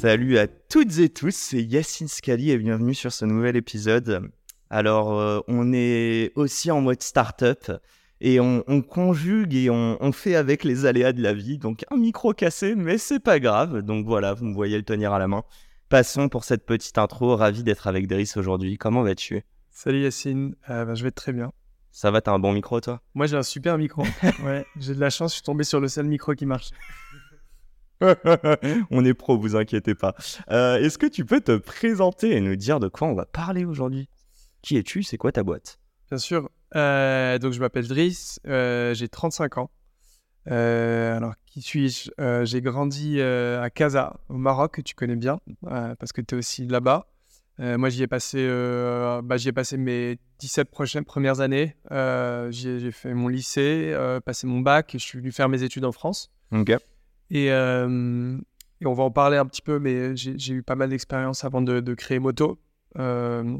Salut à toutes et tous, c'est Yacine Scali et bienvenue sur ce nouvel épisode. Alors, euh, on est aussi en mode startup et on, conjugue et on, fait avec les aléas de la vie. Donc, un micro cassé, mais c'est pas grave. Donc voilà, vous me voyez le tenir à la main. Passons pour cette petite intro. Ravi d'être avec Driss aujourd'hui. Comment vas-tu? Salut Yacine, euh, ben, je vais très bien. Ça va, t'as un bon micro toi? Moi j'ai un super micro. ouais, j'ai de la chance, je suis tombé sur le seul micro qui marche. on est pro, vous inquiétez pas. Euh, est-ce que tu peux te présenter et nous dire de quoi on va parler aujourd'hui? Qui es-tu? C'est quoi ta boîte? Bien sûr. Euh, donc, je m'appelle Driss, euh, j'ai 35 ans. alors, qui suis-je? J'ai grandi à Casa, au Maroc, que tu connais bien, parce que tu es aussi là-bas. moi, j'y ai, passé, bah, ai passé mes 17 prochaines, premières années. j'ai fait mon lycée, passé mon bac, et je suis venu faire mes études en France. Ok. Euh, et, on va en parler un petit peu, mais j'ai eu pas mal d'expérience avant de, créer Moto. Euh,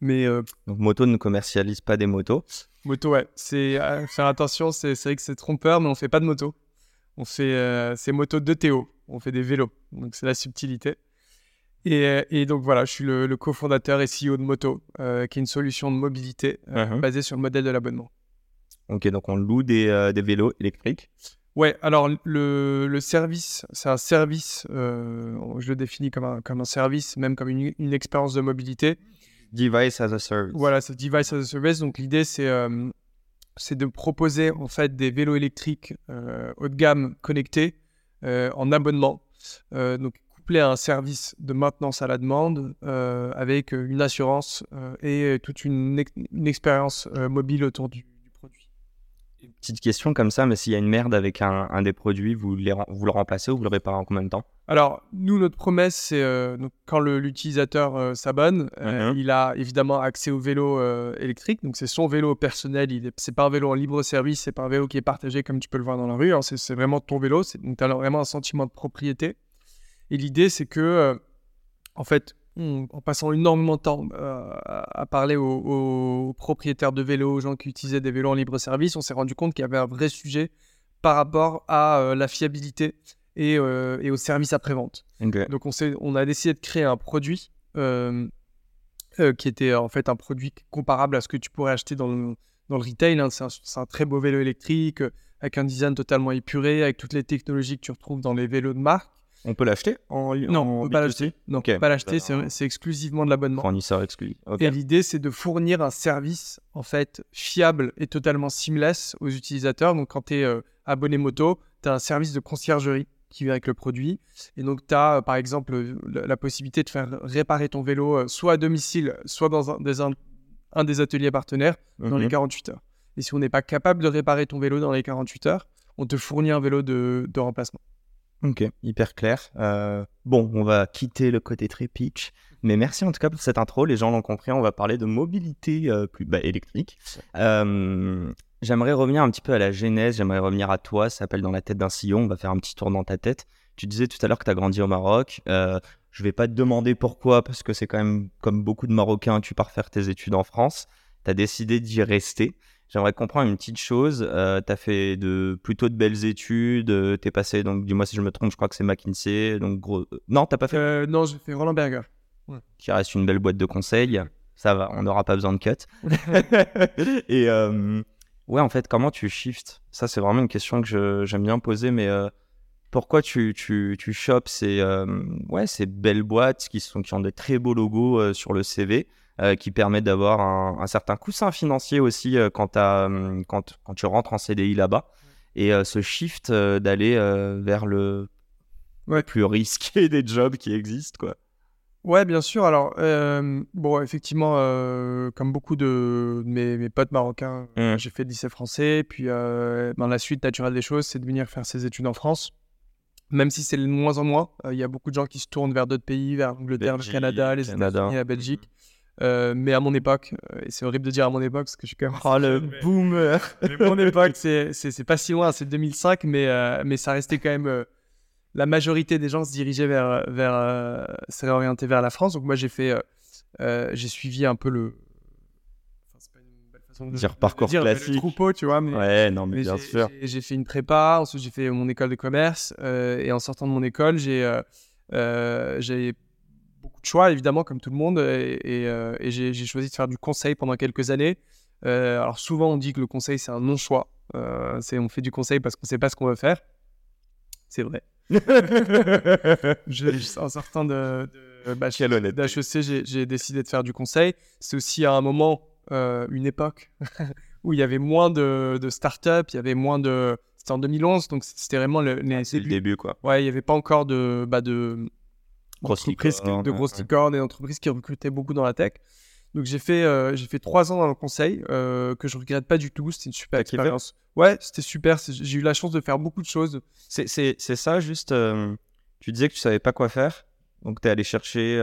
mais euh, Donc Moto ne commercialise pas des motos. Moto, ouais. C'est faire attention. C'est vrai que c'est trompeur, mais on fait pas de moto. On fait c'est moto de Théo. On fait des vélos. Donc c'est la subtilité. Et, donc voilà, je suis le, cofondateur et CEO de Moto, qui est une solution de mobilité uh-huh. basée sur le modèle de l'abonnement. Ok, donc on loue des, des vélos électriques. Ouais, alors le, le service, c'est un service, euh, je le définis comme un, comme un service, même comme une, une, expérience de mobilité. Device as a service. Voilà, c'est device as a service. Donc l'idée, c'est euh, c'est de proposer en fait des vélos électriques euh, haut de gamme connectés en abonnement. donc couplé à un service de maintenance à la demande avec une assurance et toute une, une expérience mobile autour du, Petite question comme ça, mais s'il y a une merde avec un, des produits, vous, vous le remplacez ou vous le réparez en combien de temps? Alors, nous, notre promesse, c'est euh, quand l'utilisateur euh, s'abonne, euh, il a évidemment accès au vélo électrique. Donc, c'est son vélo personnel. Ce n'est pas un vélo en libre service, c'est pas un vélo qui est partagé comme tu peux le voir dans la rue. Hein. c'est vraiment ton vélo. Donc, tu as vraiment un sentiment de propriété. Et l'idée, c'est que, en fait, en passant énormément de temps euh, à parler aux, propriétaires de vélos, aux gens qui utilisaient des vélos en libre service, on s'est rendu compte qu'il y avait un vrai sujet par rapport à euh, la fiabilité et, euh, et, au service après-vente. Donc on, on, a décidé de créer un produit qui était en fait un produit comparable à ce que tu pourrais acheter dans le, dans le retail. Hein. C'est un, très beau vélo électrique avec un design totalement épuré, avec toutes les technologies que tu retrouves dans les vélos de marque. On peut l'acheter en, Non, on peut pas l'acheter. Non, pas l'acheter, c'est exclusivement de l'abonnement. Fournisseur exclusif. Et l'idée, c'est de fournir un service en fait fiable et totalement seamless aux utilisateurs. Donc, quand tu es euh, abonné moto, tu as un service de conciergerie qui vient avec le produit. Et donc, tu as, euh, par exemple, la, possibilité de faire réparer ton vélo euh, soit à domicile, soit dans un des, un, des ateliers partenaires dans les 48 mhm. heures. Et si on n'est pas capable de réparer ton vélo dans les 48 heures, on te fournit un vélo de remplacement. Ok, hyper clair. Euh, bon, on va quitter le côté très pitch, mais merci en tout cas pour cette intro. Les gens l'ont compris, on va parler de mobilité euh, plus bah, électrique. Euh, j'aimerais revenir un petit peu à la genèse, j'aimerais revenir à toi, ça s'appelle Dans la tête d'un sillon, on va faire un petit tour dans ta tête. Tu disais tout à l'heure que tu as grandi au Maroc. je vais pas te demander pourquoi, parce que c'est quand même comme beaucoup de Marocains, tu pars faire tes études en France. Tu as décidé d'y rester. J'aimerais comprendre une petite chose. Euh, tu as fait de, plutôt de belles études. Euh, tu es passé, donc dis-moi si je me trompe, je crois que c'est McKinsey. Donc gros... Euh, non, t'as pas fait? Euh, Non, j'ai fait Roland Berger. Qui reste une belle boîte de conseils. Ça va, on n'aura pas besoin de cut. Et ouais, en fait, comment tu shifts? Ça, c'est vraiment une question que j'aime bien poser, mais pourquoi tu, tu, tu chopes ces, ouais, ces belles boîtes qui, sont, qui ont des très beaux logos sur le CV euh, qui permet d'avoir un, certain coussin financier aussi euh, quand, hum, quand, quand, tu rentres en CDI là-bas. Et euh, ce shift d'aller vers le plus risqué des jobs qui existent, quoi. Ouais, bien sûr. Alors, bon, effectivement, comme beaucoup de mes, mes potes marocains, mmh. j'ai fait le lycée français. Puis, dans la suite naturelle des choses, c'est de venir faire ses études en France. même si c'est de moins en moins. Il y a beaucoup de gens qui se tournent vers d'autres pays, vers l'Angleterre, le Canada, les États-Unis, la Belgique. Mais à mon époque, et c'est horrible de dire à mon époque parce que je suis quand même. Oh le boomer Mais mon époque, c'est pas si loin, c'est 2005, mais, mais ça restait quand même la majorité des gens se dirigeaient vers, vers euh, orientés vers la France. Donc moi j'ai fait, euh, euh, j'ai suivi un peu le, enfin, c'est pas une belle façon de dire parcours dire, classique, le troupeau, tu vois. Mais, ouais, non mais, bien sûr. J'ai fait une prépa, ensuite j'ai fait mon école de commerce et en sortant de mon école j'ai choix évidemment comme tout le monde et, et j'ai choisi de faire du conseil pendant quelques années. alors souvent on dit que le conseil c'est un non choix. c'est on fait du conseil parce qu'on sait pas ce qu'on veut faire. C'est vrai. je, en sortant de, de bah, d'HEC, j'ai décidé de faire du conseil. C'est aussi à un moment, euh, une époque, où il y avait moins de, de start-up, il y avait moins de. C'était en 2011, donc c'était vraiment le, les le début, quoi. Ouais, il n'y avait pas encore de. Bah, de de grosses licornes et d'entreprises qui recrutaient beaucoup dans la tech. Donc j'ai fait, euh, j'ai fait trois ans dans le conseil euh, que je regrette pas du tout. C'était une super expérience. Ouais, c'était super. J'ai eu la chance de faire beaucoup de choses. C'est ça, juste. Euh, tu disais que tu savais pas quoi faire. Donc tu es allé chercher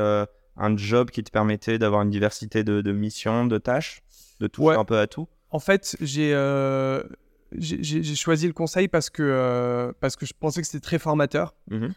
un job qui te permettait d'avoir une diversité de, missions, de tâches, de toucher un peu à tout. En fait, j'ai j'ai choisi le conseil parce que, parce que je pensais que c'était très formateur. Mmh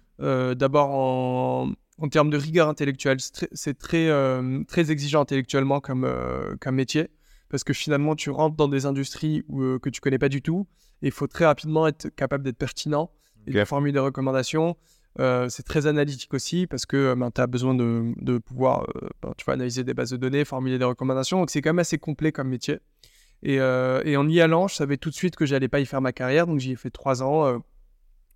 d'abord en en termes de rigueur intellectuelle. C'est très, euh, très, exigeant intellectuellement comme, euh, comme métier, parce que finalement, tu rentres dans des industries où, euh, que tu connais pas du tout, et il faut très rapidement être capable d'être pertinent et de formuler des recommandations. c'est très analytique aussi, parce que ben, tu as besoin de, de pouvoir ben, tu vois, analyser des bases de données, formuler des recommandations, donc c'est quand même assez complet comme métier. Et, et, en y allant, je savais tout de suite que j'allais pas y faire ma carrière, donc j'y ai fait trois ans,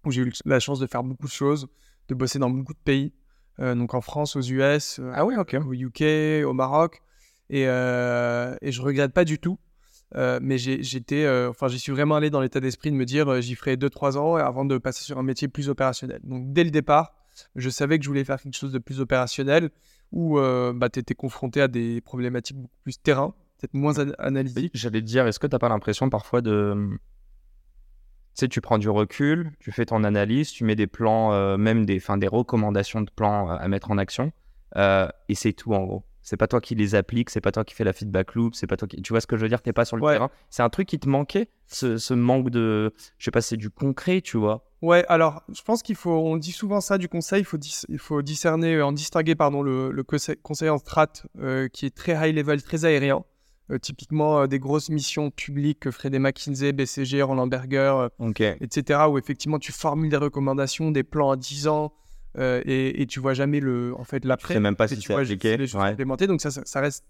où j'ai eu la chance de faire beaucoup de choses, de bosser dans beaucoup de pays. Euh, donc en France, aux US, euh, ah oui, au UK, au Maroc, et, euh, et je regrette pas du tout. mais j'étais, enfin, j'y suis vraiment allé dans l'état d'esprit de me dire, j'y ferai 2-3 ans avant de passer sur un métier plus opérationnel. Donc dès le départ, je savais que je voulais faire quelque chose de plus opérationnel où bah, tu étais confronté à des problématiques beaucoup plus terrain, peut-être moins analytiques. J'allais te dire, est-ce que tu n'as pas l'impression parfois de, tu sais, tu prends du recul, tu fais ton analyse, tu mets des plans, euh, même des, des recommandations de plans euh, à mettre en action, euh, et c'est tout en gros. C'est pas toi qui les appliques, c'est pas toi qui fais la feedback loop, c'est pas toi qui. Tu vois ce que je veux dire T'es pas sur le terrain. C'est un truc qui te manquait, ce, manque de. Je sais pas, c'est du concret, tu vois. Ouais, alors je pense qu'il faut. On dit souvent ça du conseil, il faut, il faut discerner, en distinguer, pardon, le, le conseil en strat qui est très high level, très aérien. Euh, typiquement euh, des grosses missions publiques que feraient des McKinsey, BCG, Roland Berger, euh, etc., où effectivement tu formules des recommandations, des plans à 10 ans, et, et, tu vois jamais le, en fait, l'après. Tu sais même pas si c'est appliqué. implémenté. Donc ça, ça, reste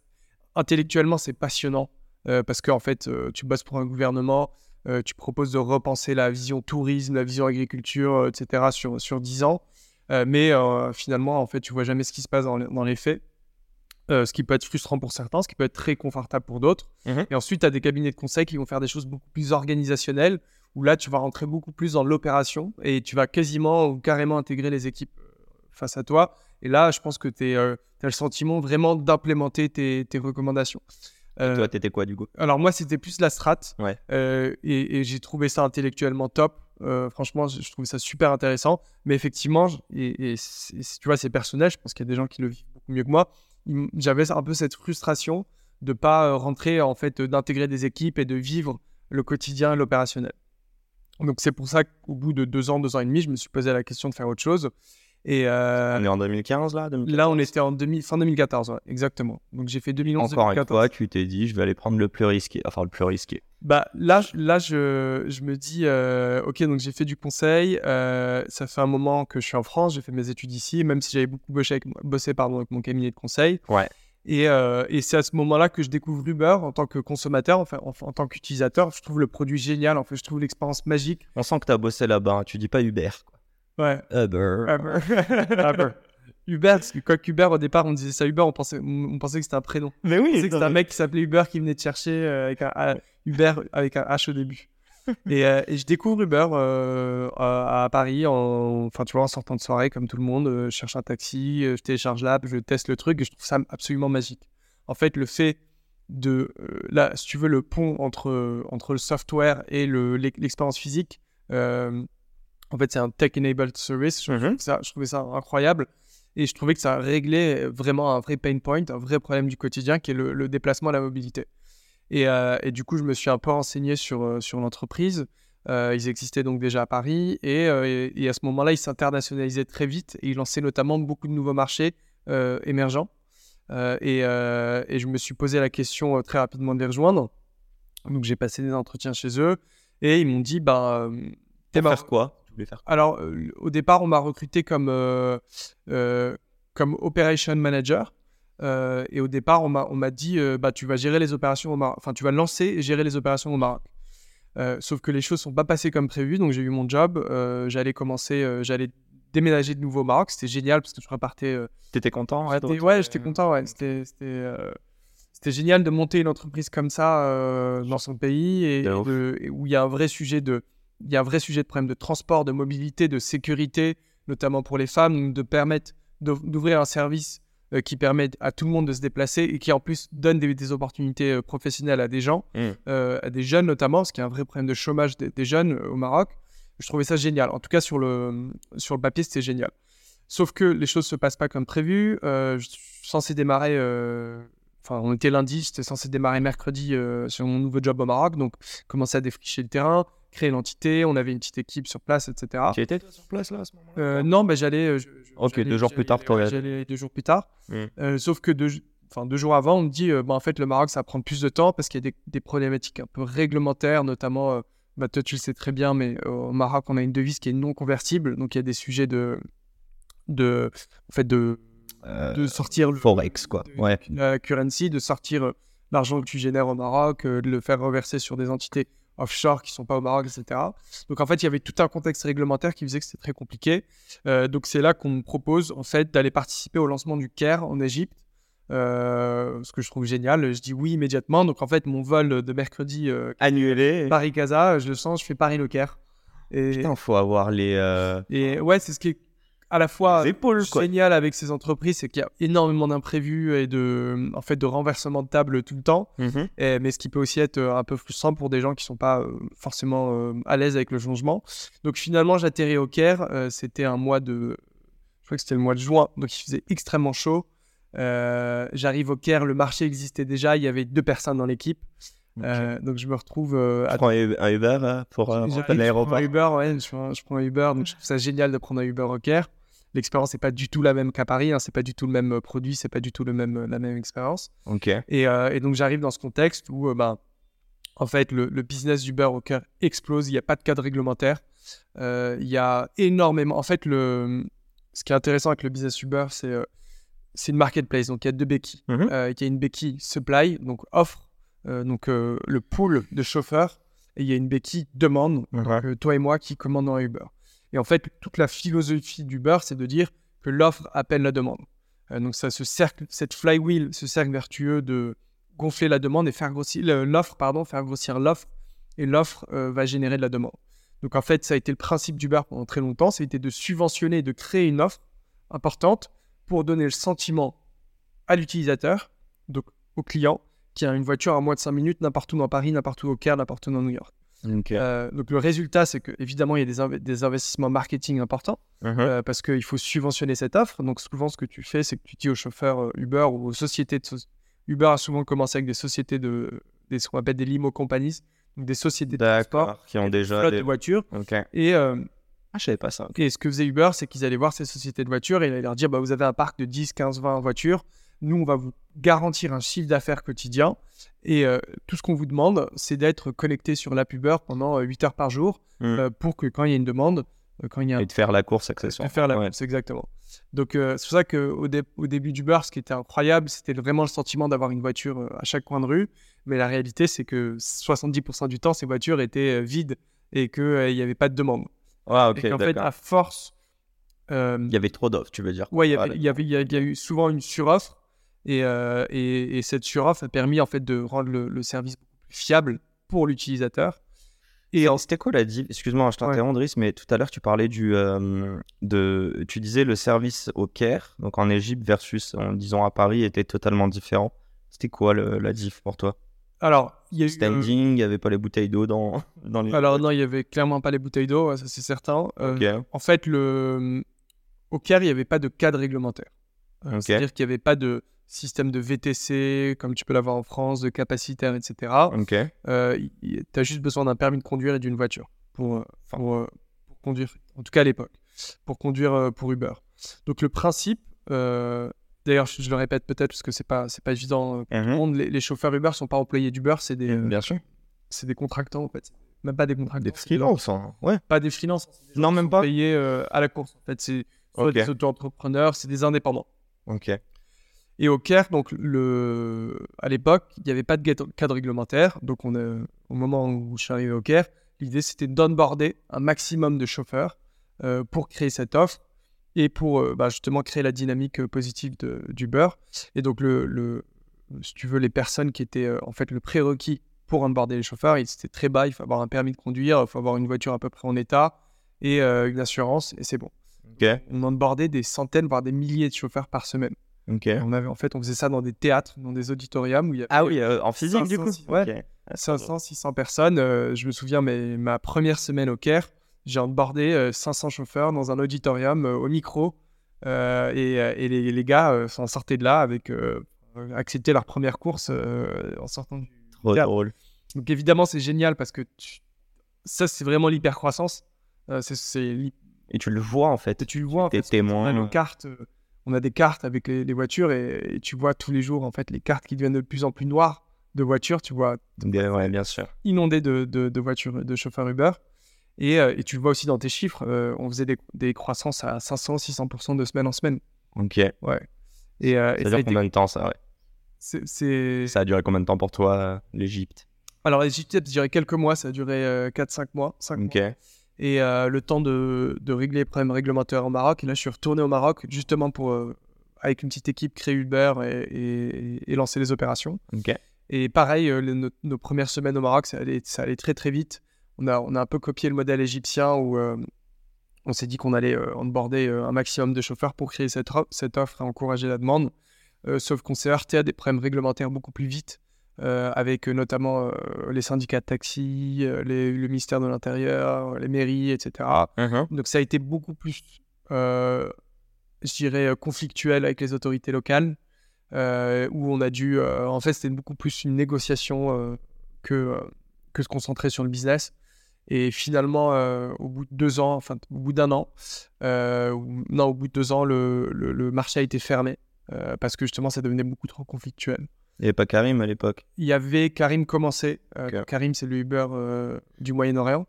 intellectuellement, c'est passionnant parce qu'en fait, tu bosses pour un gouvernement, tu proposes de repenser la vision tourisme, la vision agriculture, etc. sur sur 10 ans, mais finalement, en fait, tu vois jamais ce qui se passe dans, dans les faits. Euh, ce qui peut être frustrant pour certains, ce qui peut être très confortable pour d'autres. Mhm. Et ensuite, tu as des cabinets de conseil qui vont faire des choses beaucoup plus organisationnelles, où là, tu vas rentrer beaucoup plus dans l'opération et tu vas quasiment ou carrément intégrer les équipes euh, face à toi. Et là, je pense que tu euh, as le sentiment vraiment d'implémenter tes, recommandations. Et toi, t'étais quoi du coup? Alors moi, c'était plus la strat. Ouais. et, j'ai trouvé ça intellectuellement top. franchement, je, trouve ça super intéressant. Mais effectivement, et, et tu vois, c'est personnel. Je pense qu'il y a des gens qui le vivent beaucoup mieux que moi j'avais un peu cette frustration de pas euh, rentrer en fait d'intégrer des équipes et de vivre le quotidien l'opérationnel. Donc c'est pour ça qu'au bout de deux ans, deux ans et demi, je me suis posé la question de faire autre chose. Et euh, on est en 2015 là Là, on était en demi, fin 2014, exactement. Donc j'ai fait 2011 Encore une fois, tu t'es dit, je vais aller prendre le plus risqué, enfin le plus risqué. Bah là, là je, je me dis, euh, ok, donc j'ai fait du conseil. Euh, ça fait un moment que je suis en France, j'ai fait mes études ici, même si j'avais beaucoup bossé, avec, bossé pardon, avec mon cabinet de conseil. Ouais. Et, et c'est à ce moment-là que je découvre Uber en tant que consommateur, enfin en, en, tant qu'utilisateur. Je trouve le produit génial, en fait, je trouve l'expérience magique. On sent que tu as bossé là-bas, hein. tu dis pas Uber. Quoi. Ouais. Uber. Uber. Uber, parce que quoi Uber, au départ, on disait ça Uber, on pensait, on, pensait que c'était un prénom. Mais oui. On pensait que c'était un mec qui s'appelait Uber qui venait te chercher euh, avec un Uber avec un H au début. et, euh, et, je découvre Uber euh, à, Paris, en, enfin tu vois, en sortant de soirée comme tout le monde, je cherche un taxi, je télécharge l'app, je teste le truc et je trouve ça absolument magique. En fait, le fait de, là, si tu veux, le pont entre, entre le software et l'expérience physique, En fait, c'est un tech-enabled service. Je, Mhm. ça, je trouvais ça incroyable. Et je trouvais que ça réglait vraiment un vrai pain point, un vrai problème du quotidien qui est le, le déplacement, la mobilité. Et, euh, et du coup, je me suis un peu renseigné sur, euh, sur l'entreprise. Euh, ils existaient donc déjà à Paris et, euh, et- et à ce moment-là, ils s'internationalisaient très vite et ils lançaient notamment beaucoup de nouveaux marchés émergents. Et, je me suis posé la question très rapidement de les rejoindre. Donc j'ai passé des entretiens chez eux et ils m'ont dit euh, t'es faire quoi? Tu voulais faire quoi? Alors, au départ, on m'a recruté comme, comme Operation Manager. Euh, et au départ, on m'a on m'a dit euh, bah, tu vas gérer les opérations au Maroc. Enfin, tu vas lancer et gérer les opérations au Maroc. Euh, sauf que les choses sont pas passées comme prévu. Donc, j'ai eu mon job. j'allais commencer, j'allais déménager de nouveau au Maroc. C'était génial parce que je repartais. euh, T'étais content ouais, j'étais- retrouver- ouais, j'étais content. Ouais. C'était c'était, c'était génial de monter une entreprise comme ça euh, dans son pays et, De et ouf. de- et où il y a un vrai sujet de, il y a un vrai sujet de problème de transport, de mobilité, de sécurité, notamment pour les femmes, de permettre d'ouvrir un service euh, qui permet à tout le monde de se déplacer et qui en plus donne des, des opportunités euh, professionnelles à des gens, Mm. euh, à des jeunes notamment, qu'il y a un vrai problème de chômage des, des jeunes euh, au Maroc. Je trouvais ça génial. En tout cas, sur le, sur le papier, c'était génial. Sauf que les choses se passent pas comme prévu. Euh, je suis censé démarrer. euh, Enfin, on était lundi, j'étais censé démarrer mercredi euh, sur mon nouveau job au Maroc. Donc, commencer à défricher le terrain, créer l'entité. On avait une petite équipe sur place, etc. Tu étais sur place là à ce moment-là Euh, non, bah, j'allais. euh, Ok, deux jours plus tard, ouais, t'aurais- J'allais deux jours plus tard. Mm. Euh, sauf que deux, enfin, deux jours avant, on me dit euh, bah, en fait, le Maroc, ça va prendre plus de temps parce qu'il y a des, des problématiques un peu réglementaires, notamment. euh, bah, toi, tu le sais très bien, mais euh, au Maroc, on a une devise qui est non convertible. Donc, il y a des sujets de. de en fait, de, Euh, de sortir le. Forex, quoi. de- Ouais. La currency, de sortir l'argent que tu génères au Maroc, euh, de le faire reverser sur des entités offshore qui sont pas au Maroc, etc. Donc en fait, il y avait tout un contexte réglementaire qui faisait que c'était très compliqué. Euh, donc c'est là qu'on me propose en fait d'aller participer au lancement du Caire en Égypte, euh, ce que je trouve génial. Je dis oui immédiatement. Donc en fait, mon vol de mercredi euh, Annulé. Paris-Casa, je le sens, je fais Paris-Le Caire. Et, Putain, faut avoir les, et ouais, c'est ce qui est à la fois les épaules, génial avec ces entreprises, c'est qu'il y a énormément d'imprévus et de, en fait, de renversements de table tout le temps. Mhm. Et- mais ce qui peut aussi être euh, un peu frustrant pour des gens qui sont pas euh, forcément euh, à l'aise avec le changement. Donc finalement, j'atterris au Caire. euh, c'était un mois de, je crois que c'était le mois de juin, donc il faisait extrêmement chaud. J'arrive au Caire, le marché existait déjà, il y avait deux personnes dans l'équipe. Euh, donc je me retrouve euh, Tu prends un Uber pour euh, l'aéroport? Je prends un Uber, ouais, je prends, je prends un Uber, donc je trouve ça génial de prendre un Uber au Caire. L'expérience n'est pas du tout la même qu'à Paris, hein, c'est pas du tout le même euh, produit, c'est pas du tout le même, euh, la même expérience. Ok. Et, euh, et donc j'arrive dans ce contexte où, euh, ben, en fait, le, le business d'Uber au Caire explose, il n'y a pas de cadre réglementaire, Euh, il y a énormément. En fait, le, ce qui est intéressant avec le business Uber, c'est c'est une marketplace, donc il y a deux béquilles. Mhm. Il y a une béquille supply, donc offre, donc le pool de chauffeurs, et il y a une béquille demande, donc, toi et moi qui commandons un Uber. Et en fait, toute la philosophie d'Uber, c'est de dire que l'offre appelle la demande. Euh, donc ça, ce cercle, cette flywheel, ce cercle vertueux de gonfler la demande et faire grossir l'offre, pardon, faire grossir l'offre, et l'offre euh, va générer de la demande. Donc en fait, ça a été le principe d'Uber pendant très longtemps, c'était de subventionner, de créer une offre importante pour donner le sentiment à l'utilisateur, donc au client, qui a une voiture à moins de 5 minutes n'importe où dans Paris, n'importe où au Caire, n'importe où dans New York. Ok. Euh, donc le résultat, c'est que évidemment, il y a des, inve- des investissements marketing importants Mhm. euh, parce qu'il faut subventionner cette offre. Donc souvent, ce que tu fais, c'est que tu dis aux chauffeurs euh, Uber ou aux sociétés de Uber a souvent commencé avec des sociétés de des, ce qu'on appelle des limo companies, donc des sociétés de transport. Qui ont des déjà flottes des. de voitures. Ok. Et, euh, Ah, je savais pas ça. et ce que faisait Uber, c'est qu'ils allaient voir ces sociétés de voitures et ils allaient leur dire bah, vous avez un parc de 10, 15, 20 voitures. Nous, on va vous garantir un chiffre d'affaires quotidien. Et euh, tout ce qu'on vous demande, c'est d'être connecté sur l'app Uber pendant euh, 8 heures par jour Mm. euh, pour que quand il y a une demande, euh, quand il y a Et de faire la course de accessoire. faire la Ouais. course, exactement. Donc, euh, c'est pour ça qu'au dé- au début du bar, ce qui était incroyable, c'était vraiment le sentiment d'avoir une voiture euh, à chaque coin de rue. Mais la réalité, c'est que 70% du temps, ces voitures étaient euh, vides et qu'il n'y avait pas de demande. Ah, ok. et qu'en fait, à force. euh, Il y avait trop d'offres, tu veux dire. il y Ah, avait- il y, avait, il y a, il y a eu souvent une suroffre. Et, euh, et, et cette suroffre a permis en fait de rendre le, le service plus fiable pour l'utilisateur. Et en- c'était quoi la div Excuse-moi, je t'interromps, Driss, mais tout à l'heure tu parlais du euh, de, tu disais le service au Caire, donc en Égypte versus, en disant à Paris, était totalement différent. C'était quoi le- la diff pour toi? Alors, il y a eu, euh, Standing, il n'y avait pas les bouteilles d'eau dans, dans les. Alors, non, il y avait clairement pas les bouteilles d'eau, ça c'est certain. Euh. En fait, le... au Caire, il n'y avait pas de cadre réglementaire. Euh. C'est-à-dire qu'il n'y avait pas de système de VTC, comme tu peux l'avoir en France, de capacitaire, etc. Ok. Euh, tu as juste besoin d'un permis de conduire et d'une voiture pour, euh, pour, euh, pour conduire, en tout cas à l'époque, pour conduire euh, pour Uber. Donc le principe, euh, d'ailleurs je, je le répète peut-être parce que c'est pas c'est pas évident. pour tout le Mhm. monde, les, les chauffeurs Uber sont pas employés d'Uber, c'est des Bien sûr. c'est des contractants en fait, même pas des contractants, Des freelances, hein. ouais. pas des freelances, hein, Non, même sont pas. payés euh, à la course. En fait, c'est soit des auto-entrepreneurs, c'est des indépendants. Ok. Et au Caire, donc le... à l'époque, il n'y avait pas de cadre réglementaire. Donc on a- au moment où je suis arrivé au Caire, l'idée c'était d'onboarder un maximum de chauffeurs euh, pour créer cette offre et pour euh, bah, justement créer la dynamique euh, positive de- d'Uber. Et donc le, le- si tu veux, les personnes qui étaient euh, en fait le prérequis pour onboarder les chauffeurs, c'était très bas. Il faut avoir un permis de conduire, il faut avoir une voiture à peu près en état et euh, une assurance et c'est bon. On onboardait des centaines, voire des milliers de chauffeurs par semaine. On avait, en fait, on faisait ça dans des théâtres, dans des auditoriums où il y avait Ah oui, euh, en physique du 500, coup. si- ouais. Ok. 500, 600 personnes. Euh, je me souviens, mais ma première semaine au Caire, j'ai onboardé euh, 500 chauffeurs dans un auditorium euh, au micro. Et, et les, les gars s'en sortaient de là avec accepté leur première course en sortant du Trop théâtre. drôle. Donc évidemment, c'est génial parce que tu- ça, c'est vraiment l'hypercroissance. C'est- Et tu le vois en fait. tu le vois en fait, témoin. Euh, on a des cartes avec les, les voitures et, et tu vois tous les jours en fait les cartes qui deviennent de plus en plus noires de voitures. Tu vois Bien- Ouais, bien sûr. inondé de, de, de voitures, de chauffeurs Uber. Et, euh, et tu le vois aussi dans tes chiffres, euh, on faisait des, des croissances à 500-600% de semaine en semaine. Ok. Ouais. Et, euh, et Ça dure été- combien de temps ça ouais? Ça a duré combien de temps pour toi, euh, l'Égypte Alors, l'Égypte, ça a duré quelques mois, ça a duré euh, 4-5 mois. 5 Ok. mois. Et euh, le temps de, de régler les problèmes réglementaires au Maroc. Et là, je suis retourné au Maroc justement pour, euh, avec une petite équipe, créer Uber et, et- et lancer les opérations. Et pareil, euh, les- nos, nos premières semaines au Maroc, ça allait, ça allait très très vite. On a, on a un peu copié le modèle égyptien où euh, on s'est dit qu'on allait onboarder un maximum de chauffeurs pour créer cette, offre et encourager la demande. Sauf qu'on s'est heurté à des problèmes réglementaires beaucoup plus vite, euh, avec euh, notamment euh, les syndicats de taxi, les- le ministère de l'Intérieur, les mairies, etc. Mhm. Donc ça a été beaucoup plus, je dirais, conflictuel avec les autorités locales, où on a dû, en fait, c'était beaucoup plus une négociation que, que se concentrer sur le business. Et finalement, euh, au bout de deux ans, enfin au bout d'un an, euh, non, au bout de deux ans, le, le- le marché a été fermé euh, parce que justement, ça devenait beaucoup trop conflictuel. Il n'y avait pas Karim à l'époque. Il y avait Karim commencé. Euh. Karim, c'est le Uber euh, du Moyen-Orient.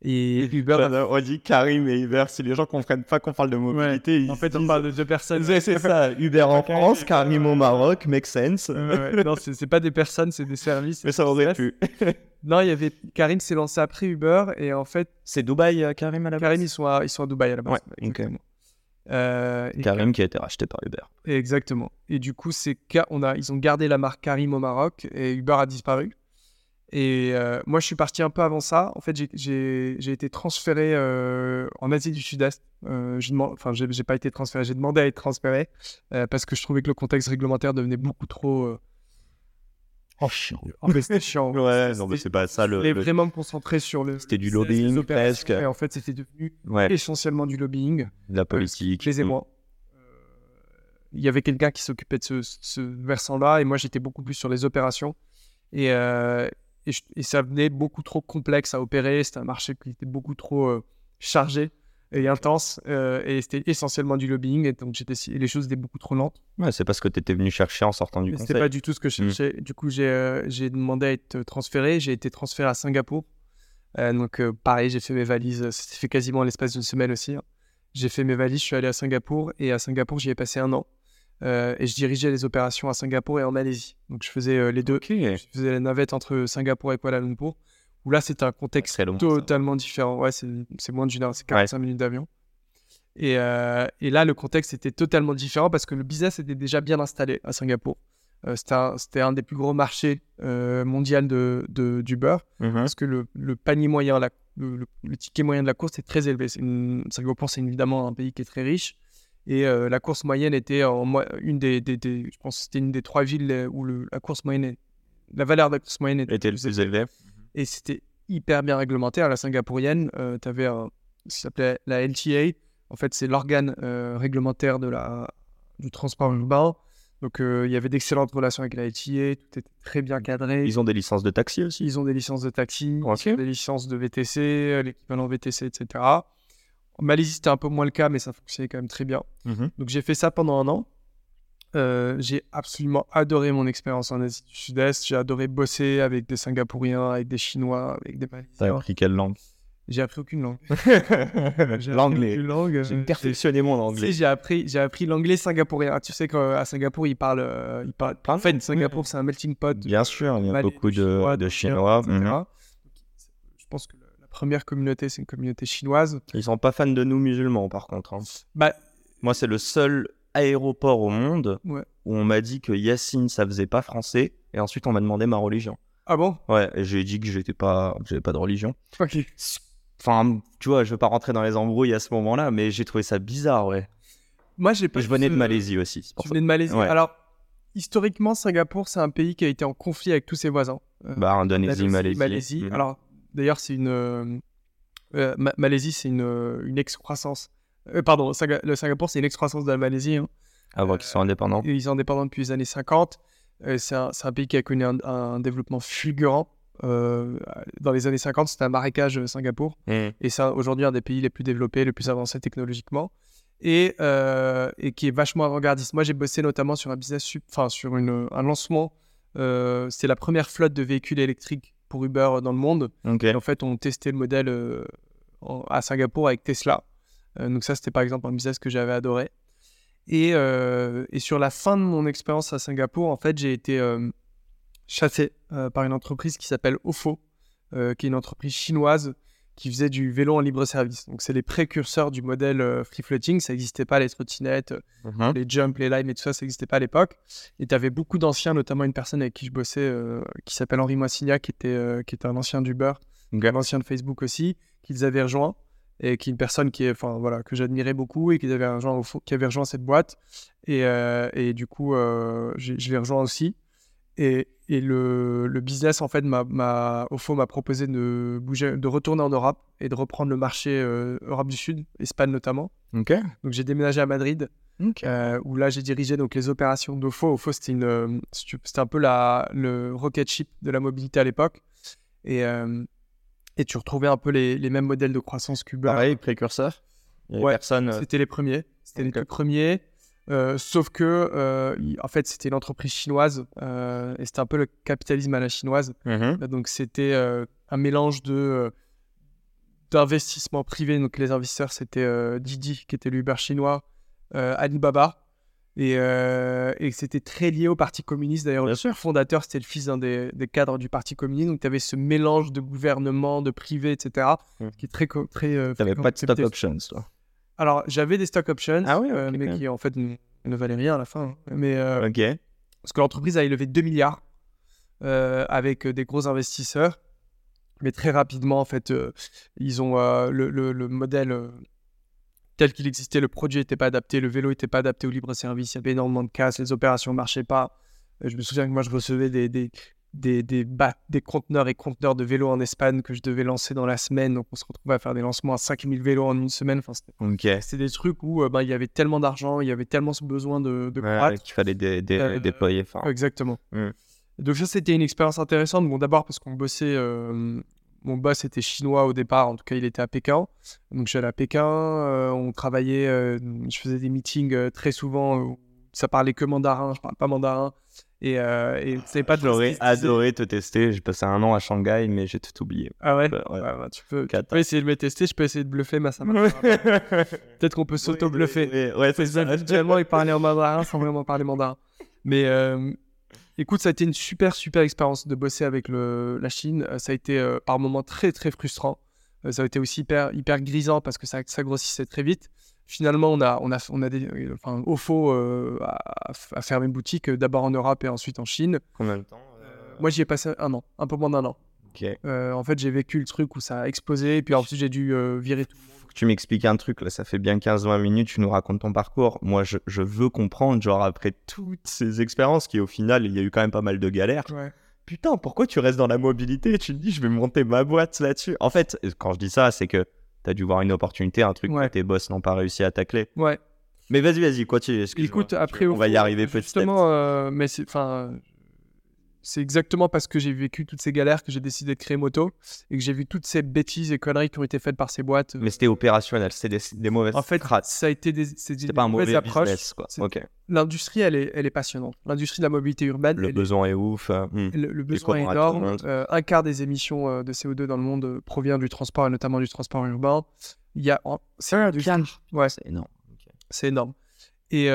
Et Uber, on dit Karim et Uber, si les gens comprennent pas qu'on parle de mobilité, en fait, on parle de deux personnes. C'est ça, Uber en France, Karim au Maroc, make sense. Ouais, ouais. non, c'est pas des personnes, c'est des services. Mais ça aurait pu. Non, il y avait Karim s'est lancé après Uber et en fait, C'est Dubaï, euh, Karim à la Karim ils sont à, ils sont à Dubaï à la base. Ouais, exactement. Euh, et Karim qui a été racheté par Uber. Exactement. Et du coup, c'est on a, ils ont gardé la marque Karim au Maroc et Uber a disparu. Et euh, moi, je suis parti un peu avant ça. En fait, j'ai- été transféré euh, en Asie du Sud-Est. Euh, enfin, j'ai pas été transféré, j'ai demandé à être transféré parce que je trouvais que le contexte réglementaire devenait beaucoup trop. Oh, chiant. En fait, c'était chiant. Ouais, non, mais c'est pas ça le. le- vraiment me concentrer sur le. C'était du les- lobbying, les presque. Et en fait, c'était devenu Ouais, essentiellement du lobbying. de la politique. Plaisez-moi. Euh, Il y avait quelqu'un qui s'occupait de ce, ce versant-là et moi j'étais beaucoup plus sur les opérations. Et, euh, et, je- et ça venait beaucoup trop complexe à opérer. C'était un marché qui était beaucoup trop euh, chargé et intense. euh, et c'était essentiellement du lobbying. Et donc les choses étaient beaucoup trop lentes. Ouais, c'est parce que tu étais venu chercher en sortant du Mais c'était conseil. pas du tout ce que je Mm. cherchais. Du coup, j'ai, euh, j'ai demandé à être transféré. J'ai été transféré à Singapour. Euh, donc, pareil, j'ai fait mes valises. C'était fait quasiment en l'espace d'une semaine aussi. hein. J'ai fait mes valises, je suis allé à Singapour. Et à Singapour, j'y ai passé un an. Et je dirigeais les opérations à Singapour et en Malaisie. Donc, je faisais les deux. Ok. Je faisais la navette entre Singapour et Kuala Lumpur. Où là, c'était un contexte long. ça. totalement différent. Ouais, c'est c'est moins d'une heure, c'est 45 minutes d'avion. Et, euh, et là, le contexte était totalement différent parce que le business était déjà bien installé à Singapour. Euh, c'était un, des plus gros marchés euh, mondial de, de- du beurre Mhm. parce que le, le panier moyen, la- le, ticket moyen de la course est très élevé. C'est une- Singapour, c'est évidemment un pays qui est très riche. Et euh, la course moyenne était en, une des, des- des- je pense c'était une des trois villes où le- la course moyenne est la valeur d'accroissement moyenne était, était le plus élevée. Et c'était hyper bien réglementé. À la singapourienne, tu avais ce qui s'appelait la LTA. En fait, c'est l'organe réglementaire de la, du transport urbain. Donc, il y avait d'excellentes relations avec la LTA, tout était très bien cadré. Ils ont des licences de taxi aussi Ils ont des licences de taxi, des licences de VTC, l'équivalent VTC, etc. En Malaisie, c'était un peu moins le cas, mais ça fonctionnait quand même très bien. Mmh Donc, j'ai fait ça pendant un an. Euh, j'ai absolument adoré mon expérience en Asie du Sud-Est. J'ai adoré bosser avec des Singapouriens, avec des Chinois, avec des Malaisiens. T'as appris quelle langue? J'ai appris aucune langue. L'anglais. J'ai euh, perfectionné mon anglais. J'ai appris, j'ai appris l'anglais singapourien. Tu sais qu'à Singapour, ils parlent, euh, ils parlent plein. En fait, Singapour, c'est un melting pot. Bien sûr, il y a beaucoup de, de Chinois. Mhm. Je pense que la première communauté, c'est une communauté chinoise. Ils sont pas fans de nous musulmans, par contre. Hein. Bah, moi, c'est le seul aéroport au monde où on m'a dit que Yacine, ça faisait pas français. Et ensuite, on m'a demandé ma religion. Ah bon? Ouais, et j'ai dit que j'étais pas, j'avais pas de religion. Ok. Enfin, tu vois, je veux pas rentrer dans les embrouilles à ce moment-là, mais j'ai trouvé ça bizarre, ouais. Moi, j'ai pas. Je venais de Malaisie aussi. Tu venais de Malaisie? Alors, historiquement, Singapour, c'est un pays qui a été en conflit avec tous ses voisins. Euh, bah, Indonésie, Malaisie. Malaisie. Mhm. Alors, d'ailleurs, c'est une. Euh, euh, Malaisie, c'est une, une excroissance euh, pardon, le Singapour, c'est une excroissance de la Malaisie. Hein. Avant qu'ils soient indépendants. Ils sont indépendants depuis les années 50. Euh, c'est un, pays qui a connu un, développement fulgurant. Euh, dans les années 50, c'était un marécage Singapour. Mmh. Et c'est aujourd'hui un des pays les plus développés, les plus avancés technologiquement. Et, et qui est vachement avant-gardiste. Moi, j'ai bossé notamment sur un business, enfin, sur une, un lancement. c'est la première flotte de véhicules électriques pour Uber dans le monde. Et en fait, on testait le modèle à Singapour avec Tesla. Euh, donc ça, c'était par exemple un business que j'avais adoré. Et, euh, et, sur la fin de mon expérience à Singapour, en fait, j'ai été euh, chassé par une entreprise qui s'appelle Ofo, qui est une entreprise chinoise qui faisait du vélo en libre service. Donc, c'est les précurseurs du modèle free floating. Ça n'existait pas, les trottinettes, mhm. les jumps, les limes et tout ça, ça n'existait pas à l'époque. Et tu avais beaucoup d'anciens, notamment une personne avec qui je bossais, qui s'appelle Henri Moissignac, qui était, qui était un ancien d'Uber, un ancien de Facebook aussi, qu'ils avaient rejoint et qui est une personne qui est, enfin voilà, que j'admirais beaucoup et qui avait rejoint, qui avait rejoint cette boîte. Et, euh, et du coup, euh, je l'ai rejoint aussi. Et, et le, le, business, en fait, m'a, au fond, m'a proposé de bouger, de retourner en Europe et de reprendre le marché euh, Europe du Sud, Espagne notamment. Donc j'ai déménagé à Madrid, où là j'ai dirigé donc les opérations d'OFO. OFO, c'était une, c'était un peu la, le rocket ship de la mobilité à l'époque. Et et tu retrouvais un peu les, les mêmes modèles de croissance qu'Uber. Pareil, précurseur. Ouais, euh, c'était les premiers. C'était les premiers. Euh, sauf que, euh, en fait, c'était une entreprise chinoise et c'était un peu le capitalisme à la chinoise. Mm-hmm. Donc, c'était un mélange de d'investissement privé. Donc, les investisseurs, c'était Didi, qui était l'Uber chinois, Alibaba, euh, et, c'était très lié au Parti communiste. D'ailleurs, le fondateur, c'était le fils d'un des, cadres du Parti communiste. Donc, tu avais ce mélange de gouvernement, de privé, etc. Mmh. qui est très. très euh, tu n'avais pas de stock options, toi Alors, j'avais des stock options, ah euh, mais qui, en fait, ne, valaient rien à la fin. Hein. Mais. Parce que l'entreprise a élevé 2 milliards avec des gros investisseurs. Mais très rapidement, en fait, ils ont le, le, modèle tel qu'il existait, le produit n'était pas adapté, le vélo n'était pas adapté au libre service, il y avait énormément de casse, les opérations ne marchaient pas. Euh, je me souviens que moi, je recevais des, des, des, des, des conteneurs et conteneurs de vélos en Espagne que je devais lancer dans la semaine. Donc, on se retrouvait à faire des lancements à 5000 vélos en une semaine. Enfin, c'était des trucs où euh, bah, il y avait tellement d'argent, il y avait tellement ce besoin de, de qu'il fallait euh, déployer. Exactement. Donc, ça, c'était une expérience intéressante. Bon, d'abord parce qu'on bossait mon boss était chinois au départ, en tout cas il était à Pékin. Donc j'allais à Pékin, euh, on travaillait, euh, je faisais des meetings euh, très souvent, ça parlait que mandarin, je parle pas mandarin. Et, et c'est pas J'aurais adoré te tester, j'ai passé un an à Shanghai, mais j'ai tout oublié. Ah ouais, bah, tu, peux, essayer de me tester, je peux essayer de bluffer, mais ça marche Peut-être qu'on peut, s'auto-bluffer. Ouais, c'est ça. Il parlait en mandarin sans vraiment parler mandarin. Mais Écoute, ça a été une super, super expérience de bosser avec le, la Chine. Euh, ça a été euh, par moments très, très frustrant. Euh, ça a été aussi hyper, hyper grisant parce que ça, ça grossissait très vite. Finalement, on a, on a, on a des, enfin, Ofo a, fermé une boutique d'abord en Europe et ensuite en Chine. Combien de temps Moi, j'y ai passé un an, un peu moins d'un an. en fait, j'ai vécu le truc où ça a explosé et puis ensuite, j'ai dû virer tout tu m'expliques un truc, là, ça fait bien 15-20 minutes, tu nous racontes ton parcours. Moi, je, je, veux comprendre, genre, après toutes ces expériences, qui au final, il y a eu quand même pas mal de galères. putain, pourquoi tu restes dans la mobilité? Et tu te dis, je vais monter ma boîte là-dessus En fait, quand je dis ça, c'est que tu as dû voir une opportunité, un truc que tes boss n'ont pas réussi à tacler. Ouais. Mais vas-y, vas-y, continue. Écoute, après, on va y arriver petit Justement, euh, mais c'est, enfin, c'est exactement parce que j'ai vécu toutes ces galères que j'ai décidé de créer Moto et que j'ai vu toutes ces bêtises et conneries qui ont été faites par ces boîtes. Mais c'était opérationnel, c'était des, des, mauvaises En fait, ça a été des, des pas un mauvais approches. Business, quoi. L'industrie, elle est, elle est passionnante. L'industrie de la mobilité urbaine. Le besoin est, ouf. Euh, hmm. Le, besoin est énorme. Euh, un quart des émissions euh, de CO2 dans le monde provient du transport et notamment du transport urbain. Il y a. C'est Ouais. C'est énorme. C'est énorme. Et,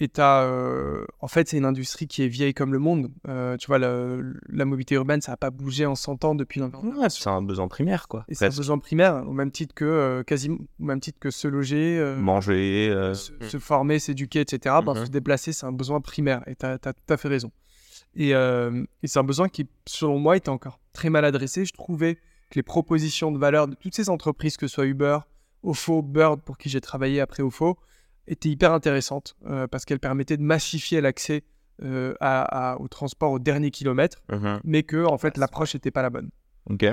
et euh, en fait, c'est une industrie qui est vieille comme le monde. Euh, tu vois, la mobilité urbaine, ça n'a pas bougé en 100 ans depuis ouais, c'est un besoin primaire, quoi. c'est un besoin primaire, au même titre que, euh, quasiment, au même titre que se loger, manger, se, mm. former, s'éduquer, etc. Ben, mm-hmm. se déplacer, c'est un besoin primaire. Et tu as, tout à fait raison. Et, et c'est un besoin qui, selon moi, était encore très mal adressé. Je trouvais que les propositions de valeur de toutes ces entreprises, que ce soit Uber, Ofo, Bird, pour qui j'ai travaillé après Ofo, était hyper intéressante euh, parce qu'elle permettait de massifier l'accès euh, au transport au dernier kilomètre, mhm. mais que en fait l'approche n'était pas la bonne. Ok.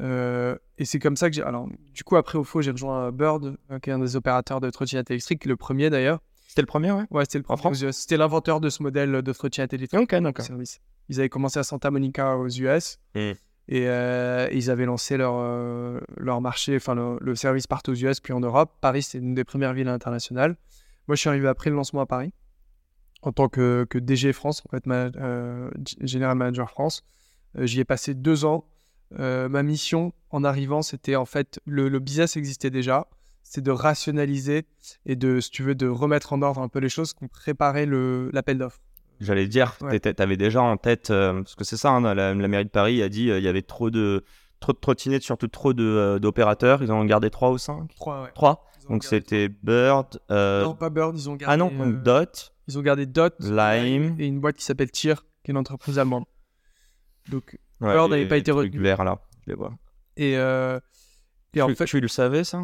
Euh, et c'est comme ça que j'ai. Alors, du coup, après, au faux, j'ai rejoint Bird, qui est un des opérateurs de trottinette électrique, le premier d'ailleurs. C'était le premier, ouais? Ouais, c'était le premier. C'était l'inventeur de ce modèle de trottinette électrique. Ok, d'accord. Ils avaient commencé à Santa Monica aux US. Hmm. Et ils avaient lancé leur, leur marché, enfin le, service partout aux US, puis en Europe. Paris, c'est une des premières villes internationales. Moi, je suis arrivé après le lancement à Paris en tant que, DG France, en fait, ma, euh, General Manager France. Euh, j'y ai passé deux ans. Euh, ma mission en arrivant, c'était en fait, le, le business existait déjà, c'est de rationaliser et de, si tu veux, de remettre en ordre un peu les choses, qu'on préparait l'appel d'offres. J'allais dire, tu avais déjà en tête, parce que c'est ça, hein, la, mairie de Paris a dit il y avait trop de, trop de trottinettes, surtout trop d'opérateurs. Ils en ont gardé trois ou cinq Trois, ouais. Trois donc c'était Bird. Euh... Non, pas Bird, ils ont gardé. Ah non, euh, Dot. Ils ont gardé Dot, Lime. Et une boîte qui s'appelle Tier, qui est une entreprise allemande. Donc Bird n'avait pas été retenu. vert là, je les vois. Et, euh... et en fait. Tu le savais ça?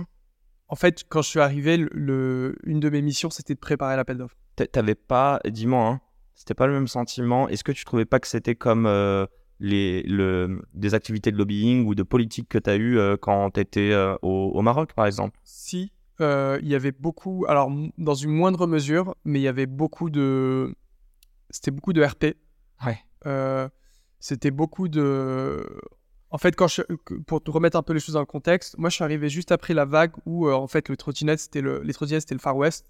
En fait, quand je suis arrivé, le... une de mes missions c'était de préparer l'appel d'offres. T'avais pas, dis-moi, hein, c'était pas le même sentiment. Est-ce que tu trouvais pas que c'était comme. Euh, les, le, des activités de lobbying ou de politique que tu as eu euh, quand tu étais au, au, Maroc, par exemple? Si, euh, il y avait beaucoup, alors dans une moindre mesure, mais il y avait beaucoup de, c'était beaucoup de RP. Ouais. Euh, c'était beaucoup de, en fait, quand je... pour te remettre un peu les choses dans le contexte, moi je suis arrivé juste après la vague où euh, en fait le trottinette c'était le, les trottinettes c'était le Far West.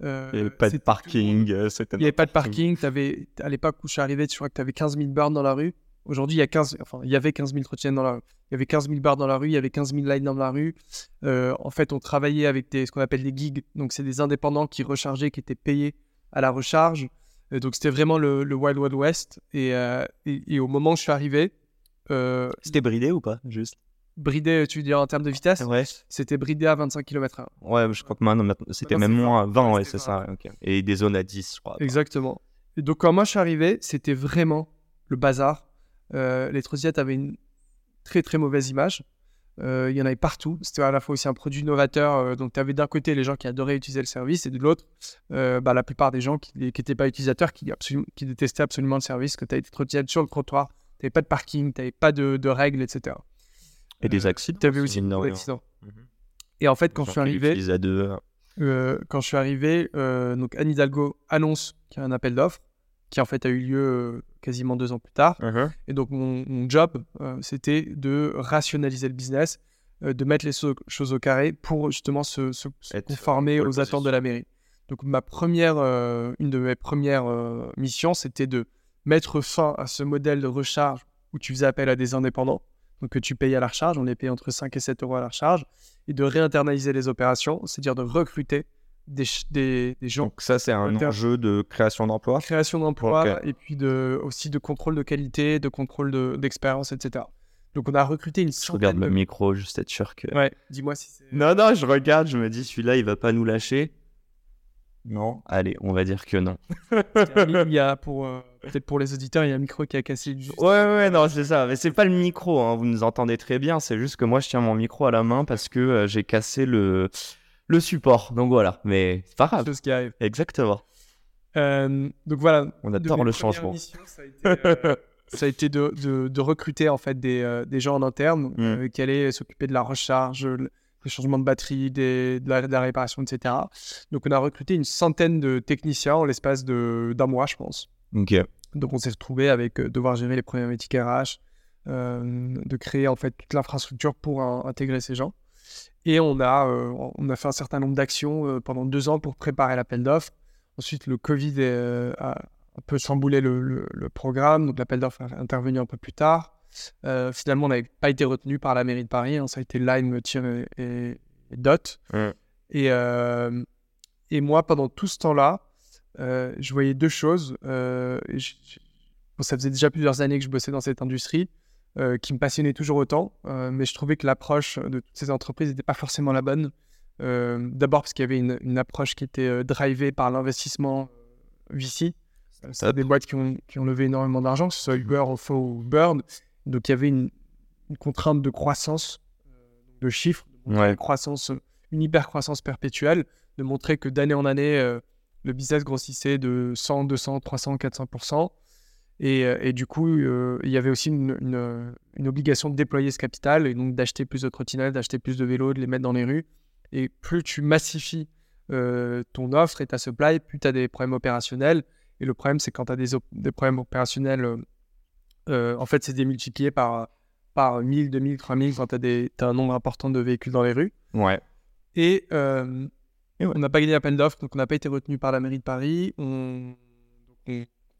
Il n'y avait pas de parking. Il n'y avait pas de parking. Avais... À l'époque où je suis arrivé, tu crois que tu avais 15 000 bornes dans la rue. Aujourd'hui, il y a 15, enfin, il y avait 15 000 trottinettes dans la rue. Il y avait 15 000 bars dans la rue, il y avait 15 000 lines dans la rue. Euh, en fait, on travaillait avec des, ce qu'on appelle des gigs. Donc, c'est des indépendants qui rechargeaient, qui étaient payés à la recharge. Euh, donc, c'était vraiment le, Wild Wild West. Euh, et, et, au moment où je suis arrivé. c'était bridé ou pas Juste? Bridé, tu veux dire en termes de vitesse Ouais. C'était bridé à 25 km/h. Ouais, je crois que maintenant, c'était même moins à 20, ouais, c'est ça. Et des zones à 10, je crois. Exactement. Et donc, quand moi je suis arrivé, c'était vraiment le bazar euh, les trottinettes avaient une très très mauvaise image. Euh, il y en avait partout. C'était à la fois aussi un produit novateur. Euh, donc, tu avais d'un côté les gens qui adoraient utiliser le service et de l'autre, bah, la plupart des gens qui n'étaient pas utilisateurs, qui, qui détestaient absolument le service, que tu avais des trottinettes sur le trottoir, tu n'avais pas de parking, tu n'avais pas de, règles, etc. Et des accidents. Tu avais aussi des accidents. Mhm. Et en fait, quand je suis arrivé. quand je suis arrivé, donc Anne Hidalgo annonce qu'il y a un appel d'offres qui en fait a eu lieu euh, quasiment deux ans plus tard. Uh-huh. Et donc mon, job, euh, c'était de rationaliser le business, euh, de mettre les choses au carré pour justement se, conformer aux attentes de la mairie. Donc ma première, une de mes premières missions, c'était de mettre fin à ce modèle de recharge où tu faisais appel à des indépendants, donc que tu payais à la recharge, on les payait entre 5 et 7 euros à la recharge, et de réinternaliser les opérations, c'est-à-dire de recruter des, des, gens. Donc ça, c'est un enjeu de création d'emplois? Création d'emplois et puis de, aussi de contrôle de qualité, de contrôle d'expérience, etc. Donc on a recruté une Je regarde le micro, juste être sûr que... Ouais, dis-moi si c'est... Non, non, je regarde, je me dis, celui-là, il va pas nous lâcher. Non, allez, on va dire que non. il y a pour... Euh, peut-être pour les auditeurs, il y a un micro qui a cassé. Juste... Ouais, ouais, non, c'est ça. Mais c'est pas le micro, hein. vous nous entendez très bien. C'est juste que moi, je tiens mon micro à la main parce que euh, j'ai cassé le, le support. Donc voilà, mais c'est pas grave. ce qui arrive. Exactement. Euh, donc voilà. On adore le changement. ça a été, euh, ça a été de, de, recruter en fait des, des gens en interne mmh. qui allaient s'occuper de la recharge, des changements de batterie, des, de, la, réparation, etc. Donc, on a recruté une centaine de techniciens en l'espace d'un mois, je pense. Donc, on s'est retrouvé avec devoir gérer les problématiques RH, de créer en fait toute l'infrastructure pour intégrer ces gens. Et on a, on a fait un certain nombre d'actions pendant deux ans pour préparer l'appel d'offres. Ensuite, le Covid a un peu chamboulé le, le programme, donc l'appel d'offres est intervenu un peu plus tard. Euh, finalement, on n'avait pas été retenu par la mairie de Paris. Hein. ça a été Lime, Tir et, Dot. Et, euh, et moi, pendant tout ce temps-là, euh, je voyais deux choses. ça faisait déjà plusieurs années que je bossais dans cette industrie. qui me passionnait toujours autant, mais je trouvais que l'approche de toutes ces entreprises n'était pas forcément la bonne. D'abord parce qu'il y avait une, une, approche qui était drivée par l'investissement VC. C'est des boîtes qui ont, qui ont levé énormément d'argent, que ce soit Uber, Ofo ou Bird. Donc il y avait une, contrainte de croissance, euh, de chiffres, une croissance, une hyper croissance perpétuelle, de montrer que d'année en année, euh, le business grossissait de 100, 200, 300, 400%. Et, et du coup, euh, il y avait aussi une, obligation de déployer ce capital et donc d'acheter plus de trottinettes, d'acheter plus de vélos, de les mettre dans les rues. Et plus tu massifies ton offre et ta supply, plus tu as des problèmes opérationnels. Et le problème, c'est quand tu as des, des, problèmes opérationnels euh, en fait, c'est démultiplié par, par 1000, 2000, 3000 quand tu as, un nombre important de véhicules dans les rues. Ouais. Et, euh, on n'a pas gagné l'appel d'offres, donc on n'a pas été retenu par la mairie de Paris. On,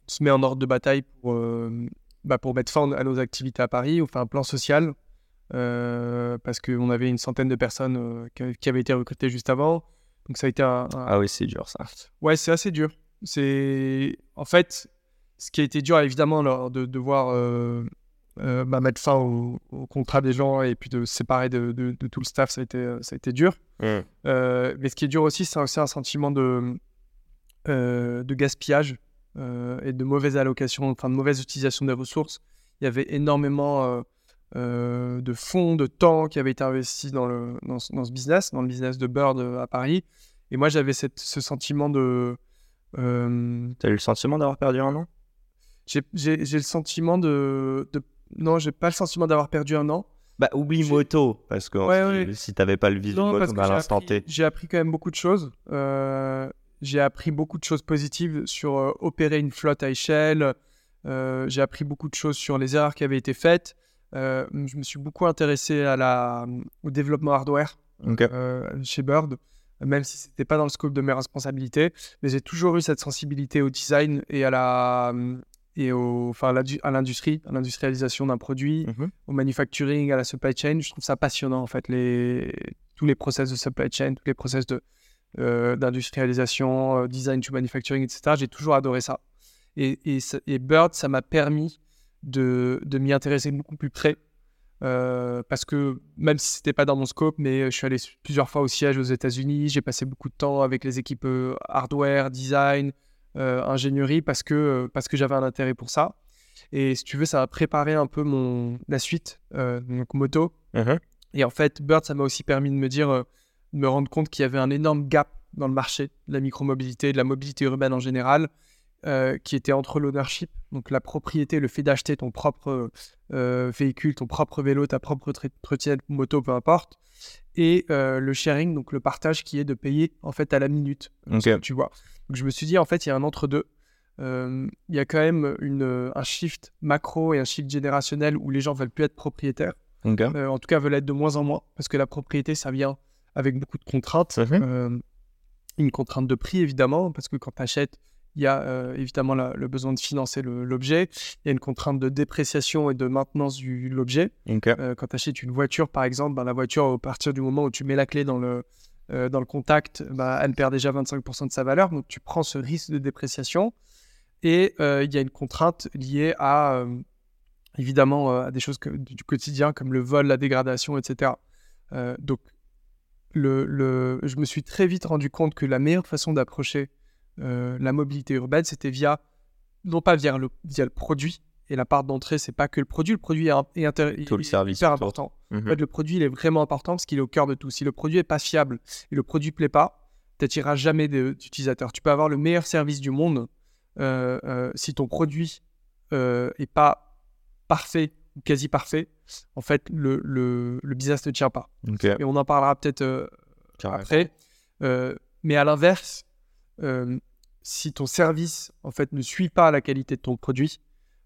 se met en ordre de bataille pour, euh, bah, pour mettre fin à nos activités à Paris. On fait un plan social parce qu'on avait une centaine de personnes qui, avaient été recrutées juste avant. Donc ça a été un... Ah oui, c'est dur ça. Ouais, c'est assez dur. C'est en fait ce qui a été dur, évidemment, alors, de devoir euh, euh, bah, mettre fin au, contrat des gens et puis de se séparer de, tout le staff, ça a été, ça a été dur. Mmh. Euh, mais ce qui est dur aussi, c'est aussi un sentiment de, de gaspillage et de mauvaise allocation, enfin de mauvaise utilisation des ressources. Il y avait énormément de fonds, de temps qui avaient été investis dans, le, dans, ce business, dans le business de Bird à Paris. Et moi, j'avais ce sentiment de. Euh... Tu as eu le sentiment d'avoir perdu un an? J'ai le sentiment de, de... Non, j'ai pas le sentiment d'avoir perdu un an. Bah, oublie moto, parce que si, t'avais pas le moto à l'instant T. J'ai appris quand même beaucoup de choses. Euh, j'ai appris beaucoup de choses positives sur euh, opérer une flotte à échelle. Euh, j'ai appris beaucoup de choses sur les erreurs qui avaient été faites. je me suis beaucoup intéressé à la, au développement hardware chez Bird, même si c'était pas dans le scope de mes responsabilités. Mais j'ai toujours eu cette sensibilité au design et à la, et au, enfin, à l'industrie, à l'industrialisation d'un produit, mhm. au manufacturing, à la supply chain. Je trouve ça passionnant, en fait, les, tous les process de supply chain, tous les process de, euh, d'industrialisation, euh, design to manufacturing, etc. J'ai toujours adoré ça. Et, et, Bird, ça m'a permis de, de m'y intéresser beaucoup plus près. Euh, parce que même si c'était pas dans mon scope, mais je suis allé plusieurs fois au siège aux États-Unis, j'ai passé beaucoup de temps avec les équipes hardware, design, ingénierie parce que, euh, parce que j'avais un intérêt pour ça. Et si tu veux, ça a préparé un peu mon, la suite, euh, donc moto. Uh-huh. Et en fait, Bird, ça m'a aussi permis de me dire, de me rendre compte qu'il y avait un énorme gap dans le marché de la micromobilité, de la mobilité urbaine en général, qui était entre l'ownership, donc la propriété, le fait d'acheter ton propre véhicule, ton propre vélo, ta propre trottinette, moto, peu importe, et le sharing, donc le partage qui est de payer en fait à la minute. Tu vois. Donc je me suis dit, en fait, il y a un entre-deux. Euh, il y a quand même une, un shift macro et un shift générationnel où les gens veulent plus être propriétaires. Euh, en tout cas, veulent être de moins en moins parce que la propriété, ça vient avec beaucoup de contraintes. Euh, une contrainte de prix, évidemment, parce que quand tu achètes, il y a évidemment le besoin de financer l'objet. Il y a une contrainte de dépréciation et de maintenance de l'objet. quand tu achètes une voiture, par exemple, ben, la voiture, à partir du moment où tu mets la clé dans le, euh, dans le contact, bah, elle perd déjà 25% de sa valeur. Donc tu prends ce risque de dépréciation. Et euh, il y a une contrainte liée à, euh, évidemment, à des choses du quotidien comme le vol, la dégradation, etc. donc le, le, je me suis très vite rendu compte que la meilleure façon d'approcher la mobilité urbaine, c'était via, non pas via le, via le produit, et la part d'entrée, c'est pas que le produit. Le produit est, est, le service hyper important. En fait, mhm. le produit, il est vraiment important parce qu'il est au cœur de tout. Si le produit est pas fiable et le produit plaît pas, tu n'attireras jamais d'utilisateurs. Tu peux avoir le meilleur service du monde euh, euh, si ton produit euh, est pas parfait ou quasi parfait, en fait, le, le, le business ne tient pas. Et on en parlera peut-être après. mais à l'inverse, si ton service en fait ne suit pas la qualité de ton produit,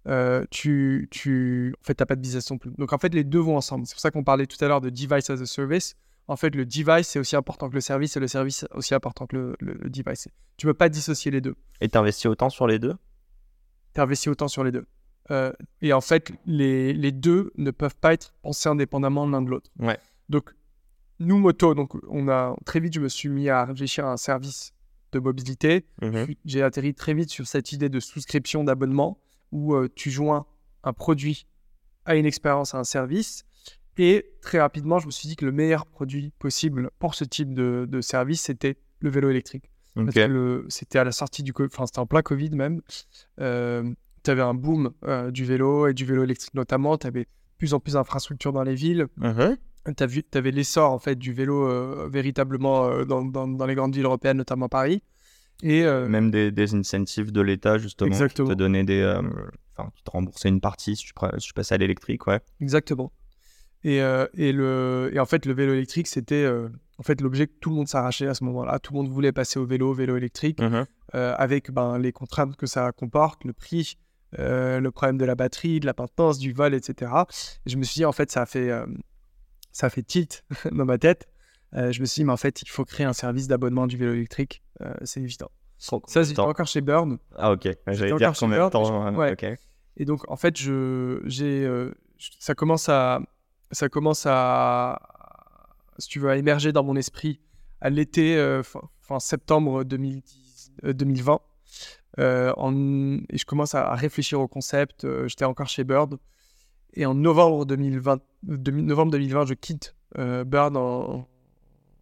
euh, tu, tu, en fait, pas de business non plus. Donc, en fait, les deux vont ensemble. C'est pour ça qu'on parlait tout à l'heure de device as a service. En fait, le device, c'est aussi important que le service et le service, aussi important que le, le, device. Tu peux pas dissocier les deux. Et tu investis autant sur les deux? Tu investis autant sur les deux. Euh, et en fait, les, les, deux ne peuvent pas être pensés indépendamment l'un de l'autre. Ouais. Donc, nous, moto, donc, on a, très vite, je me suis mis à réfléchir à un service de mobilité. Mhm. J'ai atterri très vite sur cette idée de souscription d'abonnement où euh, tu joins un produit à une expérience, à un service. Et très rapidement, je me suis dit que le meilleur produit possible pour ce type de, service, c'était le vélo électrique. C'était à la sortie du enfin c'était en plein Covid même. Euh, tu avais un boom euh, du vélo et du vélo électrique notamment. Tu avais plus en plus d'infrastructures dans les villes. Mhm. Tu avais l'essor en fait du vélo véritablement dans, dans, les grandes villes européennes, notamment Paris. Et euh, Même des, des, incentives de l'État, justement, Exactement. qui te donnaient des. Euh, enfin, qui te remboursaient une partie si tu, si passais à l'électrique, ouais. Exactement. Et, euh, et, le, et en fait, le vélo électrique, c'était en fait l'objet que tout le monde s'arrachait à ce moment-là. Tout le monde voulait passer au vélo, vélo électrique, mmh avec ben, les contraintes que ça comporte, le prix, le problème de la batterie, de la maintenance, du vol, etc. Et je me suis dit, en fait, ça a fait, ça fait tilt dans ma tête. je me suis dit, mais en fait, il faut créer un service d'abonnement du vélo électrique euh, c'est évident. Ça, j'étais encore chez Burn. Ah, ok. J'allais dire combien de temps. Ouais. Et donc, en fait, je, j'ai, euh, ça commence à, ça commence à, si tu veux, à émerger dans mon esprit à l'été, euh, fin, septembre 2010, 2020. En, et je commence à, réfléchir au concept. j'étais encore chez Bird. Et en novembre 2020, novembre 2020 je quitte Bird en,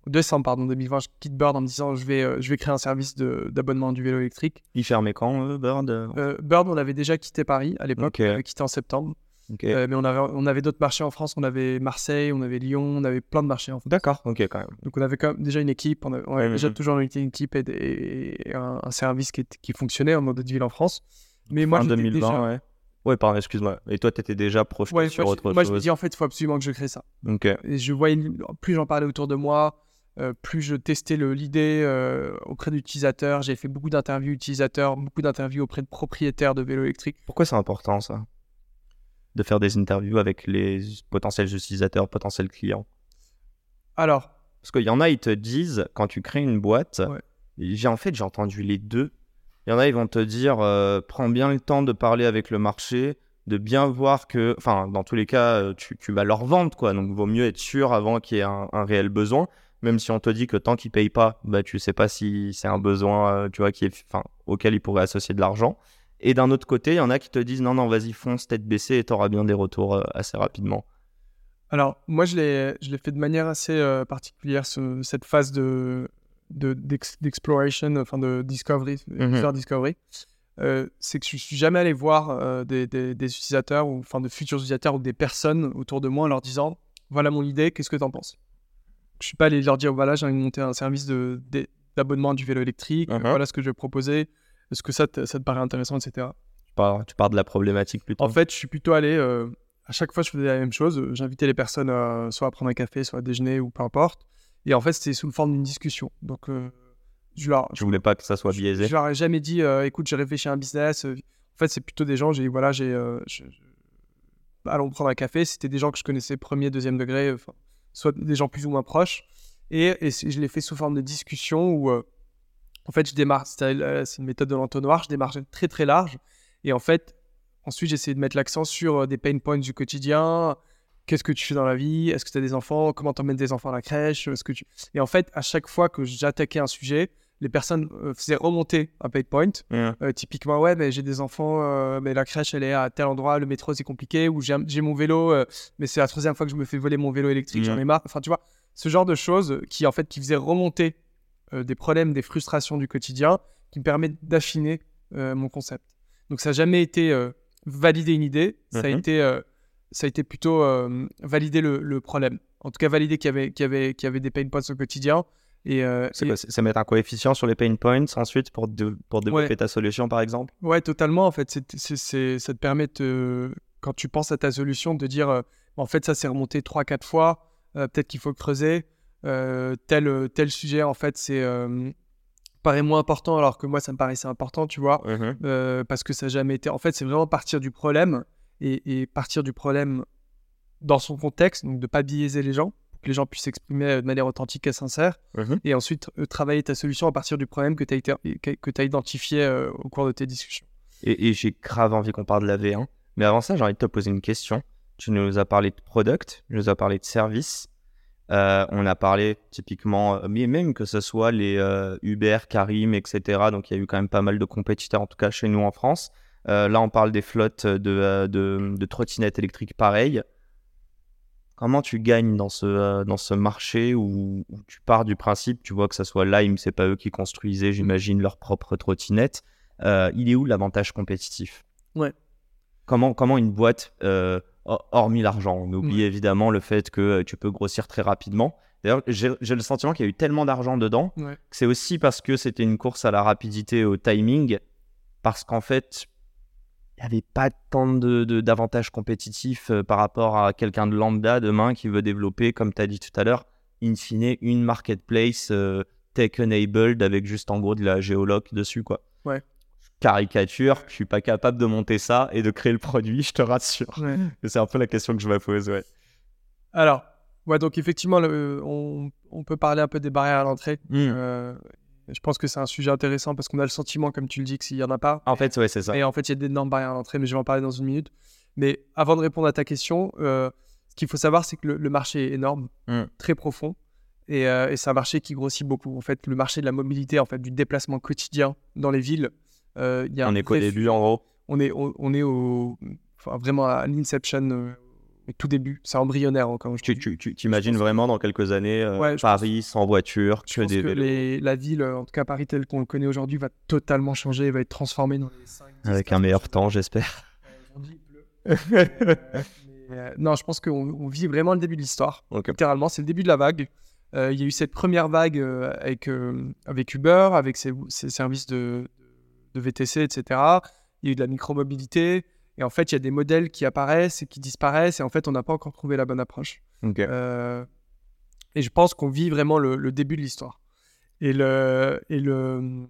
décembre pardon, 2020, je quitte Bird en me disant je vais, euh, je vais créer un service d'abonnement du vélo électrique. Il fermait quand, euh, Bird euh, Bird, on avait déjà quitté Paris à l'époque, on avait quitté en septembre. mais on avait, on avait d'autres marchés en France, on avait Marseille, on avait Lyon, on avait plein de marchés en France. D'accord, ok, quand même. Donc on avait quand même déjà une équipe, on avait, déjà toujours une équipe et, un, service qui, qui fonctionnait en mode de ville en France. Mais moi, en 2020, ouais. Ouais, pardon, excuse-moi. Et toi, tu étais déjà projeté sur autre chose Moi, je me dis, en fait, il faut absolument que je crée ça. Ok. Et je voyais, plus j'en parlais autour de moi, euh, plus je testais l'idée euh, auprès d'utilisateurs. J'ai fait beaucoup d'interviews utilisateurs, beaucoup d'interviews auprès de propriétaires de vélos électriques. Pourquoi c'est important ça? De faire des interviews avec les potentiels utilisateurs, potentiels clients? Alors. Parce qu'il y en a, ils te disent, quand tu crées une boîte, j'ai en fait, j'ai entendu les deux. Il y en a, ils vont te dire, euh, prends bien le temps de parler avec le marché, de bien voir que, enfin, dans tous les cas, tu, vas leur vendre, quoi. Donc, vaut mieux être sûr avant qu'il y ait un, réel besoin même si on te dit que tant qu'ils payent pas, bah, tu sais pas si c'est un besoin euh, tu vois, qui est, auquel ils pourraient associer de l'argent. Et d'un autre côté, il y en a qui te disent non, non, vas-y, fonce tête baissée et tu auras bien des retours euh, assez rapidement. Alors, moi, je l'ai fait de manière assez euh, particulière, cette phase de d'exploration, enfin de discovery, mm discovery. c'est que je suis jamais allé voir des, des, des, utilisateurs ou enfin de futurs utilisateurs ou des personnes autour de moi en leur disant voilà mon idée, qu'est-ce que tu en penses? Je suis pas allé leur dire voilà j'ai envie de monter un service de, d'abonnement du vélo électrique uh-huh. voilà ce que je vais proposer est-ce que ça te, ça te paraît intéressant etc tu pars, tu pars de la problématique plutôt en fait je suis plutôt allé euh, à chaque fois je faisais la même chose j'invitais les personnes soit à prendre un café soit à déjeuner ou peu importe et en fait c'était sous forme d'une discussion donc euh, je leur je voulais pas que ça soit biaisé je, je leur ai jamais dit euh, écoute j'ai réfléchi à un business en fait c'est plutôt des gens j'ai voilà j'ai allons prendre un café c'était des gens que je connaissais premier deuxième degré soit des gens plus ou moins proches. Et, je l'ai fait sous forme de discussion où, euh, en fait, je démarre, euh, c'est une méthode de l'entonnoir, je démarre très très large. Et en fait, ensuite, j'essaie de mettre l'accent sur euh, des pain points du quotidien. Qu'est-ce que tu fais dans la vie? Est-ce que tu as des enfants? Comment tu emmènes des enfants à la crèche? Est-ce que tu... Et en fait, à chaque fois que j'attaquais un sujet, les personnes faisaient remonter un pain point. typiquement, ouais, mais j'ai des enfants, mais la crèche, elle est à tel endroit, le métro, c'est compliqué, ou j'ai mon vélo, mais c'est la troisième fois que je me fais voler mon vélo électrique, j'en ai marre. Enfin, tu vois, ce genre de choses qui, en fait, qui faisaient remonter des problèmes, des frustrations du quotidien, qui me permettent d'affiner mon concept. Donc, ça n'a jamais été valider une idée, ça, a mmh été, ça a été plutôt valider le, problème. En tout cas, valider qu'il y avait, qu'il y avait, qu'il y avait des pain points au quotidien et, euh, c'est mettre un coefficient sur les pain points ensuite pour, pour développer ta solution, par exemple? Ouais, totalement. En fait, c'est, ça te permet de quand tu penses à ta solution, de dire en fait, ça s'est remonté 3-4 fois, peut-être qu'il faut creuser. tel, tel sujet, en fait, c'est paraît moins important alors que moi ça me paraissait important, tu vois, mmh parce que ça n'a jamais été. En fait, c'est vraiment partir du problème et, partir du problème dans son contexte, donc de pas biaiser les gens, pour que les gens puissent s'exprimer de manière authentique et sincère, mmh et ensuite travailler ta solution à partir du problème que tu as, que as identifié au cours de tes discussions. Et, j'ai grave envie qu'on parle de la V1, mais avant ça, j'ai envie de te poser une question. Tu nous as parlé de product, tu nous as parlé de service. Euh, on a parlé typiquement, euh, mais même que ce soit les euh, Uber, Karim, etc. Donc il y a eu quand même pas mal de compétiteurs, en tout cas chez nous en France. Là, on parle des flottes de, de, trottinettes électriques pareilles. Comment tu gagnes dans ce, dans ce marché où, tu pars du principe, tu vois que ce soit Lime, c'est pas eux qui construisaient, j'imagine, leur propre trottinette. il est où l'avantage compétitif? Ouais. Comment, comment une boîte hormis l'argent? On oublie évidemment le fait que euh, tu peux grossir très rapidement. D'ailleurs, j'ai le sentiment qu'il y a eu tellement d'argent dedans que c'est aussi parce que c'était une course à la rapidité, au timing, parce qu'en fait, il n'y avait pas tant d'avantages de, compétitifs euh, par rapport à quelqu'un de lambda demain qui veut développer, comme tu as dit tout à l'heure, in fine, une marketplace euh, tech-enabled avec juste en gros de la géologue dessus. quoi. Ouais caricature, je suis pas capable de monter ça et de créer le produit, je te rassure. C'est un peu la question que je me pose, ouais. Alors, ouais, donc effectivement, on, peut parler un peu des barrières à l'entrée. Hmm. Euh, je pense que c'est un sujet intéressant parce qu'on a le sentiment, comme tu le dis, que s'il y en a pas. En fait, ouais, c'est ça. Et en fait, il y a d'énormes barrières à l'entrée, mais je vais en parler dans une minute. Mais avant de répondre à ta question, euh, ce qu'il faut savoir, c'est que le, marché est énorme, hmm. très profond. Et, euh, et c'est un marché qui grossit beaucoup. En fait, le marché de la mobilité, en fait, du déplacement quotidien dans les villes, euh, on est qu'au début, en gros On est, on, est au, enfin, vraiment à l'inception, euh, tout début. C'est embryonnaire encore. Tu, tu, tu imagines vraiment dans quelques années euh, Paris sans voiture, je des que la ville, en tout cas Paris tel qu'on le connaît aujourd'hui, va totalement changer, va être transformée dans les 5 Avec un meilleur temps, j'espère. non, je pense qu'on vit vraiment le début de l'histoire. Littéralement, c'est le début de la vague. Il y a eu cette première vague avec, avec Uber, avec ses, ses services de, de VTC, etc. Il y a eu de la micromobilité. Et en fait, il y a des modèles qui apparaissent et qui disparaissent. Et en fait, on n'a pas encore trouvé la bonne approche. Euh, et je pense qu'on vit vraiment le, début de l'histoire. Et, le, et, le,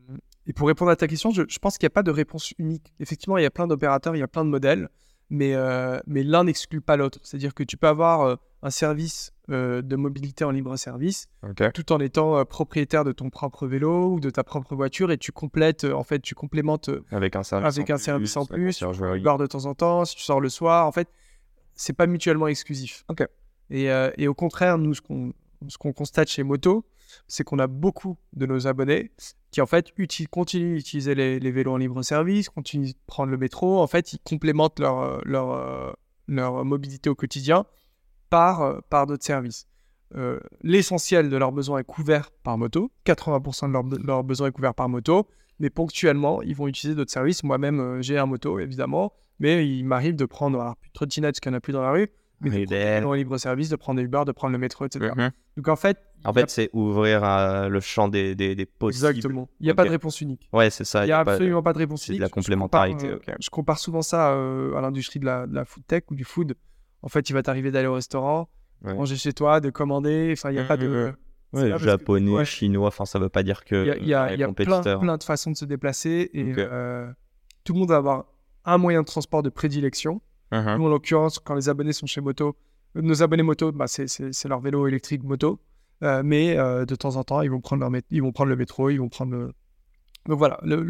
et pour répondre à ta question, je, je pense qu'il n'y a pas de réponse unique. Effectivement, il y a plein d'opérateurs, il y a plein de modèles mais, euh, mais l'un n'exclut pas l'autre. C'est-à-dire que tu peux avoir euh, un service euh, de mobilité en libre service tout en étant propriétaire de ton propre vélo ou de ta propre voiture et tu complètes, en fait, tu complémentes avec un service avec en un plus, service en plus. Tu pars de temps en temps, si tu sors le soir, en fait, c'est pas mutuellement exclusif. Et, et, au contraire, nous, ce qu'on constate chez Moto, c'est qu'on a beaucoup de nos abonnés qui en fait continuent d'utiliser les, vélos en libre service, continuent de prendre le métro. En fait, ils complémentent leur, euh, leur, euh, leur mobilité au quotidien par, euh, par d'autres services. L'essentiel de leurs besoins est couvert par moto. 80% de leurs leur besoins est couvert par moto. Mais ponctuellement, ils vont utiliser d'autres services. Moi-même, j'ai un moto, évidemment. Mais il m'arrive de prendre, alors plus de trottinette, ce qu'il n'y en a plus dans la rue, mais de prendre libre service, de prendre Uber, de prendre le métro, etc. Mhm. Donc en fait. En fait, c'est ouvrir euh, le champ des, des, des, possibles. Exactement. Il n'y a pas de réponse unique. Ouais, c'est ça. Il n'y a, absolument pas de réponse unique. C'est de la complémentarité. Je compare, euh, je compare souvent ça euh, à l'industrie de la, de la, food tech ou du food. En fait, il va t'arriver d'aller au restaurant, manger chez toi, de commander. Enfin, il n'y a pas de. Ouais, japonais, chinois, enfin, ça ne veut pas dire que. Il y a, y a plein, plein, de façons de se déplacer et tout le monde va avoir un moyen de transport de prédilection. Uh-huh. Nous, en l'occurrence, quand les abonnés sont chez Moto, nos abonnés moto, bah, c'est leur vélo électrique moto. Euh, mais euh, de temps en temps, ils vont, prendre leur ils vont prendre le métro, ils vont prendre le... Donc voilà, le,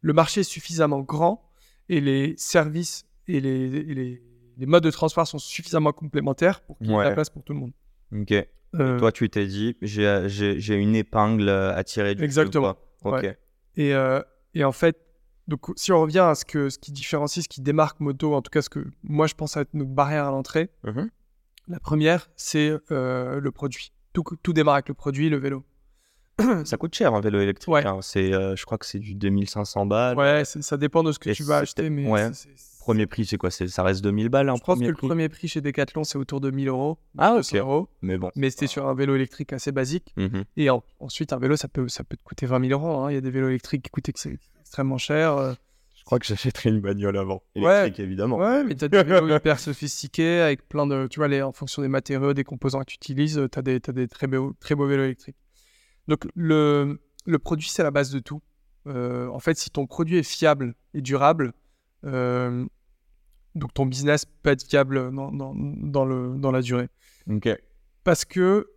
le, marché est suffisamment grand et les services et les, les, les modes de transport sont suffisamment complémentaires pour qu'il y ait de la place pour tout le monde. Ok. Euh, toi, tu t'es dit, j'ai une épingle à tirer du Exactement. Ok. Et, et en fait, donc, si on revient à ce, que, ce qui différencie, ce qui démarque Moto, en tout cas ce que moi je pense être notre barrière à l'entrée, mmh la première, c'est euh, le produit. Tout, tout, démarre avec le produit, le vélo. ça coûte cher un vélo électrique. Hein. C'est, euh, je crois que c'est du 2500 balles. Ouais, ça dépend de ce que tu vas acheter. Mais ouais. Premier prix, c'est quoi? Ça reste 2000 balles Je pense que le premier prix? chez Decathlon, c'est autour de 1000 euros. Ah, ok. Euros. Mais bon. Mais c'était sur un vélo électrique assez basique. Mmh Et ensuite, un vélo, ça peut, ça peut te coûter 20 000 euros. Hein. Il y a des vélos électriques qui coûtent extrêmement cher. Euh. Je crois que j'achèterai une bagnole avant. Électrique, évidemment. Ouais, mais tu as des vélos hyper sophistiqués avec plein de. Tu vois, les, en fonction des matériaux, des composants que tu utilises, tu as des, as des très, beaux, très beaux vélos électriques. Donc, le, le produit, c'est la base de tout. Euh, en fait, si ton produit est fiable et durable, euh, donc ton business peut être fiable dans, dans, dans, le, dans la durée. Parce que,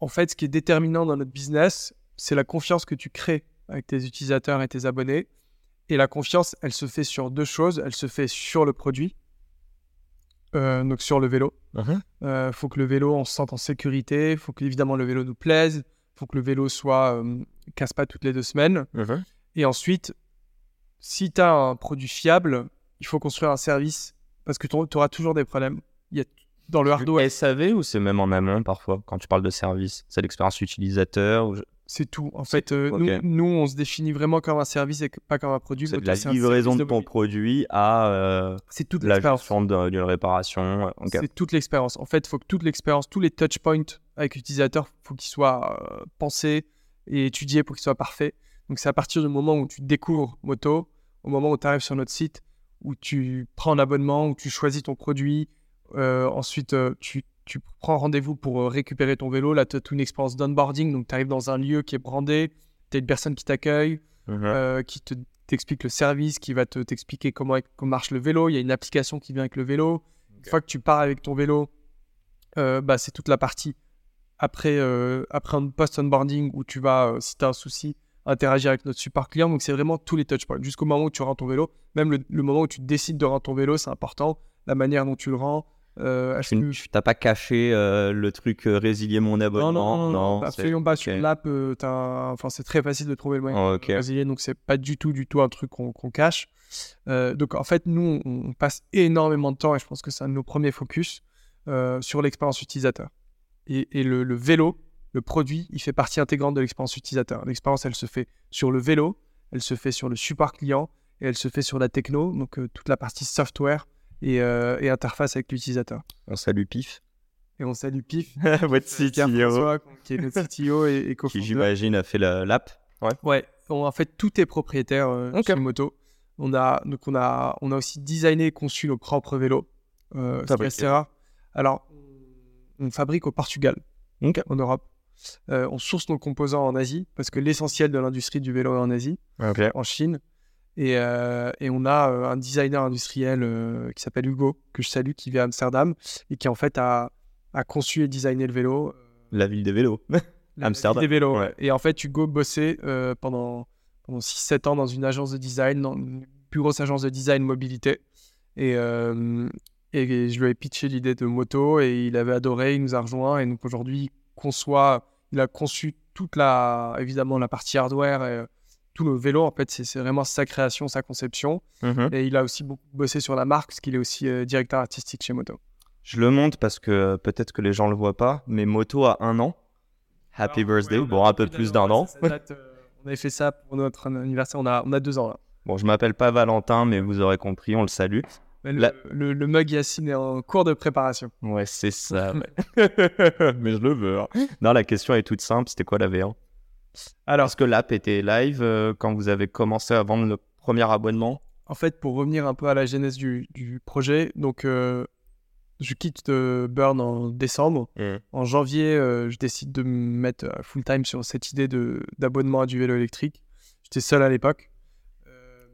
en fait, ce qui est déterminant dans notre business, c'est la confiance que tu crées avec tes utilisateurs et tes abonnés. Et la confiance, elle se fait sur deux choses. Elle se fait sur le produit, euh, donc sur le vélo. Il uh-huh. euh, faut que le vélo, on se sente en sécurité. Il faut que, évidemment, le vélo nous plaise. Il faut que le vélo soit euh, casse pas toutes les deux semaines. Uh-huh. Et ensuite, si tu as un produit fiable, il faut construire un service parce que tu auras toujours des problèmes. Il y a dans le hardware. SAV ou c'est même en amont parfois quand tu parles de service? C'est l'expérience utilisateur ou c'est tout. En fait, euh, nous, on se définit vraiment comme un service et pas comme un produit. C'est la livraison de ton produit à euh, c'est toute l'expérience d'une réparation. C'est toute l'expérience. En fait, il faut que toute l'expérience, tous les touch points avec l'utilisateur, faut qu'ils soient euh, pensés et étudiés pour qu'ils soient parfaits. Donc, c'est à partir du moment où tu découvres Moto, au moment où tu arrives sur notre site, où tu prends un abonnement, où tu choisis ton produit, ensuite tu tu prends rendez-vous pour euh, récupérer ton vélo. Là, tu as une expérience d'onboarding. Donc, tu arrives dans un lieu qui est brandé. Tu as une personne qui t'accueille, euh, qui te, t'explique le service, qui va te, t'expliquer comment, comment, marche le vélo. Il y a une application qui vient avec le vélo. Une fois que tu pars avec ton vélo, euh, bah, c'est toute la partie après, après un post-onboarding où tu vas, si tu as un souci, interagir avec notre support client. Donc, c'est vraiment tous les touchpoints. Jusqu'au moment où tu rends ton vélo. Même le, le moment où tu décides de rendre ton vélo, c'est important. La manière dont tu le rends, euh, tu n'as pas caché euh, le truc euh, résilier mon abonnement? Non, non, non, absolument pas. Sur l'app, enfin, c'est très facile de trouver le moyen de résilier, donc c'est pas du tout, du tout un truc qu'on cache. donc en fait, nous, on, passe énormément de temps, et je pense que c'est un de nos premiers focus, sur l'expérience utilisateur. Et, le, le, vélo, le produit, il fait partie intégrante de l'expérience utilisateur. L'expérience, elle se fait sur le vélo, elle se fait sur le support client, et elle se fait sur la techno, donc toute la partie software euh, et, interface avec l'utilisateur. On salue PIF. Et on salue PIF, votre CTO. qui est notre CTO et, et Qui, j'imagine, a fait l'app. Ouais. ouais. en fait, tout est propriétaire euh, chez Moto. On a, donc on, a, on a aussi designé et conçu nos propres vélos. Euh, c'est assez rare. Alors, on fabrique au Portugal, en Europe. Euh, on source nos composants en Asie, parce que l'essentiel de l'industrie du vélo est en Asie, en Chine. Euh, et, on a euh, un designer industriel euh, qui s'appelle Hugo, que je salue, qui vit à Amsterdam et qui en fait a, conçu et designé le vélo. La ville des vélos. Amsterdam. Ville des vélos. Et en fait, Hugo bossait pendant, pendant 6-7 ans dans une agence de design, dans une plus grosse agence de design mobilité. Et, et je lui ai pitché l'idée de moto et il avait adoré, il nous a rejoint. Et donc aujourd'hui, conçoit, il a conçu toute la, évidemment, la partie hardware. Et, tout le vélo, en fait, c'est vraiment sa création, sa conception. Mhm. Et il a aussi beaucoup bossé sur la marque, parce qu'il est aussi euh, directeur artistique chez Moto. Je le montre parce que euh, peut-être que les gens ne le voient pas, mais Moto a un an. Happy birthday, bon, un peu plus d'un an. Euh, on avait fait ça pour notre anniversaire, on a, on a deux ans là. Bon, je m'appelle pas Valentin, mais vous aurez compris, on le salue. Le, le, mug Yacine est en cours de préparation. Ouais, c'est ça. mais je le veux. Hein. Non, la question est toute simple. C'était quoi la V1 alors, est-ce que l'app était live euh, quand vous avez commencé à vendre le premier abonnement? En fait, pour revenir un peu à la genèse du, projet, donc euh, je quitte euh, Burn en décembre. Mmh. En janvier, je décide de me mettre full time sur cette idée d'abonnement à du vélo électrique. J'étais seul à l'époque.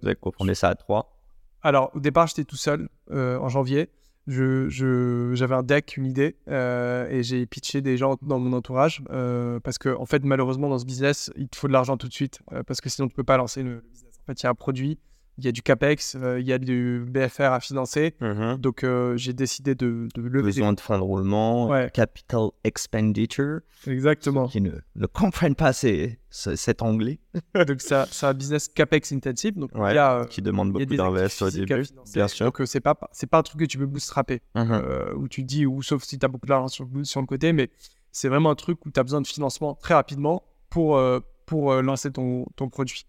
vous avez compris ça à trois Alors, au départ, j'étais tout seul en janvier je, j'avais un deck, une idée, euh, et j'ai pitché des gens dans mon entourage, euh, parce que en fait, malheureusement, dans ce business, il te faut de l'argent tout de suite, euh, parce que sinon, tu peux pas lancer le business. En fait, il y a un produit, il y a du CAPEX, euh, il y a du BFR à financer. Mhm. Donc, euh, j'ai décidé de, de lever. Besoin de fonds de roulement, capital expenditure. Exactement. Qui ne, ne comprennent pas cet anglais. donc, c'est un business CAPEX intensive. Donc, il y a, qui demande beaucoup d'investissement au début. Bien sûr. Donc, euh, c'est pas, c'est pas un truc que tu peux bootstrapper. Mhm. où tu dis, ou sauf si tu as beaucoup d'argent sur, sur, le côté, mais c'est vraiment un truc où tu as besoin de financement très rapidement pour pour euh, lancer ton, ton produit.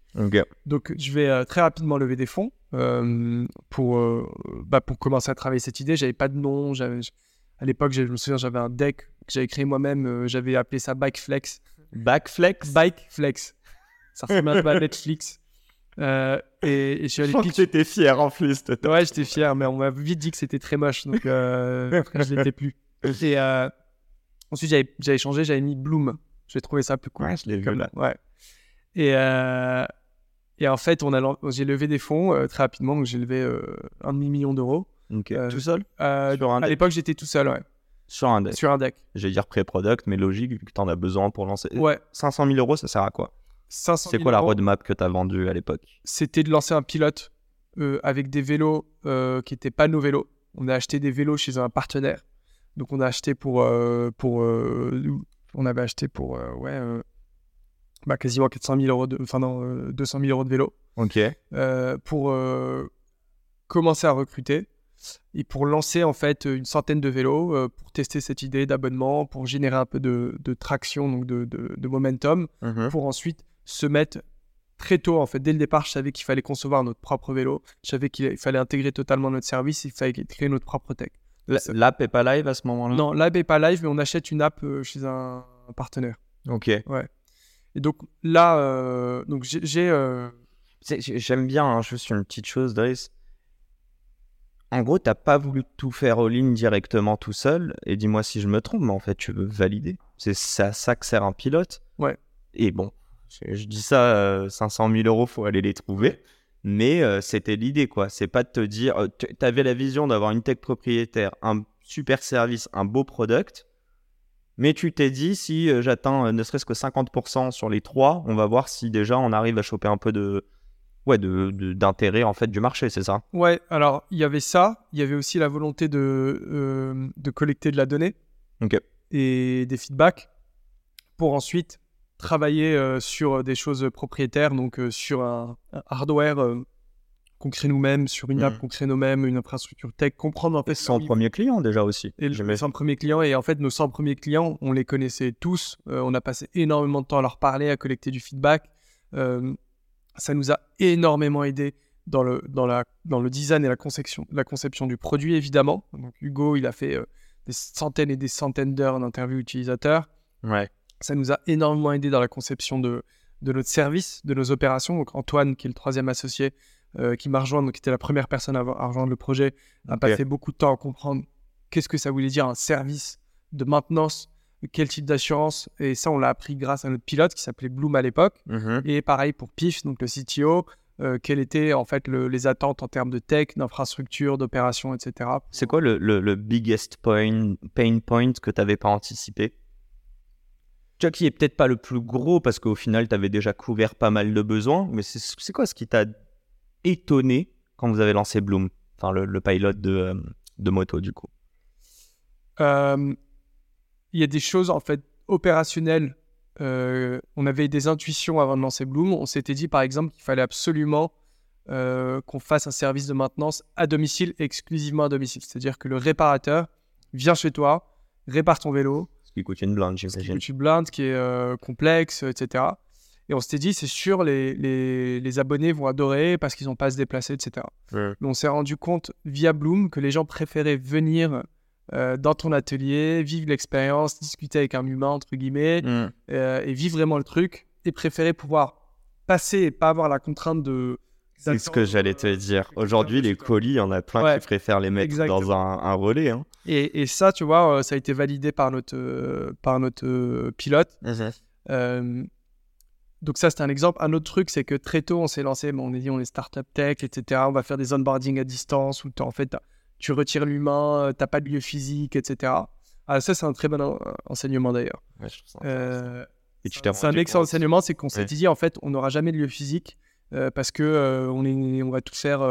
Donc, je vais euh, très rapidement lever des fonds euh, pour, bah, pour commencer à travailler cette idée. J'avais pas de nom. À l'époque, je me souviens, j'avais un deck que j'avais créé moi-même. j'avais appelé ça Bikeflex. Bikeflex Bikeflex. Ça ressemble un peu à Netflix. et, je suis allé pitcher. J'étais fier en plus. Ouais, j'étais fier, mais on m'a vite dit que c'était très moche, donc euh, je l'étais plus. Et euh, ensuite, j'avais changé, j'avais mis Bloom. J'ai trouvé ça plus cool. Ouais, je l'ai vu là. Ouais. Et, euh, et en fait, on a, j'ai levé des fonds euh, très rapidement, donc j'ai levé un demi-million d'euros. Tout seul? Sur un À l'époque, j'étais tout seul, ouais. Sur un deck? Sur un deck. J'allais dire pré-product, mais logique, vu que tu en as besoin pour lancer. Ouais. 500 000 euros, ça sert à quoi? C'est quoi la roadmap que tu as vendue à l'époque? C'était de lancer un pilote euh, avec des vélos euh, qui n'étaient pas nos vélos. On a acheté des vélos chez un partenaire. Donc on a acheté pour. Euh, pour on avait acheté pour. ouais. Bah, quasiment 400 000 euros de, enfin non, 200 000 euros de vélos. Ok. pour commencer à recruter et pour lancer en fait une centaine de vélos euh, pour tester cette idée d'abonnement, pour générer un peu de, traction, donc de, de, momentum, mhm. pour ensuite se mettre très tôt en fait. Dès le départ je savais qu'il fallait concevoir notre propre vélo. Je savais qu'il fallait intégrer totalement notre service il fallait créer notre propre tech. L'app est pas live à ce moment-là? Non l'app est pas live mais on achète une app euh, chez un, partenaire. Ok. Ouais et donc là euh, donc j'ai j'aime bien hein, juste une petite chose Driss en gros, t'as pas voulu tout faire en ligne directement tout seul. Et dis-moi si je me trompe, mais en fait, tu veux valider. C'est à ça que sert un pilote. Ouais. Et bon, je, dis ça, 500 euh, 000 euros, faut aller les trouver. Mais euh, c'était l'idée, quoi. C'est pas de te dire, euh, tu avais la vision d'avoir une tech propriétaire, un super service, un beau product. Mais tu t'es dit, si j'atteins ne serait-ce que 50% sur les trois, on va voir si déjà on arrive à choper un peu de, ouais, d'intérêt de, en fait du marché, c'est ça? Ouais, alors il y avait ça, il y avait aussi la volonté de, euh, de collecter de la donnée. Et des feedbacks pour ensuite travailler euh, sur des choses propriétaires, donc euh, sur un, hardware qu'on crée nous-mêmes, sur une app mmh. qu'on crée nous-mêmes, une infrastructure tech, comprendre en fait... 100 premiers clients déjà aussi. Et les 100 premiers clients, et en fait nos 100 premiers clients, on les connaissait tous, on a passé énormément de temps à leur parler, à collecter du feedback. Ça nous a énormément aidé dans le, dans la, dans le design et la conception, la conception du produit, évidemment. Donc, Hugo, il a fait euh, des centaines et des centaines d'heures d'interviews utilisateurs. Ouais. Ça nous a énormément aidé dans la conception de, de notre service, de nos opérations. Donc, Antoine, qui est le troisième associé, euh, qui m'a rejoint, donc qui était la première personne à, rejoindre le projet, a passé beaucoup de temps à comprendre qu'est-ce que ça voulait dire un service de maintenance quel type d'assurance. Et ça, on l'a appris grâce à notre pilote qui s'appelait Bloom à l'époque. Mhm. Et pareil pour PIF, donc le CTO, euh, quelles étaient en fait les attentes en termes de tech, d'infrastructure, d'opération, etc. C'est quoi le, le, biggest point, pain point que tu n'avais pas anticipé? Tu vois, qui est peut-être pas le plus gros parce qu'au final, tu avais déjà couvert pas mal de besoins, mais c'est quoi ce qui t'a étonné quand vous avez lancé Bloom, enfin le, le pilote de, euh, de moto du coup euh, il y a des choses en fait opérationnelles. Euh, on avait des intuitions avant de lancer Bloom. On s'était dit par exemple qu'il fallait absolument euh, qu'on fasse un service de maintenance à domicile, exclusivement à domicile. C'est-à-dire que le réparateur vient chez toi, répare ton vélo. Ce qui coûte une blinde, j'imagine. Ce qui coûte une blinde, qui est euh, complexe, etc. Et on s'était dit, c'est sûr, les, les, abonnés vont adorer parce qu'ils n'ont pas à se déplacer, etc. Mais on s'est rendu compte via Bloom que les gens préféraient venir euh, dans ton atelier, vivre l'expérience, discuter avec un humain, entre guillemets, mm. euh, et vivre vraiment le truc, et préférer pouvoir passer et pas avoir la contrainte de... C'est ce que j'allais te dire. Aujourd'hui, les colis, il y en a plein qui préfèrent les mettre dans un, relais. Hein. Et, et, ça, tu vois, euh, ça a été validé par notre, par notre pilote. Mm-hmm. Donc ça, c'est un exemple. Un autre truc, c'est que très tôt, on s'est lancé, on a dit, on est startup tech, etc. On va faire des onboarding à distance, où en fait, tu retires l'humain, euh, t'as pas de lieu physique, etc. Ah, ça, c'est un très bon enseignement d'ailleurs. Euh, c'est un excellent enseignement, c'est qu'on s'est dit en fait, on n'aura jamais de lieu physique euh, parce que on, est, on va tout faire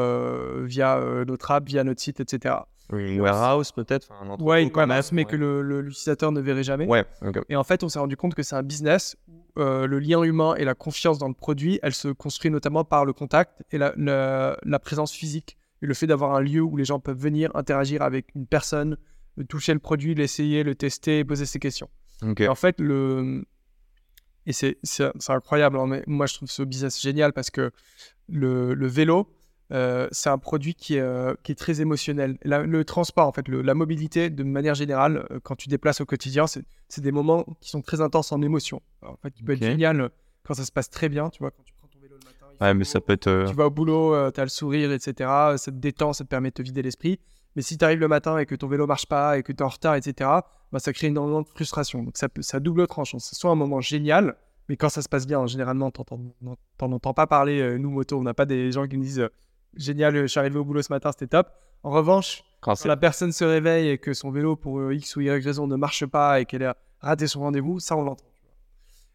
via notre app, via notre site, etc. une warehouse peut-être Ouais, une warehouse, mais que l'utilisateur ne verrait jamais. Ouais, Et en fait, on s'est rendu compte que c'est un business où le lien humain et la confiance dans le produit, elle se construit notamment par le contact et la, la présence physique et le fait d'avoir un lieu où les gens peuvent venir interagir avec une personne, toucher le produit, l'essayer, le tester, poser ses questions. Et en fait, le... et c'est incroyable. Hein, moi, je trouve ce business génial parce que le, le vélo, euh, c'est un produit qui est, euh, qui est très émotionnel. le transport, en fait, la mobilité, de manière générale, euh, quand tu déplaces au quotidien, c'est des moments qui sont très intenses en émotion. en fait, tu peux être génial quand ça se passe très bien. Tu vois, quand tu prends ton vélo le matin, Ouais, mais ça peut te. Tu vas au boulot, tu as le sourire, etc. Ça te détend, ça te permet de te vider l'esprit. Mais si tu arrives le matin et que ton vélo marche pas et que tu es en retard, etc., bah, ça crée énormément de frustration. Donc ça, peut, ça double tranchant. C'est soit un moment génial, mais quand ça se passe bien, généralement, tu n'en entends pas parler. Nous, moto, on n'a pas des gens qui nous disent Génial, je suis arrivé au boulot ce matin, c'était top. En revanche, quand, la personne se réveille et que son vélo, pour X ou Y raison, ne marche pas et qu'elle a raté son rendez-vous, ça, on l'entend.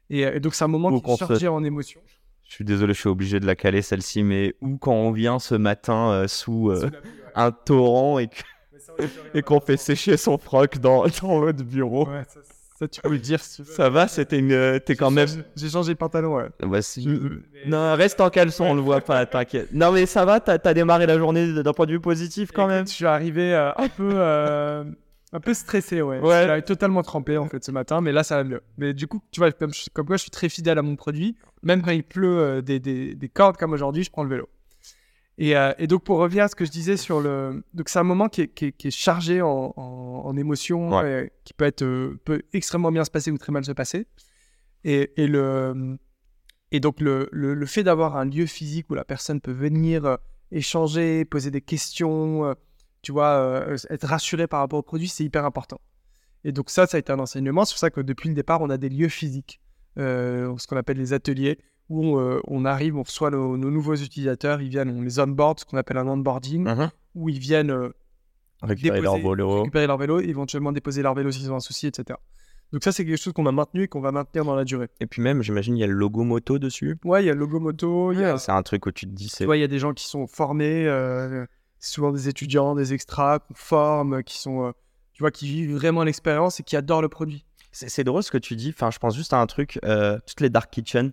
Et, donc, c'est un moment qui est en émotion. Je suis désolé, je suis obligé de la caler celle-ci, mais où quand on vient ce matin euh, sous, euh, un torrent et qu'on fait sécher son froc dans, dans votre bureau. Ouais, ça, tu peux le dire. ça va, c'était une. Euh, t'es quand même. J'ai changé de pantalon, ouais. Bah, non, reste en caleçon, on le voit pas, t'inquiète. Non, mais ça va, t'as as démarré la journée d'un point de vue positif quand même. Je suis arrivé un peu un peu stressé, ouais. ouais. Je suis totalement trempé en fait ce matin, mais là ça va mieux. Mais du coup, tu vois, comme, comme quoi je suis très fidèle à mon produit, même quand il pleut euh, des, des, des, cordes comme aujourd'hui, je prends le vélo. Et, euh, et, donc pour revenir à ce que je disais sur le, donc c'est un moment qui est, qui est, chargé en, en, émotions, qui peut être euh, peut extrêmement bien se passer ou très mal se passer. Et, et le et donc le, le, le fait d'avoir un lieu physique où la personne peut venir échanger, poser des questions tu vois, euh, être rassuré par rapport au produit, c'est hyper important. Et donc ça, ça a été un enseignement. C'est pour ça que depuis le départ, on a des lieux physiques, euh, ce qu'on appelle les ateliers, où euh, on, arrive, on reçoit nos, nouveaux utilisateurs, ils viennent, on les onboard, ce qu'on appelle un onboarding, uh-huh. où ils viennent récupérer, leur vélo. récupérer leur vélo, éventuellement déposer leur vélo s'ils ont un souci, etc. Donc ça, c'est quelque chose qu'on a maintenu et qu'on va maintenir dans la durée. Et puis même, j'imagine, il y a le logo moto dessus. Ouais, il y a le logo moto. C'est un truc où tu te dis... Tu vois, il y a des gens qui sont formés souvent des étudiants, des extras qu'on forme, qui sont, euh, tu vois, qui vivent vraiment l'expérience et qui adorent le produit. C'est drôle ce que tu dis. Enfin, je pense juste à un truc. Euh, toutes les dark kitchen.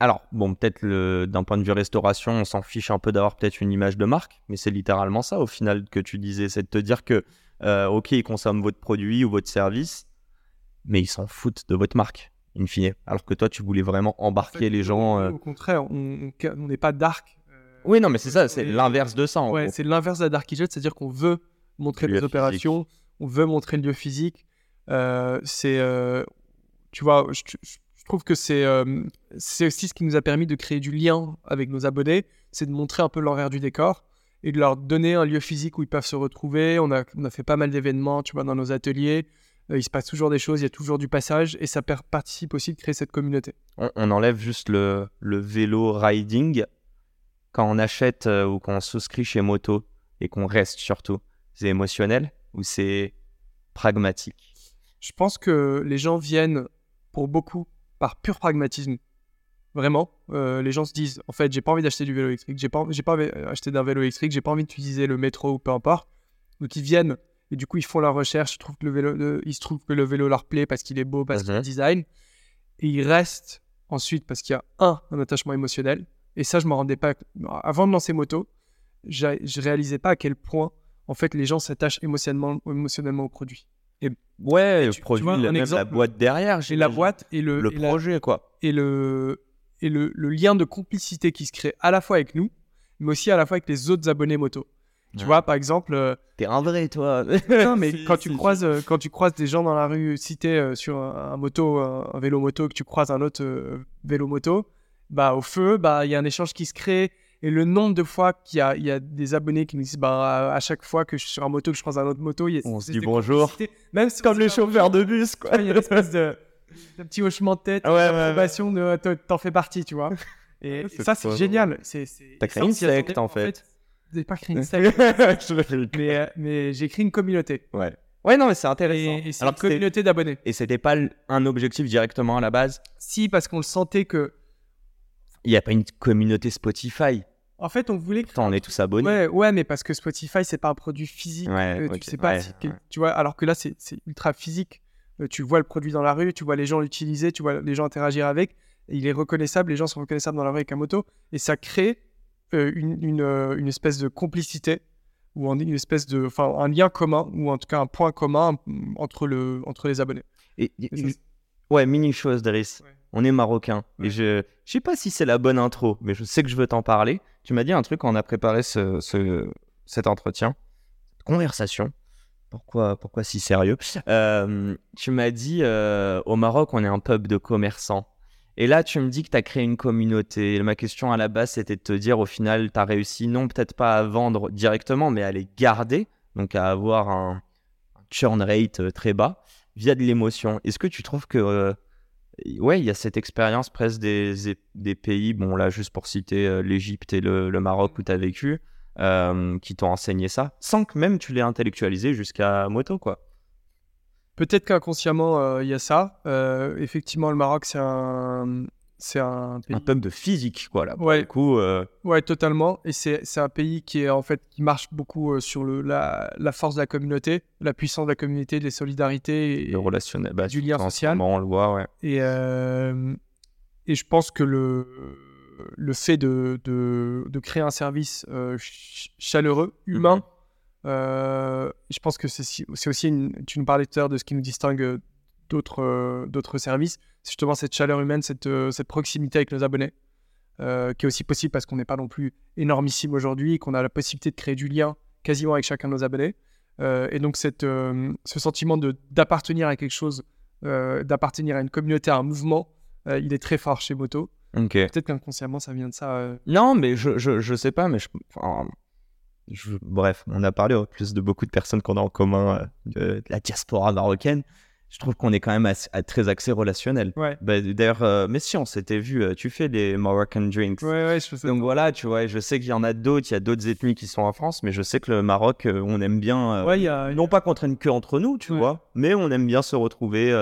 Alors, bon, peut-être d'un point de vue restauration, on s'en fiche un peu d'avoir peut-être une image de marque, mais c'est littéralement ça au final que tu disais, c'est de te dire que, euh, ok, ils consomment votre produit ou votre service, mais ils s'en foutent de votre marque, in fine. Alors que toi, tu voulais vraiment embarquer les gens. Au contraire, on n'est pas dark oui, non, mais c'est ça, c'est l'inverse de ça. ouais, c'est l'inverse de la Dark Kitchen, c'est-à-dire qu'on veut montrer les opérations, on veut montrer le lieu physique. Euh, c'est, euh, tu vois, je, trouve que c'est, euh, c'est aussi ce qui nous a permis de créer du lien avec nos abonnés, c'est de montrer un peu l'envers du décor et de leur donner un lieu physique où ils peuvent se retrouver. On a, on a fait pas mal d'événements, tu vois, dans nos ateliers. il se passe toujours des choses, il y a toujours du passage et ça participe aussi de créer cette communauté. On, enlève juste le, le vélo riding quand on achète euh, ou qu'on souscrit chez Moto et qu'on reste surtout, c'est émotionnel ou c'est pragmatique? Je pense que les gens viennent pour beaucoup par pur pragmatisme. Vraiment, euh, les gens se disent en fait, j'ai pas envie d'acheter du vélo électrique, j'ai pas, j'ai pas envie d'acheter d'un vélo électrique, j'ai pas envie d'utiliser le métro ou peu importe. Donc ils viennent et du coup ils font leur recherche, ils, trouvent que le vélo, ils se trouvent que le vélo leur plaît parce qu'il est beau, parce qu'il est mhm. design, et ils restent ensuite parce qu'il y a un, un attachement émotionnel, et ça, je m'en rendais pas. Avant de lancer moto, je réalisais pas à quel point, en fait, les gens s'attachent émotionnellement, émotionnellement au produit. Ouais, le produit, même la boîte derrière. J'ai la boîte et le, le projet, quoi. Et, le, et le, le, lien de complicité qui se crée à la fois avec nous, mais aussi à la fois avec les autres abonnés moto. Tu vois, par exemple. Euh, T'es un vrai, toi. non, mais quand tu, croises, euh, quand tu croises des gens dans la rue, si t'es euh, sur un, moto, un, vélo moto, que tu croises un autre vélo moto, bah, au feu, bah, il y a un échange qui se crée. Et le nombre de fois qu'il y a, y a des abonnés qui me disent, bah, à chaque fois que je suis sur un moto, que je croise un autre moto, y a, on se dit bonjour. Même comme les chauffeurs de bus, quoi. Il y a une espèce de, petit hochement de tête, ouais, d'approbation de t'en fais partie, tu vois. Et, ça, c'est génial. T'as créé une secte, en fait. J'ai pas créé une secte. mais, euh, mais j'ai créé une communauté. Ouais. Ouais, non, mais c'est intéressant. Et, c'est une communauté d'abonnés. Et c'était pas un objectif directement à la base? Si, parce qu'on le sentait que il n'y a pas une communauté Spotify. En fait, on voulait que. on est tous abonnés. Ouais, ouais, mais parce que Spotify, c'est pas un produit physique. Ouais, tu sais pas. tu vois, alors que là, c'est ultra physique. Euh, tu vois le produit dans la rue, tu vois les gens l'utiliser, tu vois les gens interagir avec. il est reconnaissable, les gens sont reconnaissables dans la rue avec un moto. Et ça crée euh, une, une, euh, une, espèce de complicité ou une espèce de. Enfin, un lien commun ou en tout cas un point commun entre, le, entre les abonnés. Et, ouais, mini chose, Driss on est marocain. Et je, je sais pas si c'est la bonne intro, mais je sais que je veux t'en parler. Tu m'as dit un truc quand on a préparé ce, cet entretien, cette conversation. Pourquoi, pourquoi si sérieux? Euh, Tu m'as dit euh, au Maroc, on est un peuple de commerçants. Et là, tu me dis que tu as créé une communauté. Ma question à la base, c'était de te dire, au final, tu as réussi, non peut-être pas à vendre directement, mais à les garder, donc à avoir un churn rate euh, très bas via de l'émotion. Est-ce que tu trouves que, euh, ouais, il y a cette expérience presque des, des, pays, bon là, juste pour citer euh, l'Égypte et le, Maroc où tu as vécu, qui t'ont enseigné ça, sans que même tu l'aies intellectualisé jusqu'à moto, quoi? Peut-être qu'inconsciemment, euh, il y a ça. Euh, effectivement, le Maroc, c'est un, c'est un pays... Un de physique, quoi, là. ouais. coup, euh, ouais, totalement. Et c'est, c'est un pays qui est en fait qui marche beaucoup sur le, la, la, force de la communauté, la puissance de la communauté, des solidarités, et, le relationnel, bah, du lien social. On le voit, ouais. Et et je pense que le le fait de, de, de créer un service chaleureux, humain. Mhm. Euh, je pense que c'est aussi, une, tu nous parlais tout à l'heure de ce qui nous distingue euh, d'autres euh, d'autres services, c'est justement cette chaleur humaine, cette, cette proximité avec nos abonnés, qui est aussi possible parce qu'on n'est pas non plus énormissime aujourd'hui, qu'on a la possibilité de créer du lien quasiment avec chacun de nos abonnés. et donc cette, ce sentiment d'appartenir à quelque chose, d'appartenir à une communauté, à un mouvement, il est très fort chez Moto. Peut-être qu'inconsciemment ça vient de ça. Non, mais je, je, je, sais pas, mais je, bref, on a parlé en plus de beaucoup de personnes qu'on a en commun euh, de, la diaspora marocaine. Je trouve qu'on est quand même très axé relationnel. Ouais. Bah, d'ailleurs, euh, mais si on s'était vu, euh, tu fais des Moroccan drinks. Ouais, ouais, je Donc voilà, tu vois, je sais qu'il y en a d'autres, il y a d'autres ethnies qui sont en France, mais je sais que le Maroc, on aime bien. ouais, y a, non pas contre une queue entre nous, tu vois, mais on aime bien se retrouver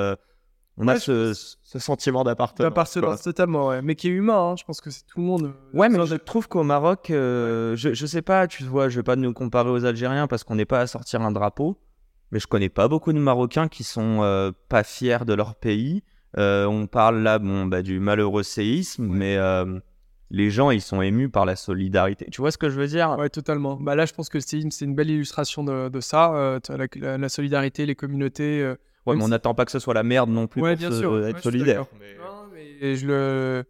on a ce, sentiment d'appartenance. D'appartenance, totalement, ouais. Mais qui est humain, hein. je pense que c'est tout le monde. Euh, ouais, mais je trouve qu'au Maroc, euh, je, je sais pas, tu vois, je vais pas nous comparer aux Algériens parce qu'on n'est pas à sortir un drapeau, mais je connais pas beaucoup de Marocains qui sont euh, pas fiers de leur pays. on parle là bon, bah, du malheureux séisme, mais les gens, ils sont émus par la solidarité. Tu vois ce que je veux dire? Ouais, totalement. Bah, là, je pense que le séisme, c'est une belle illustration de, ça, la, la, solidarité, les communautés Ouais, mais on n'attend pas que ce soit la merde non plus ouais, pour bien sûr. être solidaire. Mais... Non, mais je le...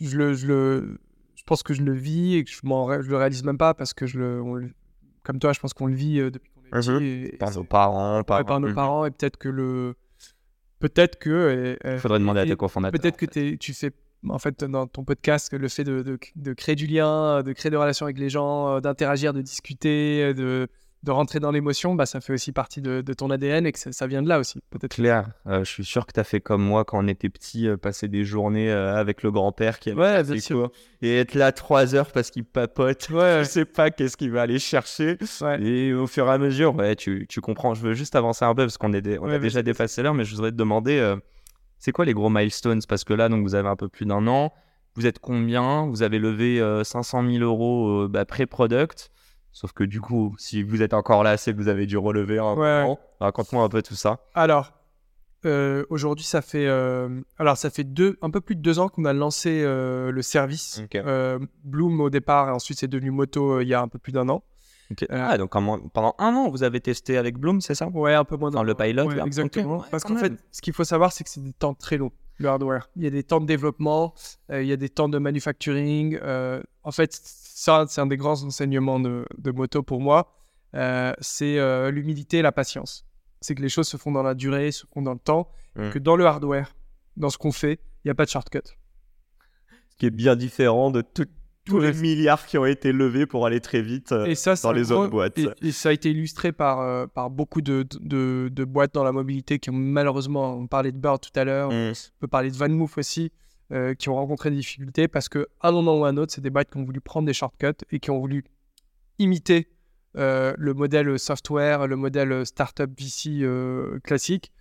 Je le, je le, je pense que je le vis et que je, je le réalise même pas parce que je le, comme toi, je pense qu'on le vit euh, depuis et, par nos parents, par, par nos parents et peut-être que le, peut-être que. Il faudrait demander à tes cofondateurs. Peut-être que tu fais en fait dans ton podcast le fait de, de, de, créer du lien, de créer des relations avec les gens, euh, d'interagir, de discuter, de de rentrer dans l'émotion, bah, ça fait aussi partie de, ton ADN et que ça, vient de là aussi, peut-être. Clair, euh, je suis sûr que tu as fait comme moi quand on était petit, euh, passer des journées euh, avec le grand-père qui avait ouais, sûr. et être là trois heures parce qu'il papote, ouais. je sais pas qu'est-ce qu'il va aller chercher. Et au fur et à mesure, ouais, tu, tu, comprends. Je veux juste avancer un peu parce qu'on est on a déjà dépassé l'heure, mais je voudrais te demander, c'est quoi les gros milestones? Parce que là, donc, vous avez un peu plus d'un an. Vous êtes combien? Vous avez levé 500 000 euros bah, pré-product. Sauf que du coup, si vous êtes encore là, c'est que vous avez dû relever un ouais. Raconte-moi un peu tout ça. Alors, euh, aujourd'hui, ça fait euh, alors ça fait deux, un peu plus de deux ans qu'on a lancé euh, le service Bloom au départ, et ensuite c'est devenu Moto il y a un peu plus d'un an. ah, donc pendant un an, vous avez testé avec Bloom, c'est ça? Ouais, un peu moins. Dans le pilot, exactement. Parce qu'en fait, ce qu'il faut savoir, c'est que c'est des temps très longs le hardware. Il y a des temps de développement, il y a des temps de manufacturing. en fait, ça, c'est un des grands enseignements de, moto pour moi. Euh, c'est euh, l'humilité et la patience. C'est que les choses se font dans la durée, se font dans le temps, mmh. que dans le hardware, dans ce qu'on fait, il n'y a pas de shortcut. Ce qui est bien différent de tous les milliards qui ont été levés pour aller très vite euh, dans les autres boîtes. Et, ça a été illustré par, par beaucoup de, de, boîtes dans la mobilité qui ont malheureusement, on parlait de Bird tout à l'heure, mmh. on peut parler de VanMoof aussi, euh, qui ont rencontré des difficultés parce qu'à un moment ou un autre, c'est des boîtes qui ont voulu prendre des shortcuts et qui ont voulu imiter euh, le modèle software, le modèle startup VC euh, classique.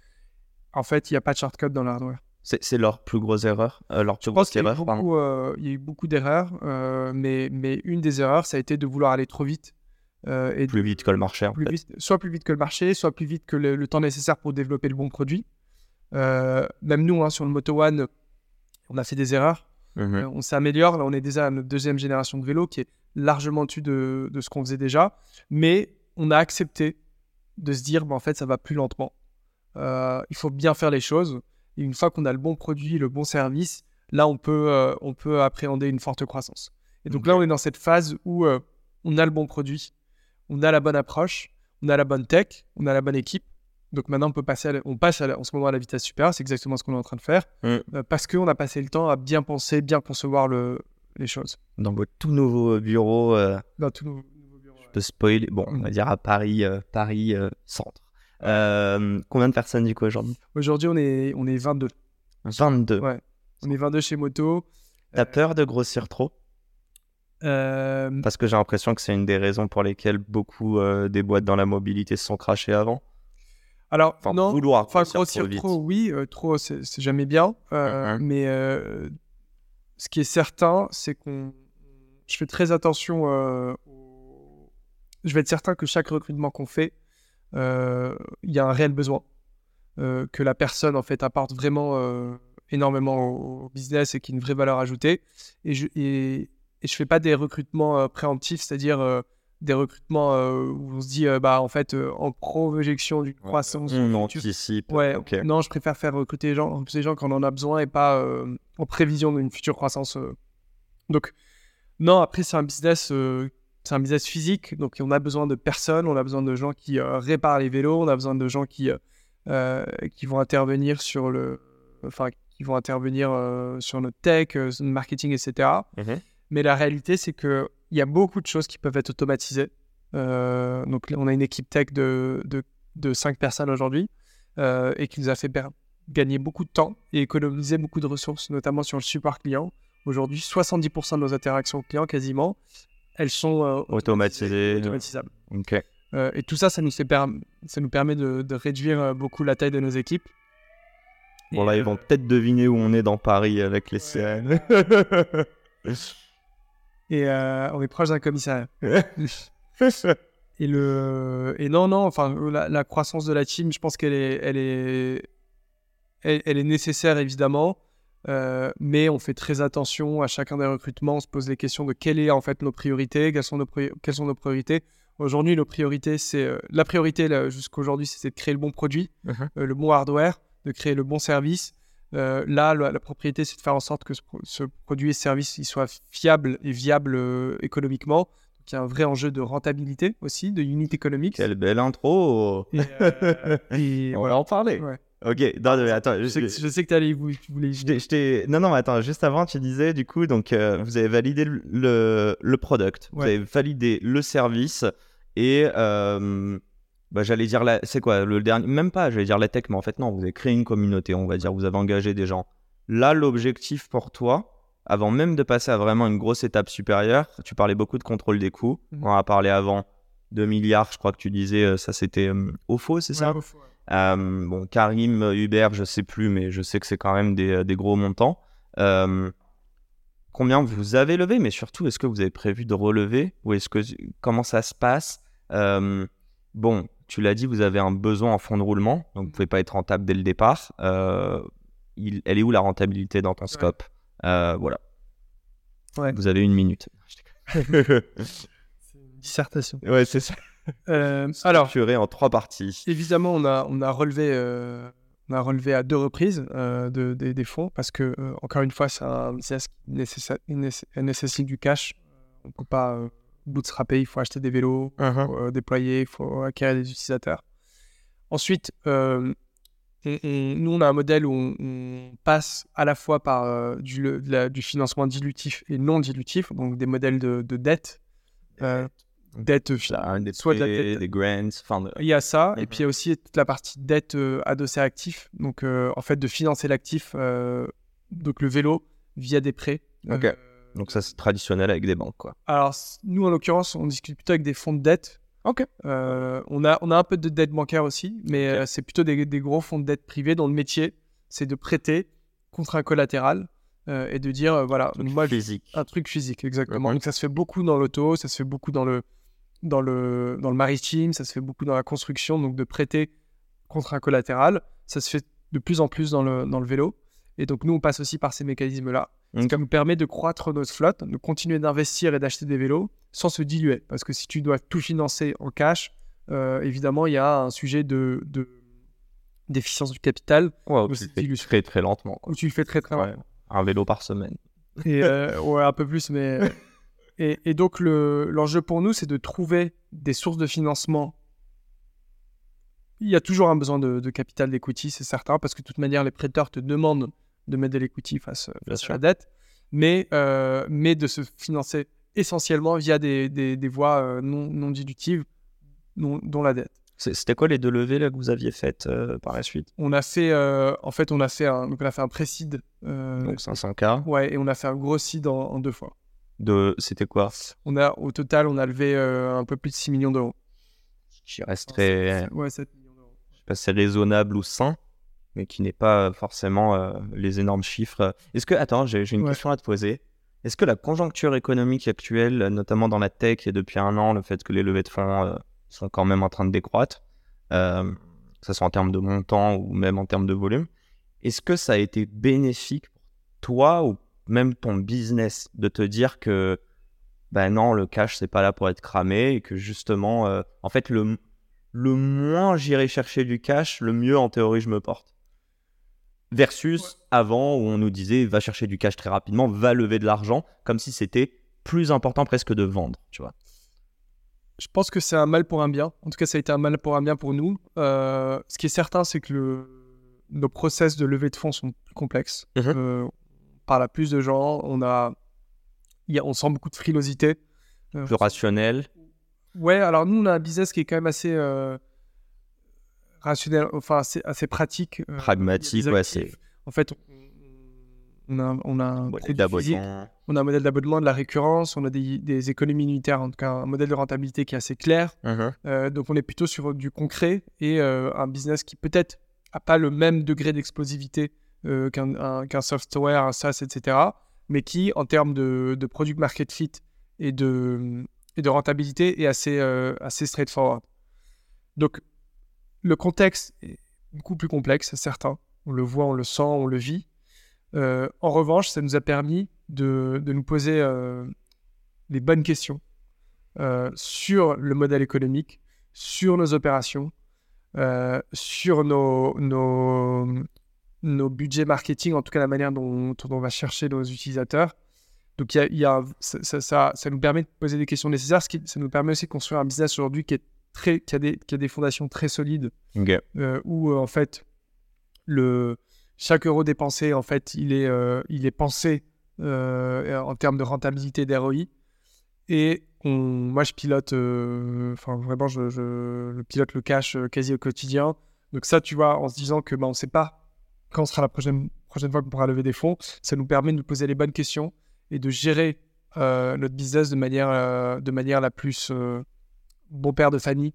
En fait, il n'y a pas de shortcut dans l'hardware. C'est leur plus grosse erreur leur Je pense qu'il y, y, a eu beaucoup d'erreurs, mais, mais une des erreurs, ça a été de vouloir aller trop vite. et plus vite que le marché. Plus vite, soit plus vite que le marché, soit plus vite que le, temps nécessaire pour développer le bon produit. même nous, hein, sur le Moto One, on a fait des erreurs. Mhm. Euh, on s'améliore. Là, on est déjà à notre deuxième génération de vélo qui est largement au-dessus de, ce qu'on faisait déjà. Mais on a accepté de se dire, bah, en fait, ça va plus lentement. Euh, il faut bien faire les choses. Et une fois qu'on a le bon produit, le bon service, là, on peut, euh, on peut appréhender une forte croissance. Et donc là, on est dans cette phase où on a le bon produit, on a la bonne approche, on a la bonne tech, on a la bonne équipe. Donc maintenant, on, peut passer on passe en ce moment à la vitesse supérieure, c'est exactement ce qu'on est en train de faire, Mm. euh, parce qu'on a passé le temps à bien penser, bien concevoir le, les choses. Dans votre tout nouveau bureau, euh, Dans nouveaux bureaux, je peux spoiler, bon, on va dire à Paris, euh, Paris euh, centre. Euh, combien de personnes du coup aujourd'hui? Aujourd'hui, on est, on est 22. 22. Ouais. On est 22 chez Moto. T'as peur de grossir trop? Euh, Parce que j'ai l'impression que c'est une des raisons pour lesquelles beaucoup euh, des boîtes dans la mobilité se sont crachées avant. alors, Enfin, non, vouloir enfin, grossir, trop vite. trop, oui, euh, trop, c'est jamais bien. Mais ce qui est certain, c'est qu'on. Je fais très attention. au- Je vais être certain que chaque recrutement qu'on fait, il y a un réel besoin. Euh, que la personne, en fait, apporte vraiment euh, énormément au, business et qu'il y ait une vraie valeur ajoutée. Et je et, et je fais pas des recrutements euh, préemptifs, c'est-à-dire euh, des recrutements euh, où on se dit, euh, bah, en fait, euh, en projection d'une croissance. On anticipe. Ouais, ok. non, je préfère faire recruter les gens, ces gens quand on en a besoin et pas euh, en prévision d'une future croissance. euh. Donc, non, après, c'est un business, euh, c'est un business physique, donc on a besoin de personnes, on a besoin de gens qui euh, réparent les vélos, on a besoin de gens qui, euh, euh, qui vont intervenir sur le, enfin, qui vont intervenir euh, sur notre tech, le marketing, etc. Mhm. Mais la réalité, c'est que il y a beaucoup de choses qui peuvent être automatisées. Donc, on a une équipe tech de, de, de 5 personnes aujourd'hui et qui nous a fait gagner beaucoup de temps et économiser beaucoup de ressources, notamment sur le support client. Aujourd'hui, 70% de nos interactions clients, quasiment, elles sont euh, Automatisées. automatisables. Ok. Euh, et tout ça, ça nous, ça permet de, de réduire euh, beaucoup la taille de nos équipes. Bon, là, ils vont peut-être deviner où on est dans Paris avec les CN. Et on est proche d'un commissariat. Et, le... et non, non, enfin, la, la croissance de la team, je pense qu'elle est, elle est, elle, elle est nécessaire, évidemment. Euh, mais on fait très attention à chacun des recrutements. On se pose les questions de quelles en fait nos priorités, quelles sont nos, pri- quelles sont nos priorités. Aujourd'hui, nos priorités, c'est euh, la priorité jusqu'aujourd'hui, c'était de créer le bon produit, Mhm. euh, le bon hardware, de créer le bon service. Euh, là, la, la propriété, c'est de faire en sorte que ce, pro- ce produit et service il soit fiable et viable euh, économiquement. Donc, il y a un vrai enjeu de rentabilité aussi, de unit économique. Quelle belle intro. Et, euh, et on voilà. va en parler. Ouais. Ok, non, mais attends, Je sais que, je- sais que vous, tu voulais. je Non, non, mais attends, juste avant, tu disais, du coup, donc, euh, vous avez validé le, le, le product, vous avez validé le service, et euh, bah, j'allais dire, la... c'est quoi, le dernier, même pas, j'allais dire la tech, mais en fait, non, vous avez créé une communauté, on va dire, vous avez engagé des gens. Là, l'objectif pour toi, avant même de passer à vraiment une grosse étape supérieure, tu parlais beaucoup de contrôle des coûts, Mhm. on a parlé avant 2 milliards, je crois que tu disais, euh, ça c'était euh, au faux, c'est ça? au ouais. Euh, bon, Karim, Hubert, je sais plus, mais je sais que c'est quand même des, euh, des gros montants. Euh, combien vous avez levé, mais surtout, est-ce que vous avez prévu de relever ou est-ce que comment ça se passe? Bon, tu l'as dit, vous avez un besoin en fonds de roulement, donc vous pouvez pas être rentable dès le départ. Euh, il- elle est où la rentabilité dans ton scope? Euh, Voilà. Ouais. Vous avez une minute. C'est une dissertation. ouais, c'est ça. Euh, alors, en trois parties. évidemment, on a, on a relevé. euh, on a relevé à deux reprises euh, de- des- des fonds parce que, euh, encore une fois, c'est un business qui nécessite du cash. On ne peut pas bootstrapper, il faut acheter des vélos, Uh-huh. faut euh, déployer, il faut acquérir des utilisateurs. Ensuite, nous, on a un modèle où on, on passe à la fois par euh, du, la- financement dilutif et non dilutif, donc des modèles de, de dette. euh, dette des, soit de la prêts, dette- des grants, enfin, il y a ça, et Mhm. puis il y a aussi toute la partie dette euh, adossée à actif, donc euh, en fait de financer l'actif, euh, donc le vélo, via des prêts. Ok. Euh, donc ça c'est traditionnel avec des banques, quoi. alors, nous, en l'occurrence, on discute plutôt avec des fonds de dette. Ok. Euh, on, a, on a un peu de dette bancaire aussi, mais euh, c'est plutôt des, des gros fonds de dette privés dont le métier, c'est de prêter contre un collatéral euh, et de dire, euh, voilà, moi, je- physique. un truc physique, exactement. Donc, ça se fait beaucoup dans l'auto, ça se fait beaucoup dans le, dans, le, dans le maritime, ça se fait beaucoup dans la construction, donc de prêter contre un collatéral. Ça se fait de plus en plus dans le, dans le vélo. Et donc, nous, on passe aussi par ces mécanismes-là. Ce Ok. qui nous permet de croître notre flotte, de continuer d'investir et d'acheter des vélos sans se diluer. Parce que si tu dois tout financer en cash, euh, évidemment, il y a un sujet de, de- d'efficience du capital Ouais, Mais tu le fais très très lentement. Quoi. où tu le fais très très Ouais. Un vélo par semaine. et euh, ouais, un peu plus, mais. Et, et donc, le, l'enjeu pour nous, c'est de trouver des sources de financement il y a toujours un besoin de, capital d'equity, c'est certain, parce que de toute manière, les prêteurs te demandent de mettre de l'equity face, à la dette, mais, mais de se financer essentiellement via des, des, voies non, non dilutives, dont la dette. C'était quoi les deux levées là, que vous aviez faites euh, par la suite? On a fait, euh, en fait, on a fait un, donc on a fait un pré-seed. Euh, donc 500K. Ouais, et on a fait un gros seed en, deux fois. De, c'était quoi? On a, au total, on a levé un peu plus de 6 millions d'euros. Qui resterait, ouais, 7 millions d'euros. Je sais pas si c'est raisonnable ou sain, mais qui n'est pas forcément les énormes chiffres. Est-ce que, attends, j'ai, une question à te poser. Est-ce que la conjoncture économique actuelle, notamment dans la tech et depuis un an, le fait que les levées de fonds sont quand même en train de décroître, euh, que ce soit en termes de montant ou même en termes de volume. Est-ce que ça a été bénéfique pour toi ou même ton business de te dire que ben non, le cash, c'est pas là pour être cramé et que justement, euh, en fait, le, le moins j'irai chercher du cash, le mieux en théorie je me porte. Versus avant où on nous disait va chercher du cash très rapidement, va lever de l'argent, comme si c'était plus important presque de vendre, tu vois je pense que c'est un mal pour un bien. En tout cas, ça a été un mal pour un bien pour nous. Euh, ce qui est certain, c'est que le... nos process de levée de fonds sont plus complexes. Mhm. Euh, parle à plus de gens. On, a... a... on sent beaucoup de frilosité. Euh, plus rationnel. Ouais, alors nous, on a un business qui est quand même assez rationnel, enfin assez, assez pratique. Pragmatique, ouais. C'est... En fait, on a, on a un on a un modèle d'abonnement, de la récurrence, on a des, économies unitaires, en tout cas un modèle de rentabilité qui est assez clair. Uh-huh. Euh, donc on est plutôt sur du concret et euh, un business qui peut-être n'a pas le même degré d'explosivité euh, qu'un software, un SaaS, etc. Mais qui, en termes de, product market fit et de, et de rentabilité, est assez, assez straightforward. Donc le contexte est beaucoup plus complexe, certain. On le voit, on le sent, on le vit. Euh, en revanche, ça nous a permis de, nous poser euh, les bonnes questions euh, sur le modèle économique, sur nos opérations, sur nos, nos, budgets marketing, en tout cas la manière dont, on va chercher nos utilisateurs. Donc, y a, ça, ça, nous permet de poser des questions nécessaires, ce qui, ça nous permet aussi de construire un business aujourd'hui qui, est très, qui, a des, qui a des fondations très solides, où en fait, le, chaque euro dépensé, en fait, il est, euh, il est pensé euh, en termes de rentabilité d'ROI. Et moi, je pilote, euh, enfin, vraiment, je, pilote le cash quasi au quotidien. Donc, ça, tu vois, en se disant que bah, on ne sait pas quand sera la prochaine, prochaine fois qu'on pourra lever des fonds, ça nous permet de nous poser les bonnes questions et de gérer notre business de manière, de manière la plus bon père de famille.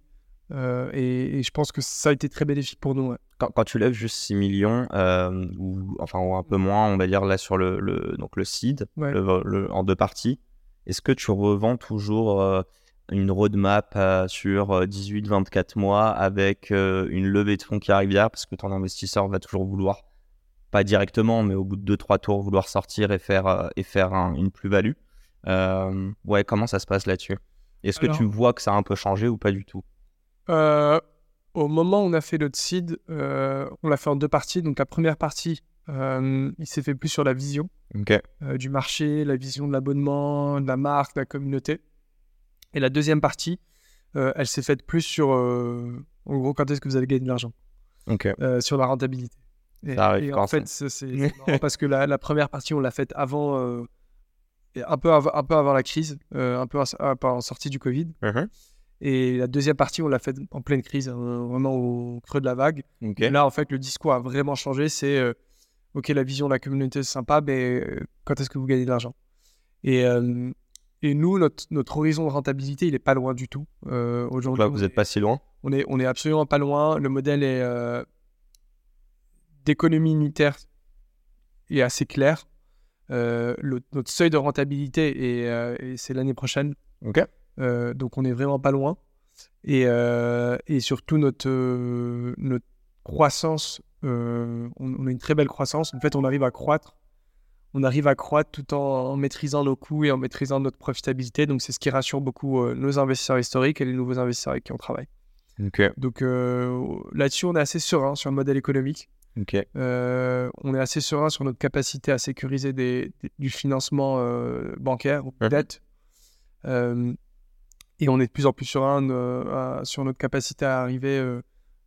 Et, je pense que ça a été très bénéfique pour nous quand, tu lèves juste 6 millions, euh, ou enfin un peu moins, on va dire là sur le, le donc le seed, en deux parties, est-ce que tu revends toujours euh, une roadmap euh, sur 18-24 mois avec une levée de fonds qui arrive derrière parce que ton investisseur va toujours vouloir, pas directement, mais au bout de 2-3 tours, vouloir sortir et faire, et faire une plus-value Ouais, comment ça se passe là-dessus? Est-ce que tu vois que ça a un peu changé ou pas du tout? Au moment où on a fait seed, euh, on l'a fait en deux parties. Donc la première partie, euh, il s'est fait plus sur la vision euh, du marché, la vision de l'abonnement, de la marque, de la communauté. Et la deuxième partie, elle s'est faite plus sur, en gros, quand est-ce que vous allez gagner de l'argent Sur la rentabilité. Et, en fait, c'est parce que la, première partie, on l'a faite avant, un, peu un peu avant la crise, un peu, en sortie du Covid. Uh-huh. Et la deuxième partie, on l'a fait en pleine crise, hein, vraiment au creux de la vague. Et là, en fait, le discours a vraiment changé. C'est euh, OK, la vision de la communauté, c'est sympa, mais euh, quand est-ce que vous gagnez de l'argent? Et, euh, et, nous, notre, notre, horizon de rentabilité, il n'est pas loin du tout. Aujourd'hui, vous n'êtes pas si loin On est, on est absolument pas loin. Le modèle est d'économie unitaire est assez clair. notre seuil de rentabilité, et, c'est l'année prochaine. OK. Euh, donc on est vraiment pas loin. Et, euh, et surtout notre, euh, notre croissance, on, a une très belle croissance. En fait, on arrive à croître. On arrive à croître tout en, maîtrisant nos coûts et en maîtrisant notre profitabilité. Donc c'est ce qui rassure beaucoup nos investisseurs historiques et les nouveaux investisseurs avec qui on travaille. Donc là-dessus, on est assez serein sur le modèle économique. on est assez serein sur notre capacité à sécuriser des, du financement bancaire ou dette. Et on est de plus en plus serein euh, sur notre capacité à arriver euh,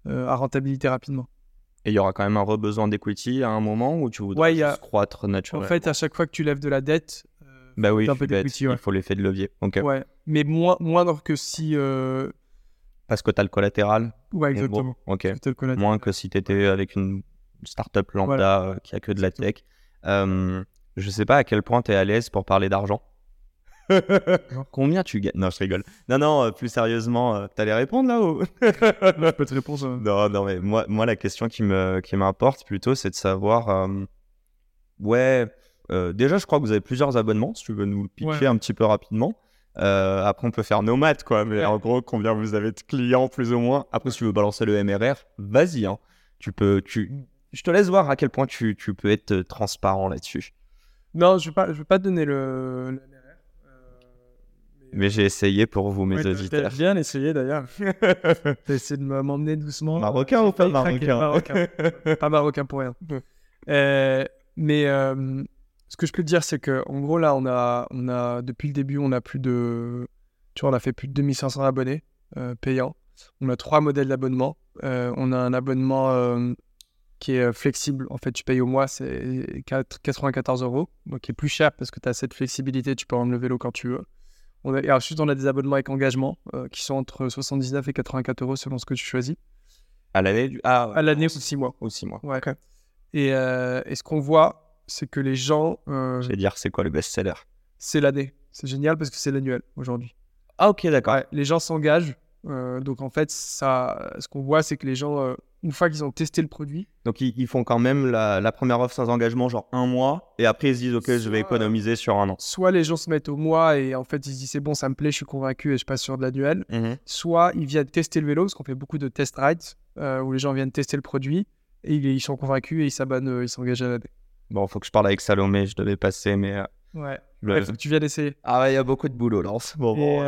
à rentabilité rapidement. Et il y aura quand même un re-besoin d'equity à un moment où tu voudrais ouais, a... croître naturellement? En fait, à chaque fois que tu lèves de la dette, bah oui, un peu il faut l'effet de levier. Ouais, mais moins, moindre que si. Parce que tu as le collatéral Ouais, exactement. Ok. Moins que si tu étais avec une startup lambda qui a que de la tech. Euh, je sais pas à quel point tu es à l'aise pour parler d'argent. Combien tu gagnes? Non, je rigole. Non, non, euh, plus sérieusement, euh, t'allais répondre là ou? Je peux te répondre. Non, non, mais moi, moi la question qui me qui m'importe plutôt, c'est de savoir. Euh, ouais, déjà, je crois que vous avez plusieurs abonnements. Si tu veux nous pitcher un petit peu rapidement. après, on peut faire nos maths, quoi. Mais en gros, combien vous avez de clients, plus ou moins. Après, si tu veux balancer le MRR, vas-y. Hein. Tu peux, tu... Je te laisse voir à quel point tu, tu peux être transparent là-dessus. Non, je ne vais, vais, pas te donner le, le mais j'ai essayé pour vous, mes auditeurs. J'ai bien essayé d'ailleurs. T'as essayé de m'emmener doucement. Marocain ou pas marocain, Pas marocain pour rien. Euh, mais euh, ce que je peux te dire, c'est que en gros, là, on a, on a, depuis le début, on a plus de. Tu vois, on a fait plus de 2500 abonnés euh, payants. On a trois modèles d'abonnement. on a un abonnement qui est flexible. En fait, tu payes au mois, c'est 94 euros. Donc, qui est plus cher parce que tu as cette flexibilité. Tu peux rendre le vélo quand tu veux. On a, et ensuite, on a des abonnements avec engagement euh, qui sont entre 79 et 84 euros selon ce que tu choisis. À l'année du... ah, À l'année ou six mois. Ou six mois. Ouais. Et, euh, et, ce qu'on voit, c'est que les gens. Euh, Je vais dire, c'est quoi le best-seller? C'est l'année. C'est génial parce que c'est l'annuel aujourd'hui. Ah, ok, d'accord. les gens s'engagent. donc, en fait, ça, ce qu'on voit, c'est que les gens une fois qu'ils ont testé le produit. Donc ils, font quand même la, première offre sans engagement, genre un mois, et après ils se disent ok, je vais économiser sur un an. Soit les gens se mettent au mois et en fait ils se disent c'est bon, ça me plaît, je suis convaincu et je passe sur de l'annuel. Mhm. Soit ils viennent tester le vélo, parce qu'on fait beaucoup de test rides euh, où les gens viennent tester le produit et ils, sont convaincus et ils s'abonnent, euh, ils s'engagent à l'année. Bon, faut que je parle avec Salomé, je devais passer, mais. Euh, ouais. Il faut que tu viennes essayer. Ah ouais, il y a beaucoup de boulot, Lance. Bon,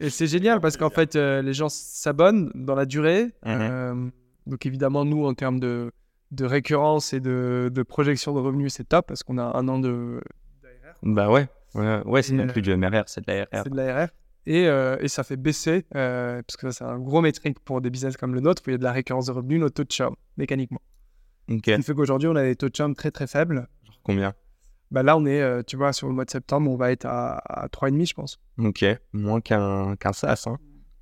et, c'est génial parce qu'en fait, les gens s'abonnent dans la durée. Mhm. Donc évidemment, nous, en termes de, de récurrence et de, de, projection de revenus, c'est top parce qu'on a un an de d'ARR. Bah ouais, ouais, ouais c'est même plus du MRR, c'est de l'ARR. C'est de l'ARR. Et, euh, et, ça fait baisser, euh, parce que c'est un gros métrique pour des business comme le nôtre, où il y a de la récurrence de revenus, notre taux de churn, mécaniquement. Ok. Ce qui fait qu'aujourd'hui, on a des taux de churn très très faibles. Genre combien? Bah là, on est, euh, tu vois, sur le mois de septembre, on va être à, à 3,5, je pense. Ok, moins qu'un qu'un SaaS. Hein.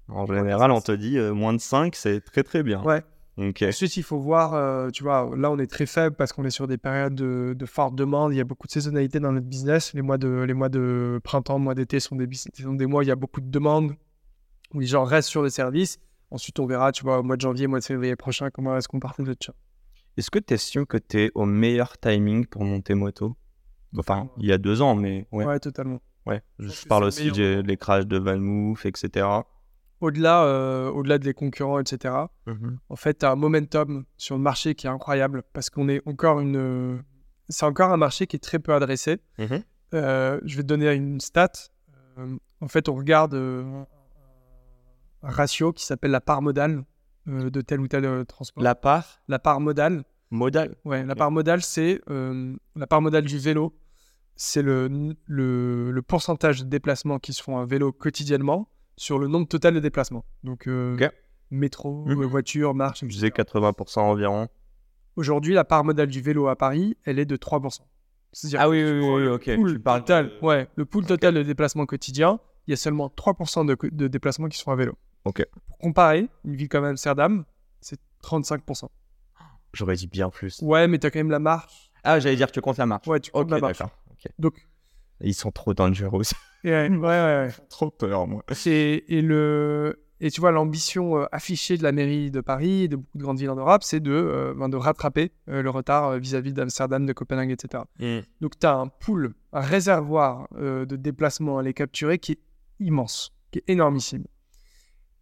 En général, on te dit moins de 5, c'est très très bien. Ouais, Ensuite, il faut voir, euh, tu vois, là on est très faible parce qu'on est sur des périodes de, forte demande. Il y a beaucoup de saisonnalité dans notre business. Les mois de, les mois de printemps, mois d'été sont des, sont des mois où il y a beaucoup de demandes, où les gens restent sur les services. Ensuite, on verra, tu vois, au mois de janvier, mois de février prochain, comment est-ce qu'on part de chat. Est-ce que tu es sûr que tu es au meilleur timing pour monter moto? Enfin, il y a deux ans, mais ouais. Ouais, totalement. Ouais, je, parle aussi des crashs de VanMoof, etc au-delà euh, au-delà des concurrents, etc. Mmh en fait, tu as un momentum sur le marché qui est incroyable parce qu'on est encore une. C'est encore un marché qui est très peu adressé. Mmh euh, je vais te donner une stat. Euh, en fait, on regarde un ratio qui s'appelle la part modale de tel ou tel transport. La part? La part modale. Modale Ouais, la part modale, c'est la part modale du vélo. C'est le, le, le pourcentage de déplacements qui se font à vélo quotidiennement sur le nombre total de déplacements. Donc, euh, métro, mmh. voiture, marche. Je disais 80% environ. Aujourd'hui, la part modale du vélo à Paris, elle est de 3%. Ah oui, oui, oui, ok. tu parles total, ouais, le pool total de déplacements quotidiens, il y a seulement 3% de, de, déplacements qui sont à vélo. Ok. Pour comparer, une ville comme Amsterdam, c'est 35%. J'aurais dit bien plus. Ouais, mais tu as quand même la marche. Ah, j'allais dire que tu comptes la marche. Ouais, tu comptes la marche. Donc, ils sont trop dangereux. ouais, ouais, ouais. trop peur, moi. Et, le... et tu vois, l'ambition euh, affichée de la mairie de Paris et de beaucoup de grandes villes en Europe, c'est de, euh, ben, de rattraper euh, le retard vis-à-vis d'Amsterdam, de Copenhague, etc. Mm. Donc, tu as un pool, un réservoir de déplacements à les capturer qui est immense, qui est énormissime.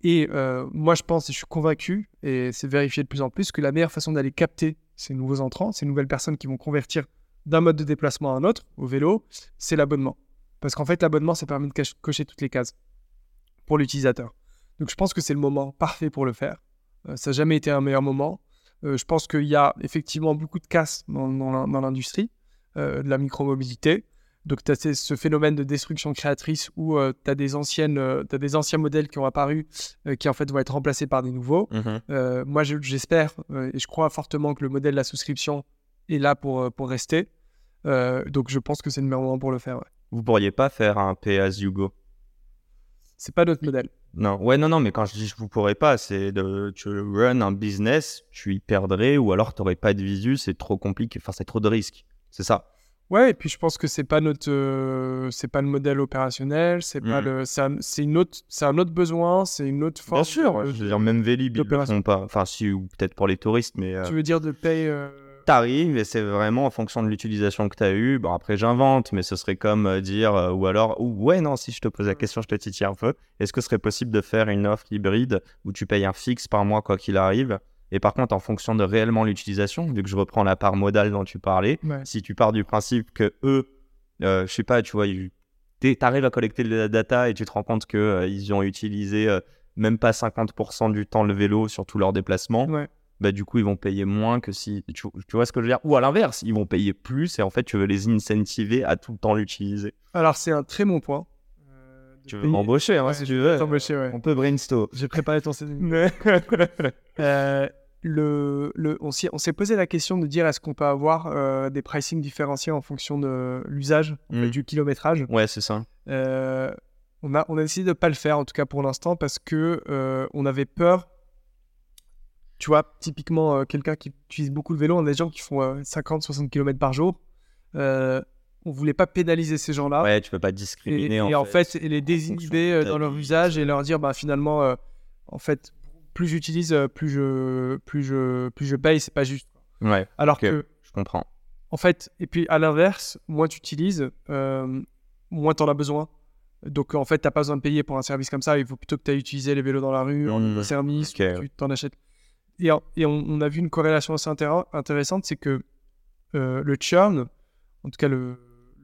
Et moi, je pense et je suis convaincu, et c'est vérifié de plus en plus, que la meilleure façon d'aller capter ces nouveaux entrants, ces nouvelles personnes qui vont convertir d'un mode de déplacement à un autre, au vélo, c'est l'abonnement. Parce qu'en fait, l'abonnement, ça permet de cocher toutes les cases pour l'utilisateur. Donc je pense que c'est le moment parfait pour le faire. Euh, ça n'a jamais été un meilleur moment. Euh, je pense qu'il y a effectivement beaucoup de casse dans, dans l'industrie euh, de la micromobilité. Donc, tu as ce phénomène de destruction créatrice où tu as, des anciennes, as des anciens modèles qui ont apparu qui, en fait, vont être remplacés par des nouveaux. Mhm. moi, j'espère et je crois fortement que le modèle de la souscription est là pour, pour rester. donc, je pense que c'est le meilleur moment pour le faire. Vous pourriez pas faire un pay as you go C'est pas notre modèle. Non, ouais, non, non, mais quand je dis je vous pourrais pas, c'est de tu run un business, tu y perdrais ou alors tu n'aurais pas de visu, c'est trop compliqué, enfin c'est trop de risques. C'est ça? Ouais, et puis je pense que c'est pas notre, euh, c'est pas le modèle opérationnel, c'est pas mm. le, c'est une autre, c'est un autre besoin, c'est une autre forme. Bien sûr, je veux dire même Vélib, ils le font pas. Enfin, si ou peut-être pour les touristes, mais. Euh, tu veux dire de paye. Euh, t'arrives et c'est vraiment en fonction de l'utilisation que tu as eu. Bon, après, j'invente, mais ce serait comme euh, dire, euh, ou alors, ouais, non, si je te pose la question, je te titille un peu. Est-ce que ce serait possible de faire une offre hybride où tu payes un fixe par mois, quoi qu'il arrive? Et par contre, en fonction de réellement l'utilisation, vu que je reprends la part modale dont tu parlais, si tu pars du principe que eux, euh, je sais pas, tu vois, tu arrives à collecter de la data et tu te rends compte qu'ils ont utilisé même pas 50% du temps le vélo sur tous leurs déplacements. Ouais bah, du coup, ils vont payer moins que si. Tu, vois ce que je veux dire? Ou à l'inverse, ils vont payer plus et en fait, tu veux les incentiver à tout le temps l'utiliser. Alors, c'est un très bon point. Euh, tu veux m'embaucher, hein, si tu veux. On peut brainstorm. J'ai préparé ton euh, le, le, on s'est posé la question de dire est-ce qu'on peut avoir euh, des pricing différenciés en fonction de l'usage, hmm. du kilométrage? Ouais, c'est ça. on, a, on a décidé de ne pas le faire, en tout cas pour l'instant, parce que on avait peur tu vois, typiquement, euh, quelqu'un qui utilise beaucoup le vélo, on a des gens qui font 50-60 euh, km par jour. Euh, on voulait pas pénaliser ces gens-là. Ouais, tu peux pas discriminer. Et en, et en fait, les désinhiber dans leur usage et leur dire, bah, finalement, en fait, plus j'utilise, plus je, plus je, plus je paye, c'est pas juste. Ouais. Alors que. Je comprends. En fait, et puis à l'inverse, moins tu utilises, moins tu en as besoin. Donc en fait, tu n'as pas besoin de payer pour un service comme ça. Il faut plutôt que tu aies utilisé les vélos dans la rue, en mmh. service, tu t'en achètes et, on, a vu une corrélation assez intéressante, c'est que euh, le churn, en tout cas le,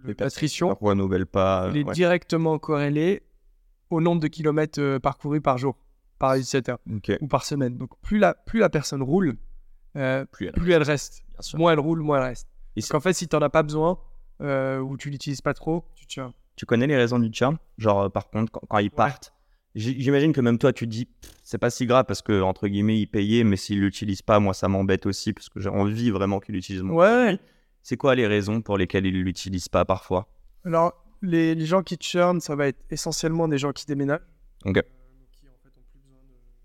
l'attrition, pas, il est directement corrélé au nombre de kilomètres euh, parcourus par jour, par utilisateur, ou par semaine. Donc plus la, plus la personne roule, euh, plus, elle, reste. Moins elle roule, moins elle reste. Et Donc en fait, si tu n'en as pas besoin, ou tu l'utilises pas trop, tu churn. Tu connais les raisons du churn? Genre, par contre, quand, ils partent, J'imagine que même toi, tu dis, c'est pas si grave parce que, entre guillemets, il payait, mais s'il l'utilise pas, moi, ça m'embête aussi parce que j'ai envie vraiment qu'il l'utilise. Ouais. C'est quoi les raisons pour lesquelles il l'utilise pas parfois? Alors, les, gens qui churn, ça va être essentiellement des gens qui déménagent. Ok.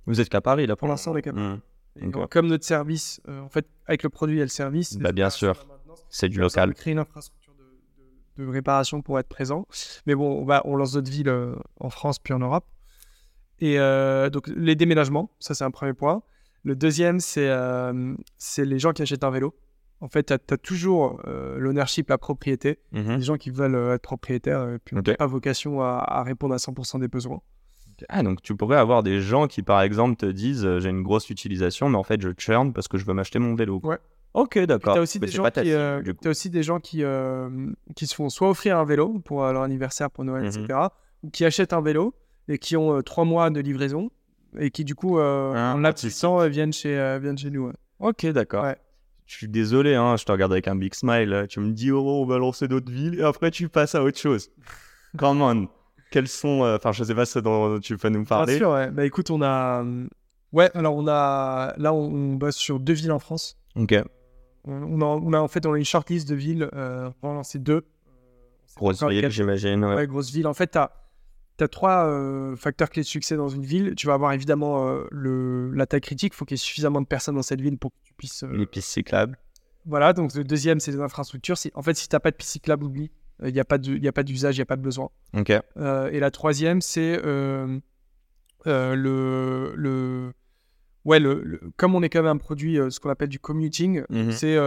Vous êtes qu'à Paris, là, pour, l'instant, on est qu'à Paris. Mmh. Comme notre service, euh, en fait, avec le produit et le service. Bah, bien sûr, c'est du local. Créer une infrastructure de, de, réparation pour être présent. Mais bon, on, va, on lance d'autres villes euh, en France puis en Europe. Et euh, donc, les déménagements, ça c'est un premier point. Le deuxième, c'est euh, les gens qui achètent un vélo. En fait, tu as, toujours euh, l'ownership, la propriété. Mm Des gens qui veulent être propriétaires et puis n'ont pas vocation à, répondre à 100% des besoins. Ah, donc tu pourrais avoir des gens qui, par exemple, te disent j'ai une grosse utilisation, mais en fait, je churn parce que je veux m'acheter mon vélo. Ouais. Ok, d'accord. Tu as aussi, des gens qui, as aussi des gens qui, qui se font soit offrir un vélo pour leur anniversaire, pour Noël, etc., mhm. ou qui achètent un vélo et qui ont euh, trois mois de livraison et qui du coup euh, ah, en l'absissant euh, viennent chez viennent chez nous. Ok, d'accord. Je suis désolé, hein, je te regarde avec un big smile. Tu me dis, oh, on va lancer d'autres villes et après tu passes à autre chose. Come on. Quels sont, enfin, je sais pas ce dont tu peux nous parler. Bien sûr, ouais. Bah écoute, on a, ouais, alors on a, là, on, bosse sur deux villes en France. Ok. On a, on a en fait, on a une shortlist de villes. on va lancer deux. Grosse ville, j'imagine. Ouais. ouais, grosse ville. En fait, tu as tu as trois euh, facteurs clés de succès dans une ville. Tu vas avoir évidemment euh, le, la taille critique. Il faut qu'il y ait suffisamment de personnes dans cette ville pour que tu puisses. Euh, les pistes cyclables. Voilà, donc le deuxième, c'est les infrastructures. En fait, si tu n'as pas de pistes cyclables, oublie. Il n'y a pas d'usage, il n'y a pas de besoin. Ok. et la troisième, c'est le, le. Ouais, le, comme on est quand même un produit, ce qu'on appelle du commuting, mhm. c'est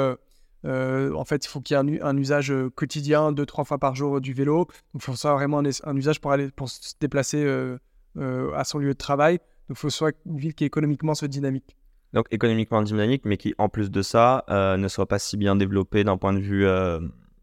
euh, en fait, il faut qu'il y ait un, usage euh, quotidien, deux, trois fois par jour du vélo. Donc, il faut ça vraiment un, usage pour, aller, pour se déplacer euh, à son lieu de travail. Donc, il faut soit une ville qui économiquement soit dynamique. Donc, économiquement dynamique, mais qui, en plus de ça, ne soit pas si bien développée d'un point de vue,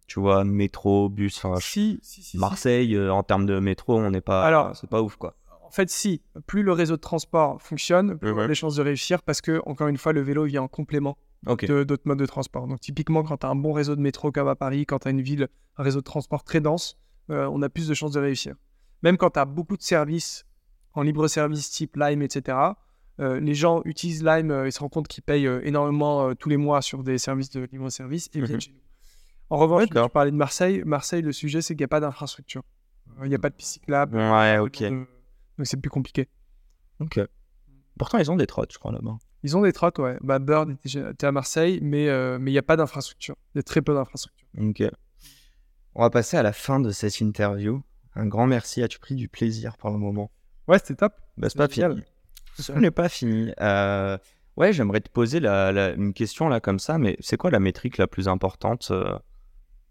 tu vois, métro, bus. Si, Marseille, en termes de métro, on n'est pas. Alors, c'est pas ouf, quoi. En fait, si, plus le réseau de transport fonctionne, plus on a des chances de réussir parce que, encore une fois, le vélo vient en complément d'autres modes de transport. Donc typiquement, quand tu as un bon réseau de métro comme à Paris, quand tu as une ville, un réseau de transport très dense, euh, on a plus de chances de réussir. Même quand tu as beaucoup de services en libre service type Lime, etc., euh, les gens utilisent Lime, euh, ils se rendent compte qu'ils payent énormément tous les mois sur des services de libre service et viennent mhm. chez nous. En revanche, tu parlais de Marseille. Marseille, le sujet, c'est qu'il n'y a pas d'infrastructure. Il n'y a pas de piste cyclable. Ouais, ok. donc c'est plus compliqué. Ok. Pourtant, ils ont des trottes, je crois, là-bas. Ils ont des trottes, ouais. Bah, Bird était à Marseille, mais euh, mais il n'y a pas d'infrastructure. Il y a très peu d'infrastructure. Ok. On va passer à la fin de cette interview. Un grand merci. As-tu pris du plaisir pour le moment? Ouais, c'était top. Bah, c'est pas fini. Ce n'est pas fini. Euh, ouais, j'aimerais te poser la, une question là comme ça, mais c'est quoi la métrique la plus importante euh,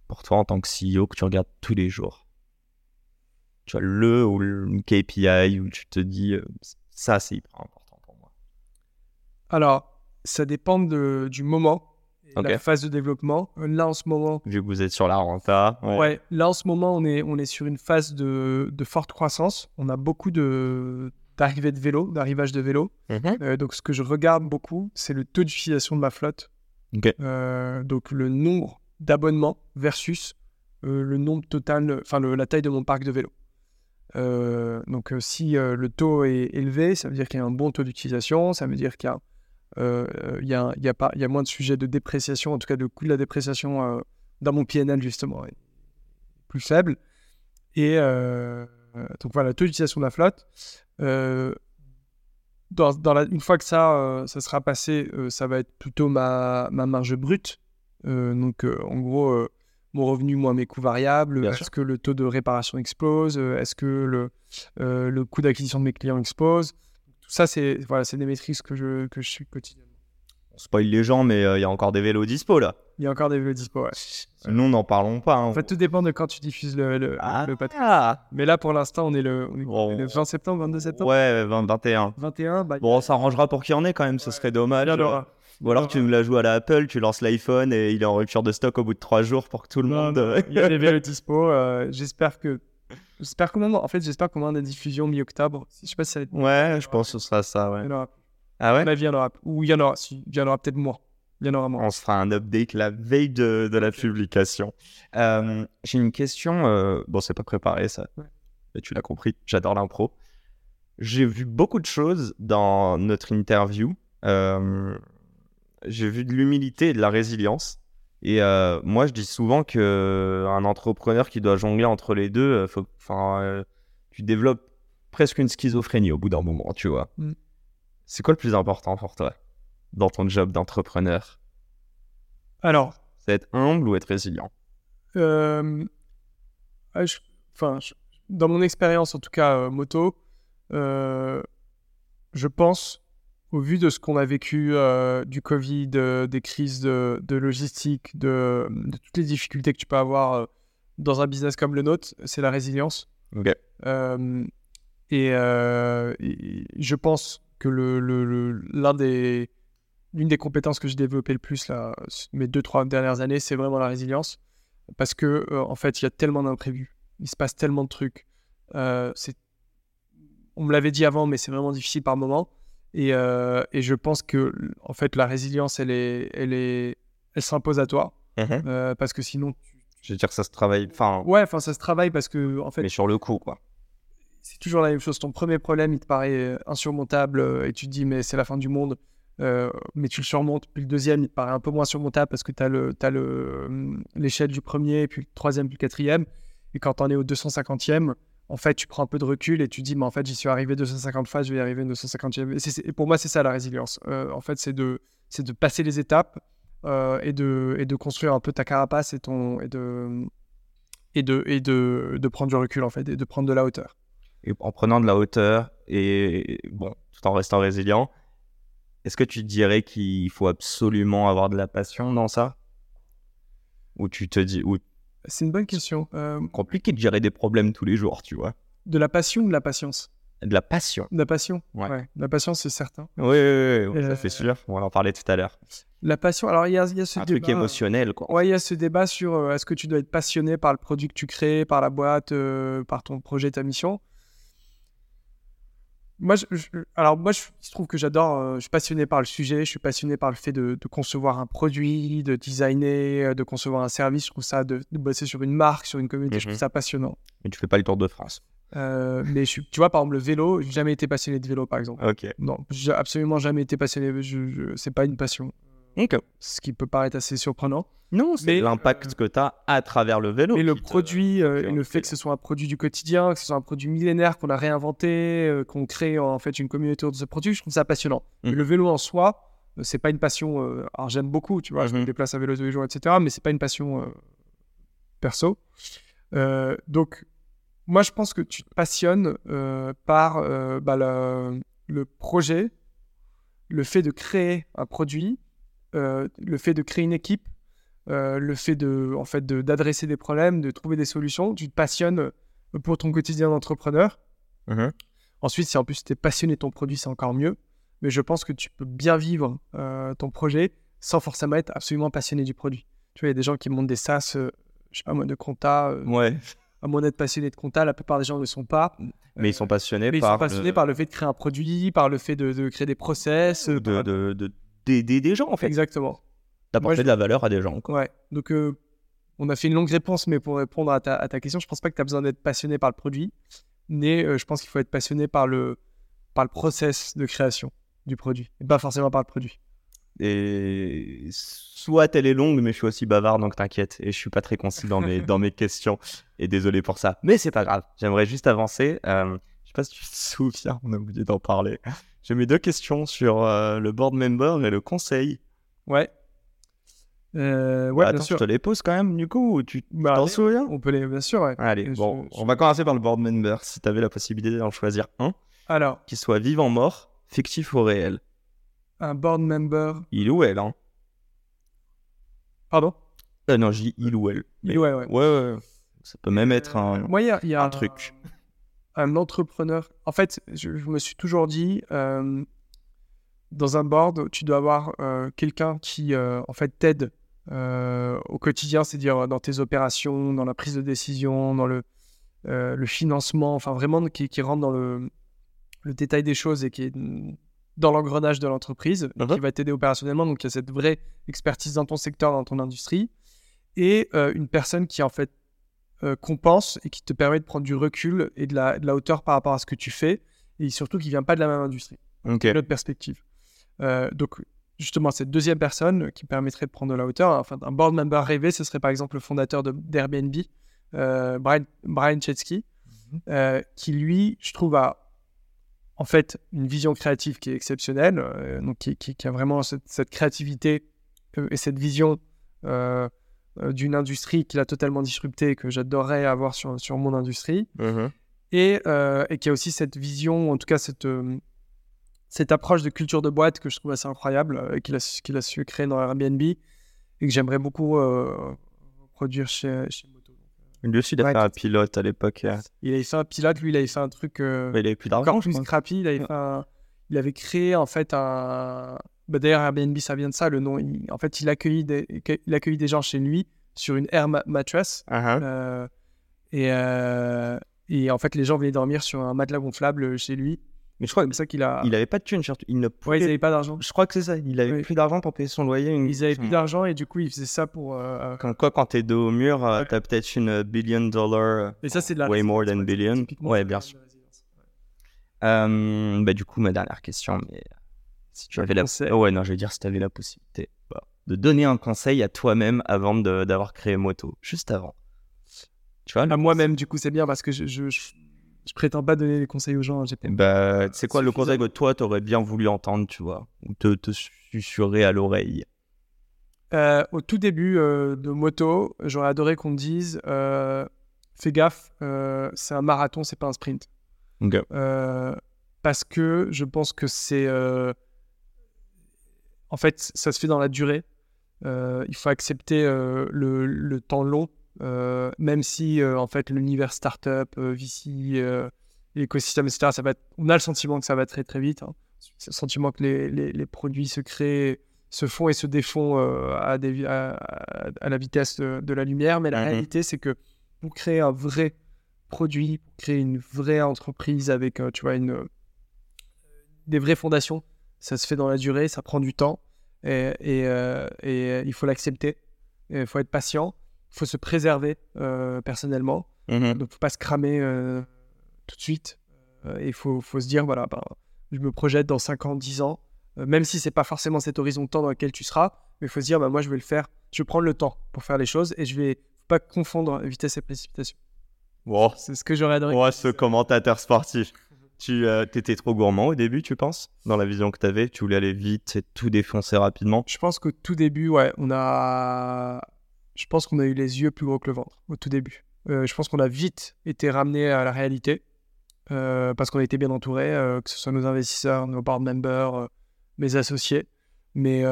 pour toi en tant que CEO que tu regardes tous les jours? Tu vois, le ou le KPI où tu te dis ça, c'est hyper important. Alors, ça dépend du moment, la phase de développement. Là, en ce moment. Vu que vous êtes sur la renta. Ouais. là, en ce moment, on est, on est sur une phase de, forte croissance. On a beaucoup de d'arrivées de vélo, d'arrivage de vélo. Mhm. Euh, donc, ce que je regarde beaucoup, c'est le taux d'utilisation de ma flotte. Euh, donc, le nombre d'abonnements versus euh, le nombre total, enfin, la taille de mon parc de vélo. donc, si le taux est élevé, ça veut dire qu'il y a un bon taux d'utilisation, ça veut dire qu'il y a il y, a, y, a y, a, moins de sujets de dépréciation, en tout cas le coût de la dépréciation euh, dans mon PNL justement est plus faible. Et euh, donc voilà, taux d'utilisation de la flotte. Dans, dans la, une fois que ça, ça sera passé, ça va être plutôt ma, ma marge brute. donc en gros, mon revenu moins mes coûts variables Est-ce que le taux de réparation explose Est-ce que le, le coût d'acquisition de mes clients explose ça, c'est voilà, des maîtrises que je, que je suis quotidiennement. On spoil les gens, mais euh, il y a encore des vélos dispo là. Il y a encore des vélos dispo, ouais. Nous, n'en parlons pas. Hein. En fait, tout dépend de quand tu diffuses le, le, ah, podcast. Mais là, pour l'instant, on est le, le 20 septembre, 22 septembre Ouais, 21. 21, bah, Bon, on s'arrangera pour qu'il y en ait quand même, ce serait dommage. Ou alors tu nous la joues à la Apple, tu lances l'iPhone et il est en rupture de stock au bout de 3 jours pour que tout le monde. Euh, il y a des vélos dispo. Euh, j'espère que J'espère qu'on en fait, j'espère qu'on aura des diffusions mi-octobre. Je sais pas si ça être... Ouais, je pense que ce sera ça, ouais. Ah ouais? Il y en aura. Ou il y en aura, si, il y en aura peut-être moins. Il y en aura moins. On se fera un update la veille de, de la publication. Euh, j'ai une question. Euh... Bon, c'est pas préparé, ça. Mais tu l'as compris, j'adore l'impro. J'ai vu beaucoup de choses dans notre interview. Euh... J'ai vu de l'humilité et de la résilience. Et euh, moi, je dis souvent que euh, un entrepreneur qui doit jongler entre les deux, euh, faut, tu développes presque une schizophrénie au bout d'un moment, tu vois. Mm. C'est quoi le plus important pour toi dans ton job d'entrepreneur? Alors, c'est être humble ou être résilient? Enfin, dans mon expérience, en tout cas moto, je pense au vu de ce qu'on a vécu euh, du Covid, des crises de, logistique, de, toutes les difficultés que tu peux avoir euh, dans un business comme le nôtre, c'est la résilience. Euh, et, je pense que le, l'un des, l'une des compétences que j'ai développées le plus là, mes deux, trois dernières années, c'est vraiment la résilience. Parce que, en fait, il y a tellement d'imprévus. Il se passe tellement de trucs. On me l'avait dit avant, mais c'est vraiment difficile par moment. Et, euh, et, je pense que en fait la résilience, elle est, elle est, elle s'impose à toi mhm. euh, parce que sinon. Je veux dire que ça se travaille. Enfin. Ouais, enfin ça se travaille parce que en fait. Mais sur le coup, quoi. C'est toujours la même chose. Ton premier problème, il te paraît euh, insurmontable et tu te dis mais c'est la fin du monde. mais tu le surmontes. Puis le deuxième, il te paraît un peu moins surmontable parce que tu as le, as le l'échelle du premier, puis le troisième, puis le quatrième. Et quand on est au 250e, en fait, tu prends un peu de recul et tu dis, mais en fait, j'y suis arrivé 250 fois, je vais y arriver 250e. Et, pour moi, c'est ça la résilience. Euh, en fait, c'est de, passer les étapes euh, et, de, construire un peu ta carapace et, de prendre du recul, en fait, et de prendre de la hauteur. Et en prenant de la hauteur et, bon, tout en restant résilient, est-ce que tu dirais qu'il faut absolument avoir de la passion dans ça? Ou tu te dis, ou c'est une bonne question. Euh, Compliqué de gérer des problèmes tous les jours, tu vois. De la passion ou de la patience? De la passion. De la passion, ouais. De la patience, c'est certain. Oui, oui, oui, ça fait sûr. On va en parler tout à l'heure. La passion, alors il y a, y a ce Un truc émotionnel, quoi. Ouais, il y a ce débat sur euh, est-ce que tu dois être passionné par le produit que tu crées, par la boîte, euh, par ton projet, ta mission? Moi, je, alors moi, je, se trouve que j'adore, euh, je suis passionné par le sujet, je suis passionné par le fait de, concevoir un produit, de designer, euh, de concevoir un service. Je trouve ça, de, bosser sur une marque, sur une communauté, je trouve mhm. ça passionnant. Mais tu fais pas le tour de France. Euh, mais je, tu vois, par exemple, le vélo, j'ai jamais été passionné de vélo, par exemple. Ok. Non, j'ai absolument jamais été passionné. Je, je c'est pas une passion. Ce qui peut paraître assez surprenant. Non, c'est l'impact que tu as à travers le vélo. Et le produit, euh, le fait que ce soit un produit du quotidien, que ce soit un produit millénaire qu'on a réinventé, euh, qu'on crée en fait une communauté autour de ce produit, je trouve ça passionnant. Mmh. Le vélo en soi, euh, c'est pas une passion. alors j'aime beaucoup, tu vois, je me mmh. déplace à vélo tous les jours, etc. Mais c'est pas une passion perso. donc, moi, je pense que tu te passionnes par bah, le projet, le fait de créer un produit euh, le fait de créer une équipe, euh, le fait de, en fait, d'adresser des problèmes, de trouver des solutions, tu te passionnes euh, pour ton quotidien d'entrepreneur. Mhm. Ensuite, si en plus tu es passionné de ton produit, c'est encore mieux. Mais je pense que tu peux bien vivre ton projet sans forcément être absolument passionné du produit. Tu vois, il y a des gens qui montent des SaaS, je sais pas moi, de compta. ouais. À moins d'être passionné de compta, la plupart des gens ne le sont pas. Mais ils sont passionnés mais par. Ils sont passionnés par le fait de créer un produit, par le fait de, créer des process. De, de, d'aider des gens, en fait. Exactement. D'apporter de la valeur à des gens. Ouais. Donc, euh, on a fait une longue réponse, mais pour répondre à ta, à ta question, je pense pas que tu as besoin d'être passionné par le produit, mais euh, je pense qu'il faut être passionné par le, par le process de création du produit, et pas forcément par le produit. Et soit elle est longue, mais je suis aussi bavard, donc t'inquiète. Et je suis pas très concis dans mes, dans mes questions. Et désolé pour ça. Mais c'est pas grave. J'aimerais juste avancer. Euh, je sais pas si tu te souviens, on a oublié d'en parler. J'ai mis deux questions sur euh, le board member et le conseil. Ouais. Euh, ouais, Attends, je te les pose quand même, du coup, ou tu bah, t'en souviens? On peut les, bien sûr, ouais. Allez, bon, on va commencer par le board member, si tu avais la possibilité d'en choisir un. Alors. Qui soit vivant, mort, fictif ou réel. Un board member. Il ou elle, hein. Pardon? Euh, Non, j'ai il ou elle. Il ou elle, ouais. Ouais, ouais. Ça peut même être un, Moi, y y a un truc un entrepreneur. En fait, je, me suis toujours dit, euh, dans un board, tu dois avoir euh, quelqu'un qui, euh, en fait, t'aide au quotidien, c'est-à-dire dans tes opérations, dans la prise de décision, dans le, le financement, enfin vraiment qui, rentre dans le, le, détail des choses et qui est dans l'engrenage de l'entreprise, qui va t'aider opérationnellement. Donc, il y a cette vraie expertise dans ton secteur, dans ton industrie. Et une personne qui, en fait, euh, compense et qui te permet de prendre du recul et de la, de la, hauteur par rapport à ce que tu fais et surtout qui vient pas de la même industrie. Okay. Une autre perspective. Euh, donc, justement, cette deuxième personne qui permettrait de prendre de la hauteur, enfin, un board member rêvé, ce serait par exemple le fondateur d'Airbnb, euh, Brian, Brian Chesky, mhm. qui lui, je trouve, a en fait une vision créative qui est exceptionnelle, donc qui, qui, a vraiment cette, cette créativité et cette vision euh, d'une industrie qu'il a totalement disruptée et que j'adorerais avoir sur, sur mon industrie. Uh-huh. Et, euh, et qui a aussi cette vision, en tout cas cette, euh, cette approche de culture de boîte que je trouve assez incroyable, qu'il a, qu'il a su créer dans Airbnb et que j'aimerais beaucoup produire chez, chez Moto. Lui aussi, il a fait un pilote à l'époque. Il avait fait un pilote, lui, il avait fait un truc. il avait plus d'argent. Encore plus crappy. Il avait, il avait créé en fait un, bah, D'ailleurs, Airbnb, ça vient de ça, le nom. en fait, il accueille, des, il accueille des gens chez lui sur une air mattress. Uh-huh. Euh, et, euh, et en fait, les gens venaient dormir sur un matelas gonflable chez lui. Mais je crois que ça qu'il a. Il avait pas de thune, surtout. Il ne pouvait... ils n'avaient pas d'argent. Je crois que c'est ça. Il avait plus d'argent pour payer son loyer. Ils avaient plus d'argent et du coup, il faisait ça pour. Euh, quand quoi, quand t'es dos au mur, tu t'as peut-être une billion dollar. Et ça, c'est de la. Way more than billion. Ouais, bien sûr. bah, du coup, ma dernière question, mais si tu avais la... Oh ouais, non, je veux dire, si tu avais la possibilité bah, de donner un conseil à toi-même avant d'avoir créé Moto, juste avant. Tu vois À moi-même, du coup, c'est bien parce que je, je, je, prétends pas donner des conseils aux gens. Bah, c'est quoi le conseil que toi, tu aurais bien voulu entendre, tu vois Ou te, te susurrer à l'oreille euh, Au tout début euh, de Moto, j'aurais adoré qu'on dise euh, fais gaffe, c'est un marathon, c'est pas un sprint. parce que je pense que c'est en fait, ça se fait dans la durée. Euh, il faut accepter euh, le, temps long, euh, même si en fait l'univers startup, VC, l'écosystème, etc. Ça va on a le sentiment que ça va très très vite. Hein. Le sentiment que les, produits se créent, se font et se défont à, des, à, la vitesse de, la lumière. Mais la mmh réalité, c'est que pour créer un vrai produit, pour créer une vraie entreprise avec, tu vois, une des vraies fondations. Ça se fait dans la durée, ça prend du temps et, et, euh, et il faut l'accepter. Il faut être patient, il faut se préserver personnellement. Mhm. Donc, faut pas se cramer tout de suite. Il faut, faut, se dire, voilà, ben, je me projette dans 5 ans, 10 ans, même si c'est pas forcément cet horizon de temps dans lequel tu seras, mais il faut se dire, bah, moi, je vais le faire. Je vais prendre le temps pour faire les choses et je vais pas confondre vitesse et précipitation. Wow. C'est ce que j'aurais adoré. Ouais, ce commentateur sportif. Tu euh, étais trop gourmand au début, tu penses Dans la vision que tu avais, tu voulais aller vite et tout défoncer rapidement? Je pense qu'au tout début, ouais, on a. Je pense qu'on a eu les yeux plus gros que le ventre au tout début. Euh, je pense qu'on a vite été ramené à la réalité euh, parce qu'on a été bien entouré, que ce soit nos investisseurs, nos board members, mes associés. Mais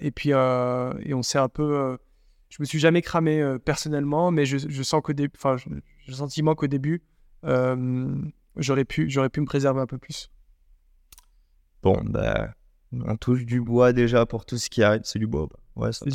et puis et on s'est un peu je me suis jamais cramé personnellement, mais je, je sens qu'au début, enfin, j'ai le sentiment qu'au début, j'aurais pu, j'aurais pu me préserver un peu plus. Bon, bah, on touche du bois déjà pour tout ce qui arrive. C'est du bois. Ouais, c'est du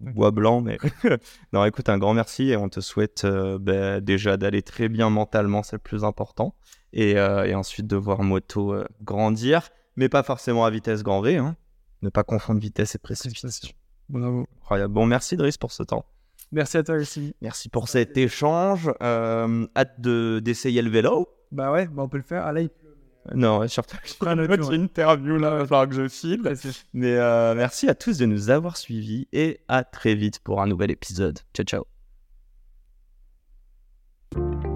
bois. bois. blanc, mais non, écoute, un grand merci et on te souhaite bah, déjà d'aller très bien mentalement, c'est le plus important, et, et, ensuite de voir Moto grandir, mais pas forcément à vitesse grand V, hein. ne pas confondre vitesse et précipitation. Bravo. Bon, merci Driss pour ce temps. Merci à toi aussi. Merci pour cet échange. Euh, hâte de, d'essayer le vélo. Bah ouais, bah on peut le faire. Pleut. Non, surtout. Je une autre interview là, il va falloir que je file. Mais euh, merci à tous de nous avoir suivis et à très vite pour un nouvel épisode. Ciao, ciao.